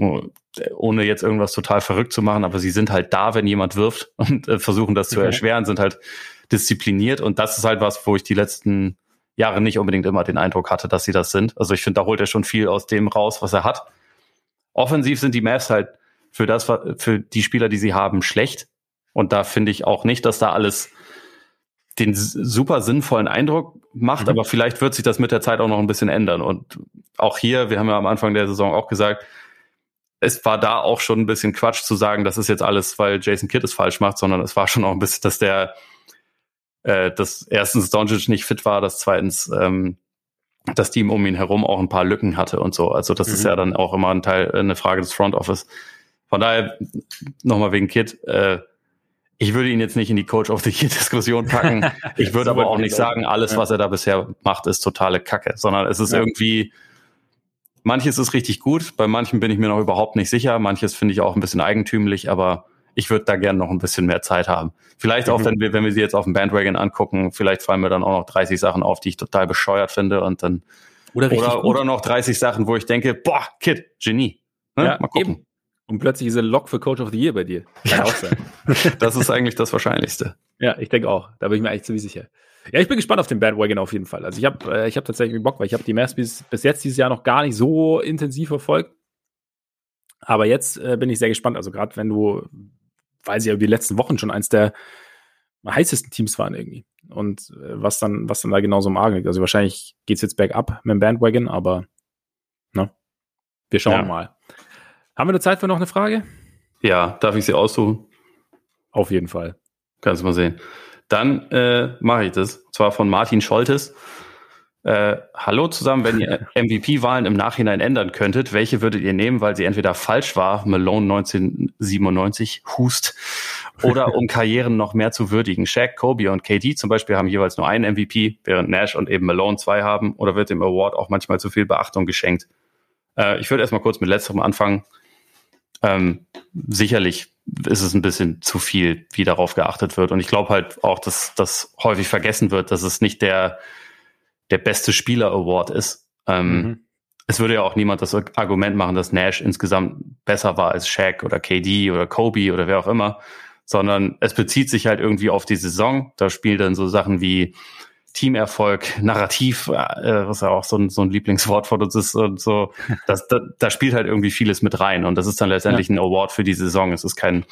ohne jetzt irgendwas total verrückt zu machen, aber sie sind halt da, wenn jemand wirft und äh, versuchen das zu okay. erschweren, sind halt diszipliniert und das ist halt was, wo ich die letzten Jahre nicht unbedingt immer den Eindruck hatte, dass sie das sind. Also ich finde, da holt er schon viel aus dem raus, was er hat. Offensiv sind die Mavs halt für das, für die Spieler, die sie haben, schlecht. Und da finde ich auch nicht, dass da alles den super sinnvollen Eindruck macht, mhm. aber vielleicht wird sich das mit der Zeit auch noch ein bisschen ändern. Und auch hier, wir haben ja am Anfang der Saison auch gesagt, es war da auch schon ein bisschen Quatsch zu sagen, das ist jetzt alles, weil Jason Kidd es falsch macht, sondern es war schon auch ein bisschen, dass der, äh, dass erstens Doncic nicht fit war, dass zweitens ähm, das Team um ihn herum auch ein paar Lücken hatte und so. Also das mhm. ist ja dann auch immer ein Teil, eine Frage des Front Office. Von daher, nochmal wegen Kid, äh, ich würde ihn jetzt nicht in die Coach of the Year Diskussion packen. Ich würde aber auch nicht sagen, alles, was er da bisher macht, ist totale Kacke, sondern es ist ja. irgendwie, manches ist richtig gut, bei manchen bin ich mir noch überhaupt nicht sicher, manches finde ich auch ein bisschen eigentümlich, aber ich würde da gerne noch ein bisschen mehr Zeit haben. Vielleicht auch, mhm. wenn wir, wenn wir sie jetzt auf dem Bandwagon angucken, vielleicht fallen mir dann auch noch 30 Sachen auf, die ich total bescheuert finde und dann oder, oder, oder noch 30 Sachen, wo ich denke, boah, Kid, Genie. Ne? Ja, Mal gucken. Eben. Und plötzlich ist er Lock für Coach of the Year bei dir. Kann ja. auch sein. das ist eigentlich das Wahrscheinlichste. Ja, ich denke auch. Da bin ich mir eigentlich ziemlich sicher. Ja, ich bin gespannt auf den Bandwagon auf jeden Fall. Also ich habe äh, ich hab tatsächlich Bock, weil ich habe die Mavs bis, bis jetzt dieses Jahr noch gar nicht so intensiv verfolgt. Aber jetzt äh, bin ich sehr gespannt. Also gerade wenn du weil sie ja die letzten Wochen schon eins der heißesten Teams waren irgendwie. Und äh, was dann, was dann da genauso im Argen liegt. Also wahrscheinlich geht's jetzt bergab mit dem Bandwagon, aber ne, wir schauen ja. mal. Haben wir noch Zeit für noch eine Frage? Ja, darf ich sie aussuchen? Auf jeden Fall. Kannst du mal sehen. Dann äh, mache ich das. Und zwar von Martin Scholtes. Äh, hallo zusammen, wenn ihr MVP-Wahlen im Nachhinein ändern könntet, welche würdet ihr nehmen, weil sie entweder falsch war, Malone 1997, Hust, oder um Karrieren noch mehr zu würdigen? Shaq, Kobe und KD zum Beispiel haben jeweils nur einen MVP, während Nash und eben Malone zwei haben, oder wird dem Award auch manchmal zu viel Beachtung geschenkt? Äh, ich würde erstmal kurz mit letzterem anfangen. Ähm, sicherlich ist es ein bisschen zu viel, wie darauf geachtet wird. Und ich glaube halt auch, dass das häufig vergessen wird, dass es nicht der der beste Spieler Award ist. Ähm, mhm. Es würde ja auch niemand das Argument machen, dass Nash insgesamt besser war als Shaq oder KD oder Kobe oder wer auch immer, sondern es bezieht sich halt irgendwie auf die Saison. Da spielt dann so Sachen wie Teamerfolg, Narrativ, äh, was ja auch so ein, so ein Lieblingswort von uns ist und so. Das, da, da spielt halt irgendwie vieles mit rein und das ist dann letztendlich ja. ein Award für die Saison. Es ist kein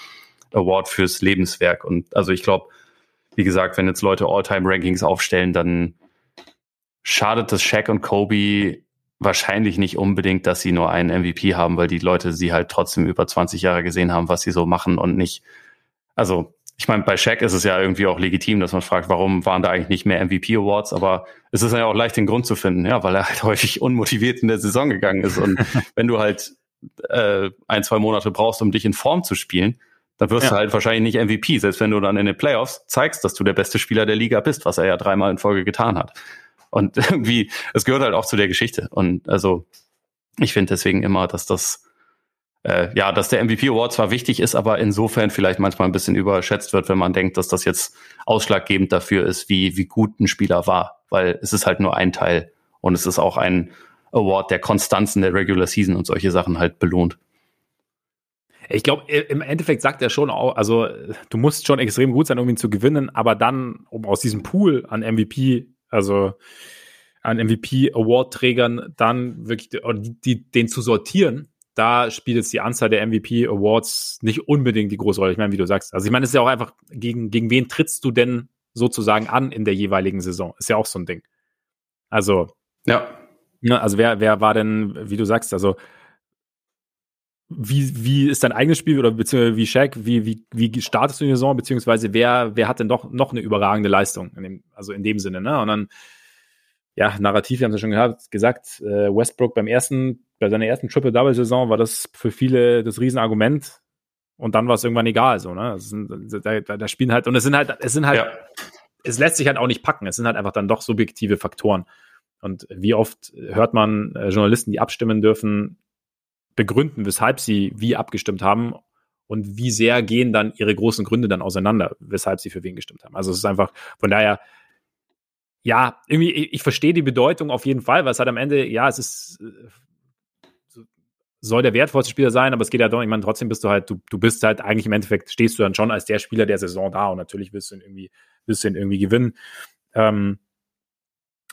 Award fürs Lebenswerk und also ich glaube, wie gesagt, wenn jetzt Leute All-Time-Rankings aufstellen, dann schadet das Shaq und Kobe wahrscheinlich nicht unbedingt, dass sie nur einen MVP haben, weil die Leute sie halt trotzdem über 20 Jahre gesehen haben, was sie so machen und nicht. Also, ich meine, bei Shaq ist es ja irgendwie auch legitim, dass man fragt, warum waren da eigentlich nicht mehr MVP Awards, aber es ist ja auch leicht den Grund zu finden, ja, weil er halt häufig unmotiviert in der Saison gegangen ist und wenn du halt äh, ein, zwei Monate brauchst, um dich in Form zu spielen, dann wirst ja. du halt wahrscheinlich nicht MVP, selbst wenn du dann in den Playoffs zeigst, dass du der beste Spieler der Liga bist, was er ja dreimal in Folge getan hat. Und irgendwie, es gehört halt auch zu der Geschichte. Und also, ich finde deswegen immer, dass das, äh, ja, dass der MVP Award zwar wichtig ist, aber insofern vielleicht manchmal ein bisschen überschätzt wird, wenn man denkt, dass das jetzt ausschlaggebend dafür ist, wie, wie gut ein Spieler war. Weil es ist halt nur ein Teil. Und es ist auch ein Award, der Konstanzen der Regular Season und solche Sachen halt belohnt. Ich glaube, im Endeffekt sagt er schon auch, also du musst schon extrem gut sein, um ihn zu gewinnen, aber dann, um aus diesem Pool an MVP also an MVP-Award-Trägern dann wirklich die, die, den zu sortieren, da spielt jetzt die Anzahl der MVP-Awards nicht unbedingt die große Rolle. Ich meine, wie du sagst. Also ich meine, es ist ja auch einfach, gegen, gegen wen trittst du denn sozusagen an in der jeweiligen Saison? Ist ja auch so ein Ding. Also. Ja. Ne, also wer, wer war denn, wie du sagst, also wie, wie ist dein eigenes Spiel oder beziehungsweise wie Shaq, wie, wie, wie startest du die Saison, beziehungsweise wer, wer hat denn doch noch eine überragende Leistung, in dem, also in dem Sinne, ne? Und dann, ja, narrativ, wir haben es ja schon gehabt, gesagt, äh, Westbrook beim ersten, bei seiner ersten Triple-Double-Saison war das für viele das Riesenargument und dann war es irgendwann egal, so, ne? Sind, da, da, da, spielen halt, und es sind halt, es sind halt, ja. es lässt sich halt auch nicht packen, es sind halt einfach dann doch subjektive Faktoren. Und wie oft hört man äh, Journalisten, die abstimmen dürfen, begründen, weshalb sie wie abgestimmt haben und wie sehr gehen dann ihre großen Gründe dann auseinander, weshalb sie für wen gestimmt haben. Also es ist einfach, von daher, ja, irgendwie, ich, verstehe die Bedeutung auf jeden Fall, weil es halt am Ende, ja, es ist, äh, soll der wertvollste Spieler sein, aber es geht ja doch, ich meine, trotzdem bist du halt, du, du bist halt eigentlich im Endeffekt, stehst du dann schon als der Spieler der Saison da und natürlich willst du ihn irgendwie, willst du ihn irgendwie gewinnen. Ähm,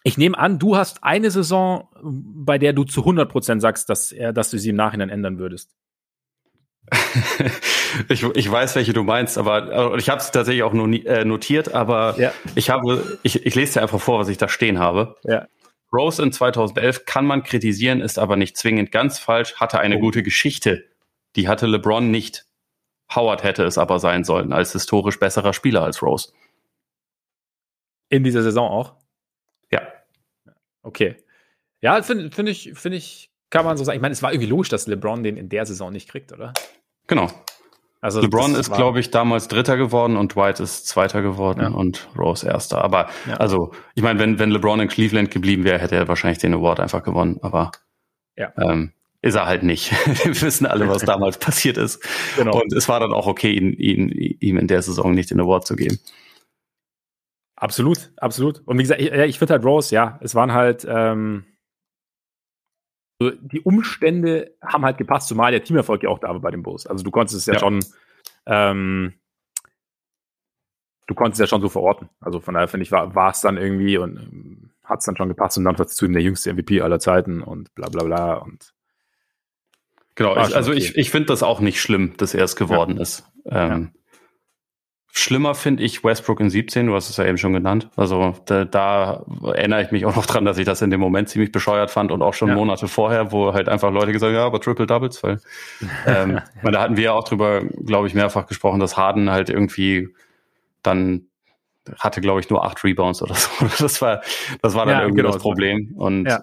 ich nehme an, du hast eine Saison, bei der du zu 100% sagst, dass, dass du sie im Nachhinein ändern würdest. ich, ich weiß, welche du meinst, aber ich habe es tatsächlich auch äh, notiert, aber ja. ich habe, ich, ich lese dir einfach vor, was ich da stehen habe. Ja. Rose in 2011 kann man kritisieren, ist aber nicht zwingend ganz falsch, hatte eine oh. gute Geschichte. Die hatte LeBron nicht. Howard hätte es aber sein sollen, als historisch besserer Spieler als Rose. In dieser Saison auch? Ja. Okay. Ja, finde find ich, finde ich, kann man so sagen. Ich meine, es war irgendwie logisch, dass LeBron den in der Saison nicht kriegt, oder? Genau. Also LeBron ist, glaube ich, damals Dritter geworden und Dwight ist Zweiter geworden ja. und Rose Erster. Aber ja. also, ich meine, wenn, wenn LeBron in Cleveland geblieben wäre, hätte er wahrscheinlich den Award einfach gewonnen. Aber ja. ähm, ist er halt nicht. Wir wissen alle, was damals passiert ist. Genau. Und es war dann auch okay, ihn, ihn, ihm in der Saison nicht den Award zu geben. Absolut, absolut. Und wie gesagt, ich, ich finde halt Rose, ja, es waren halt, ähm, die Umstände haben halt gepasst, zumal der Teamerfolg ja auch da war bei den Bulls. Also du konntest es ja, ja. schon, ähm, du konntest es ja schon so verorten. Also von daher finde ich, war es dann irgendwie und ähm, hat es dann schon gepasst und dann dazu der jüngste MVP aller Zeiten und bla bla bla und Genau, ich, also okay. ich, ich finde das auch nicht schlimm, dass er es geworden ja. ist. Ähm, Schlimmer finde ich Westbrook in 17, du hast es ja eben schon genannt. Also da, da, erinnere ich mich auch noch dran, dass ich das in dem Moment ziemlich bescheuert fand und auch schon ja. Monate vorher, wo halt einfach Leute gesagt haben, ja, aber Triple Doubles, weil ähm, meine, da hatten wir ja auch drüber, glaube ich, mehrfach gesprochen, dass Harden halt irgendwie dann hatte, glaube ich, nur acht Rebounds oder so. Das war, das war dann ja, irgendwie genau, das Problem. Und ja.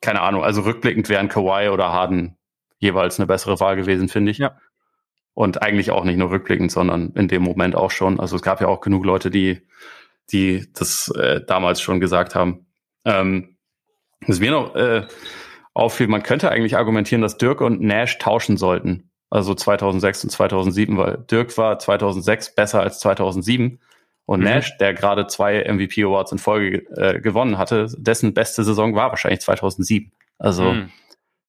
keine Ahnung, also rückblickend wären Kawhi oder Harden jeweils eine bessere Wahl gewesen, finde ich. Ja. Und eigentlich auch nicht nur rückblickend, sondern in dem Moment auch schon. Also es gab ja auch genug Leute, die, die das äh, damals schon gesagt haben. Ähm, was mir noch äh, auffiel, man könnte eigentlich argumentieren, dass Dirk und Nash tauschen sollten. Also 2006 und 2007, weil Dirk war 2006 besser als 2007 und mhm. Nash, der gerade zwei MVP Awards in Folge äh, gewonnen hatte, dessen beste Saison war wahrscheinlich 2007. Also, mhm.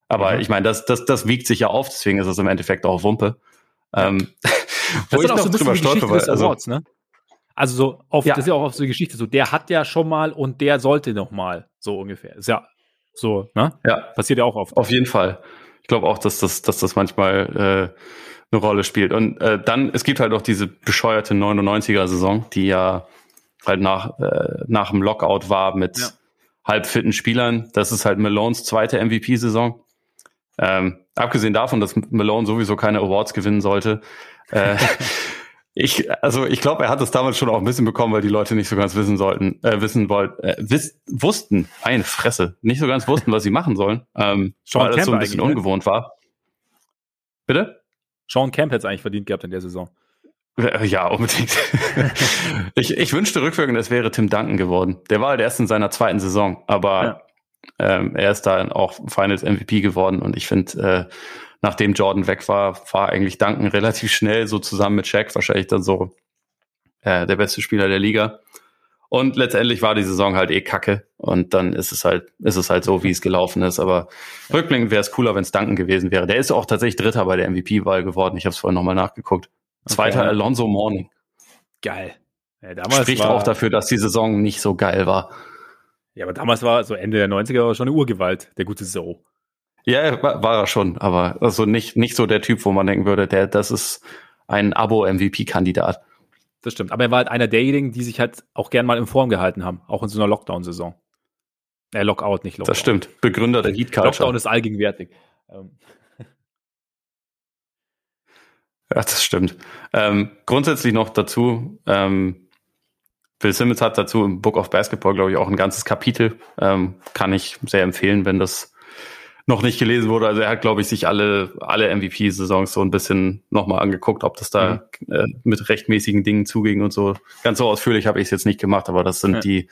aber mhm. ich meine, das, das, das wiegt sich ja auf, deswegen ist es im Endeffekt auch Wumpe. Ähm, wo ich noch so drüber stolper, weil, also, Awards, ne? Also so oft, ja. das ist ja auch oft so die Geschichte, so der hat ja schon mal und der sollte noch mal, so ungefähr. Ist ja so, ne? Ja. Passiert ja auch oft. Auf jeden Fall. Ich glaube auch, dass das, dass das manchmal äh, eine Rolle spielt. Und äh, dann, es gibt halt auch diese bescheuerte 99er-Saison, die ja halt nach, äh, nach dem Lockout war mit ja. halbfitten Spielern. Das ist halt Malones zweite MVP-Saison. Ähm, abgesehen davon, dass Malone sowieso keine Awards gewinnen sollte. Äh, ich, also ich glaube, er hat es damals schon auch ein bisschen bekommen, weil die Leute nicht so ganz wissen sollten, äh, wissen wollten, äh, wiss, wussten, eine Fresse, nicht so ganz wussten, was sie machen sollen, ähm, Sean weil das so ein bisschen ne? ungewohnt war. Bitte? Sean Camp hätte es eigentlich verdient gehabt in der Saison. Äh, ja, unbedingt. ich, ich wünschte rückwirkend, es wäre Tim Duncan geworden. Der war halt erst in seiner zweiten Saison, aber ja. Ähm, er ist da auch Finals MVP geworden und ich finde, äh, nachdem Jordan weg war, war eigentlich Duncan relativ schnell so zusammen mit Shaq wahrscheinlich dann so äh, der beste Spieler der Liga. Und letztendlich war die Saison halt eh kacke. Und dann ist es halt, ist es halt so, wie es gelaufen ist. Aber rückblickend wäre es cooler, wenn es Duncan gewesen wäre. Der ist auch tatsächlich Dritter bei der MVP-Wahl geworden. Ich habe es vorhin nochmal nachgeguckt. Zweiter okay. Alonso Morning. Geil. Ja, Spricht war, auch dafür, dass die Saison nicht so geil war. Ja, aber damals war so Ende der 90er schon eine Urgewalt, der gute So. Ja, war, war er schon, aber also nicht, nicht so der Typ, wo man denken würde, der, das ist ein Abo-MVP-Kandidat. Das stimmt. Aber er war halt einer derjenigen, die sich halt auch gern mal in Form gehalten haben, auch in so einer Lockdown-Saison. Äh, Lockout, nicht Lockdown. Das stimmt. Begründer der Heat Culture. Lockdown ist allgegenwärtig. Ähm. Ja, das stimmt. Ähm, grundsätzlich noch dazu, ähm, Bill Simmons hat dazu im Book of Basketball, glaube ich, auch ein ganzes Kapitel. Ähm, kann ich sehr empfehlen, wenn das noch nicht gelesen wurde. Also er hat, glaube ich, sich alle, alle MVP-Saisons so ein bisschen nochmal angeguckt, ob das da mhm. äh, mit rechtmäßigen Dingen zuging und so. Ganz so ausführlich habe ich es jetzt nicht gemacht, aber das sind ja. die,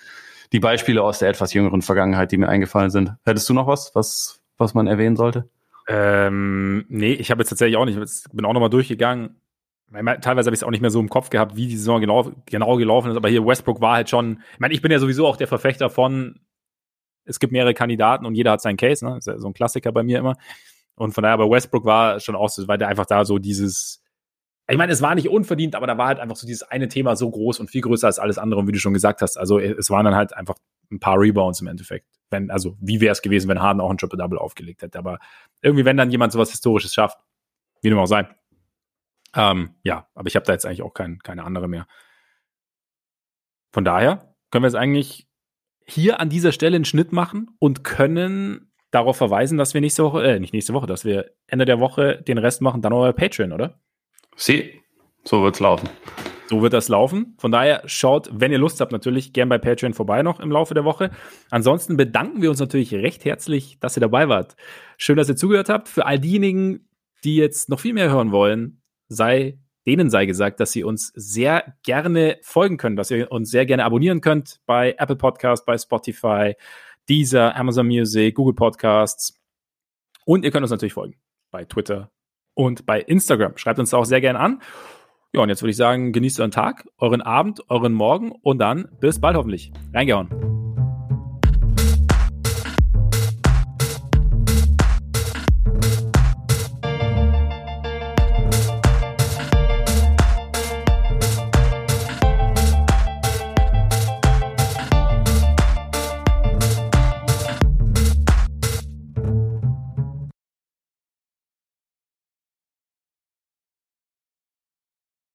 die Beispiele aus der etwas jüngeren Vergangenheit, die mir eingefallen sind. Hättest du noch was, was, was man erwähnen sollte? Ähm, nee, ich habe jetzt tatsächlich auch nicht. Ich bin auch nochmal durchgegangen. Teilweise habe ich es auch nicht mehr so im Kopf gehabt, wie die Saison genau, genau gelaufen ist. Aber hier Westbrook war halt schon. Ich meine, ich bin ja sowieso auch der Verfechter von es gibt mehrere Kandidaten und jeder hat seinen Case, ne? Ist ja so ein Klassiker bei mir immer. Und von daher, aber Westbrook war schon auch so, weil der einfach da so dieses, ich meine, es war nicht unverdient, aber da war halt einfach so dieses eine Thema so groß und viel größer als alles andere, und wie du schon gesagt hast. Also es waren dann halt einfach ein paar Rebounds im Endeffekt. Wenn, also wie wäre es gewesen, wenn Harden auch ein Triple-Double aufgelegt hätte. Aber irgendwie, wenn dann jemand sowas Historisches schafft, wie dem auch sei. Ähm, ja, aber ich habe da jetzt eigentlich auch kein, keine andere mehr. Von daher können wir jetzt eigentlich hier an dieser Stelle einen Schnitt machen und können darauf verweisen, dass wir nächste Woche, äh, nicht nächste Woche, dass wir Ende der Woche den Rest machen, dann euer Patreon, oder? Sie, so wird's laufen. So wird das laufen. Von daher schaut, wenn ihr Lust habt, natürlich gern bei Patreon vorbei noch im Laufe der Woche. Ansonsten bedanken wir uns natürlich recht herzlich, dass ihr dabei wart. Schön, dass ihr zugehört habt. Für all diejenigen, die jetzt noch viel mehr hören wollen, sei denen sei gesagt, dass sie uns sehr gerne folgen können, dass ihr uns sehr gerne abonnieren könnt bei Apple Podcast, bei Spotify, Deezer, Amazon Music, Google Podcasts. Und ihr könnt uns natürlich folgen bei Twitter und bei Instagram. Schreibt uns auch sehr gerne an. Ja, und jetzt würde ich sagen, genießt euren Tag, euren Abend, euren Morgen und dann bis bald hoffentlich. Reingehauen.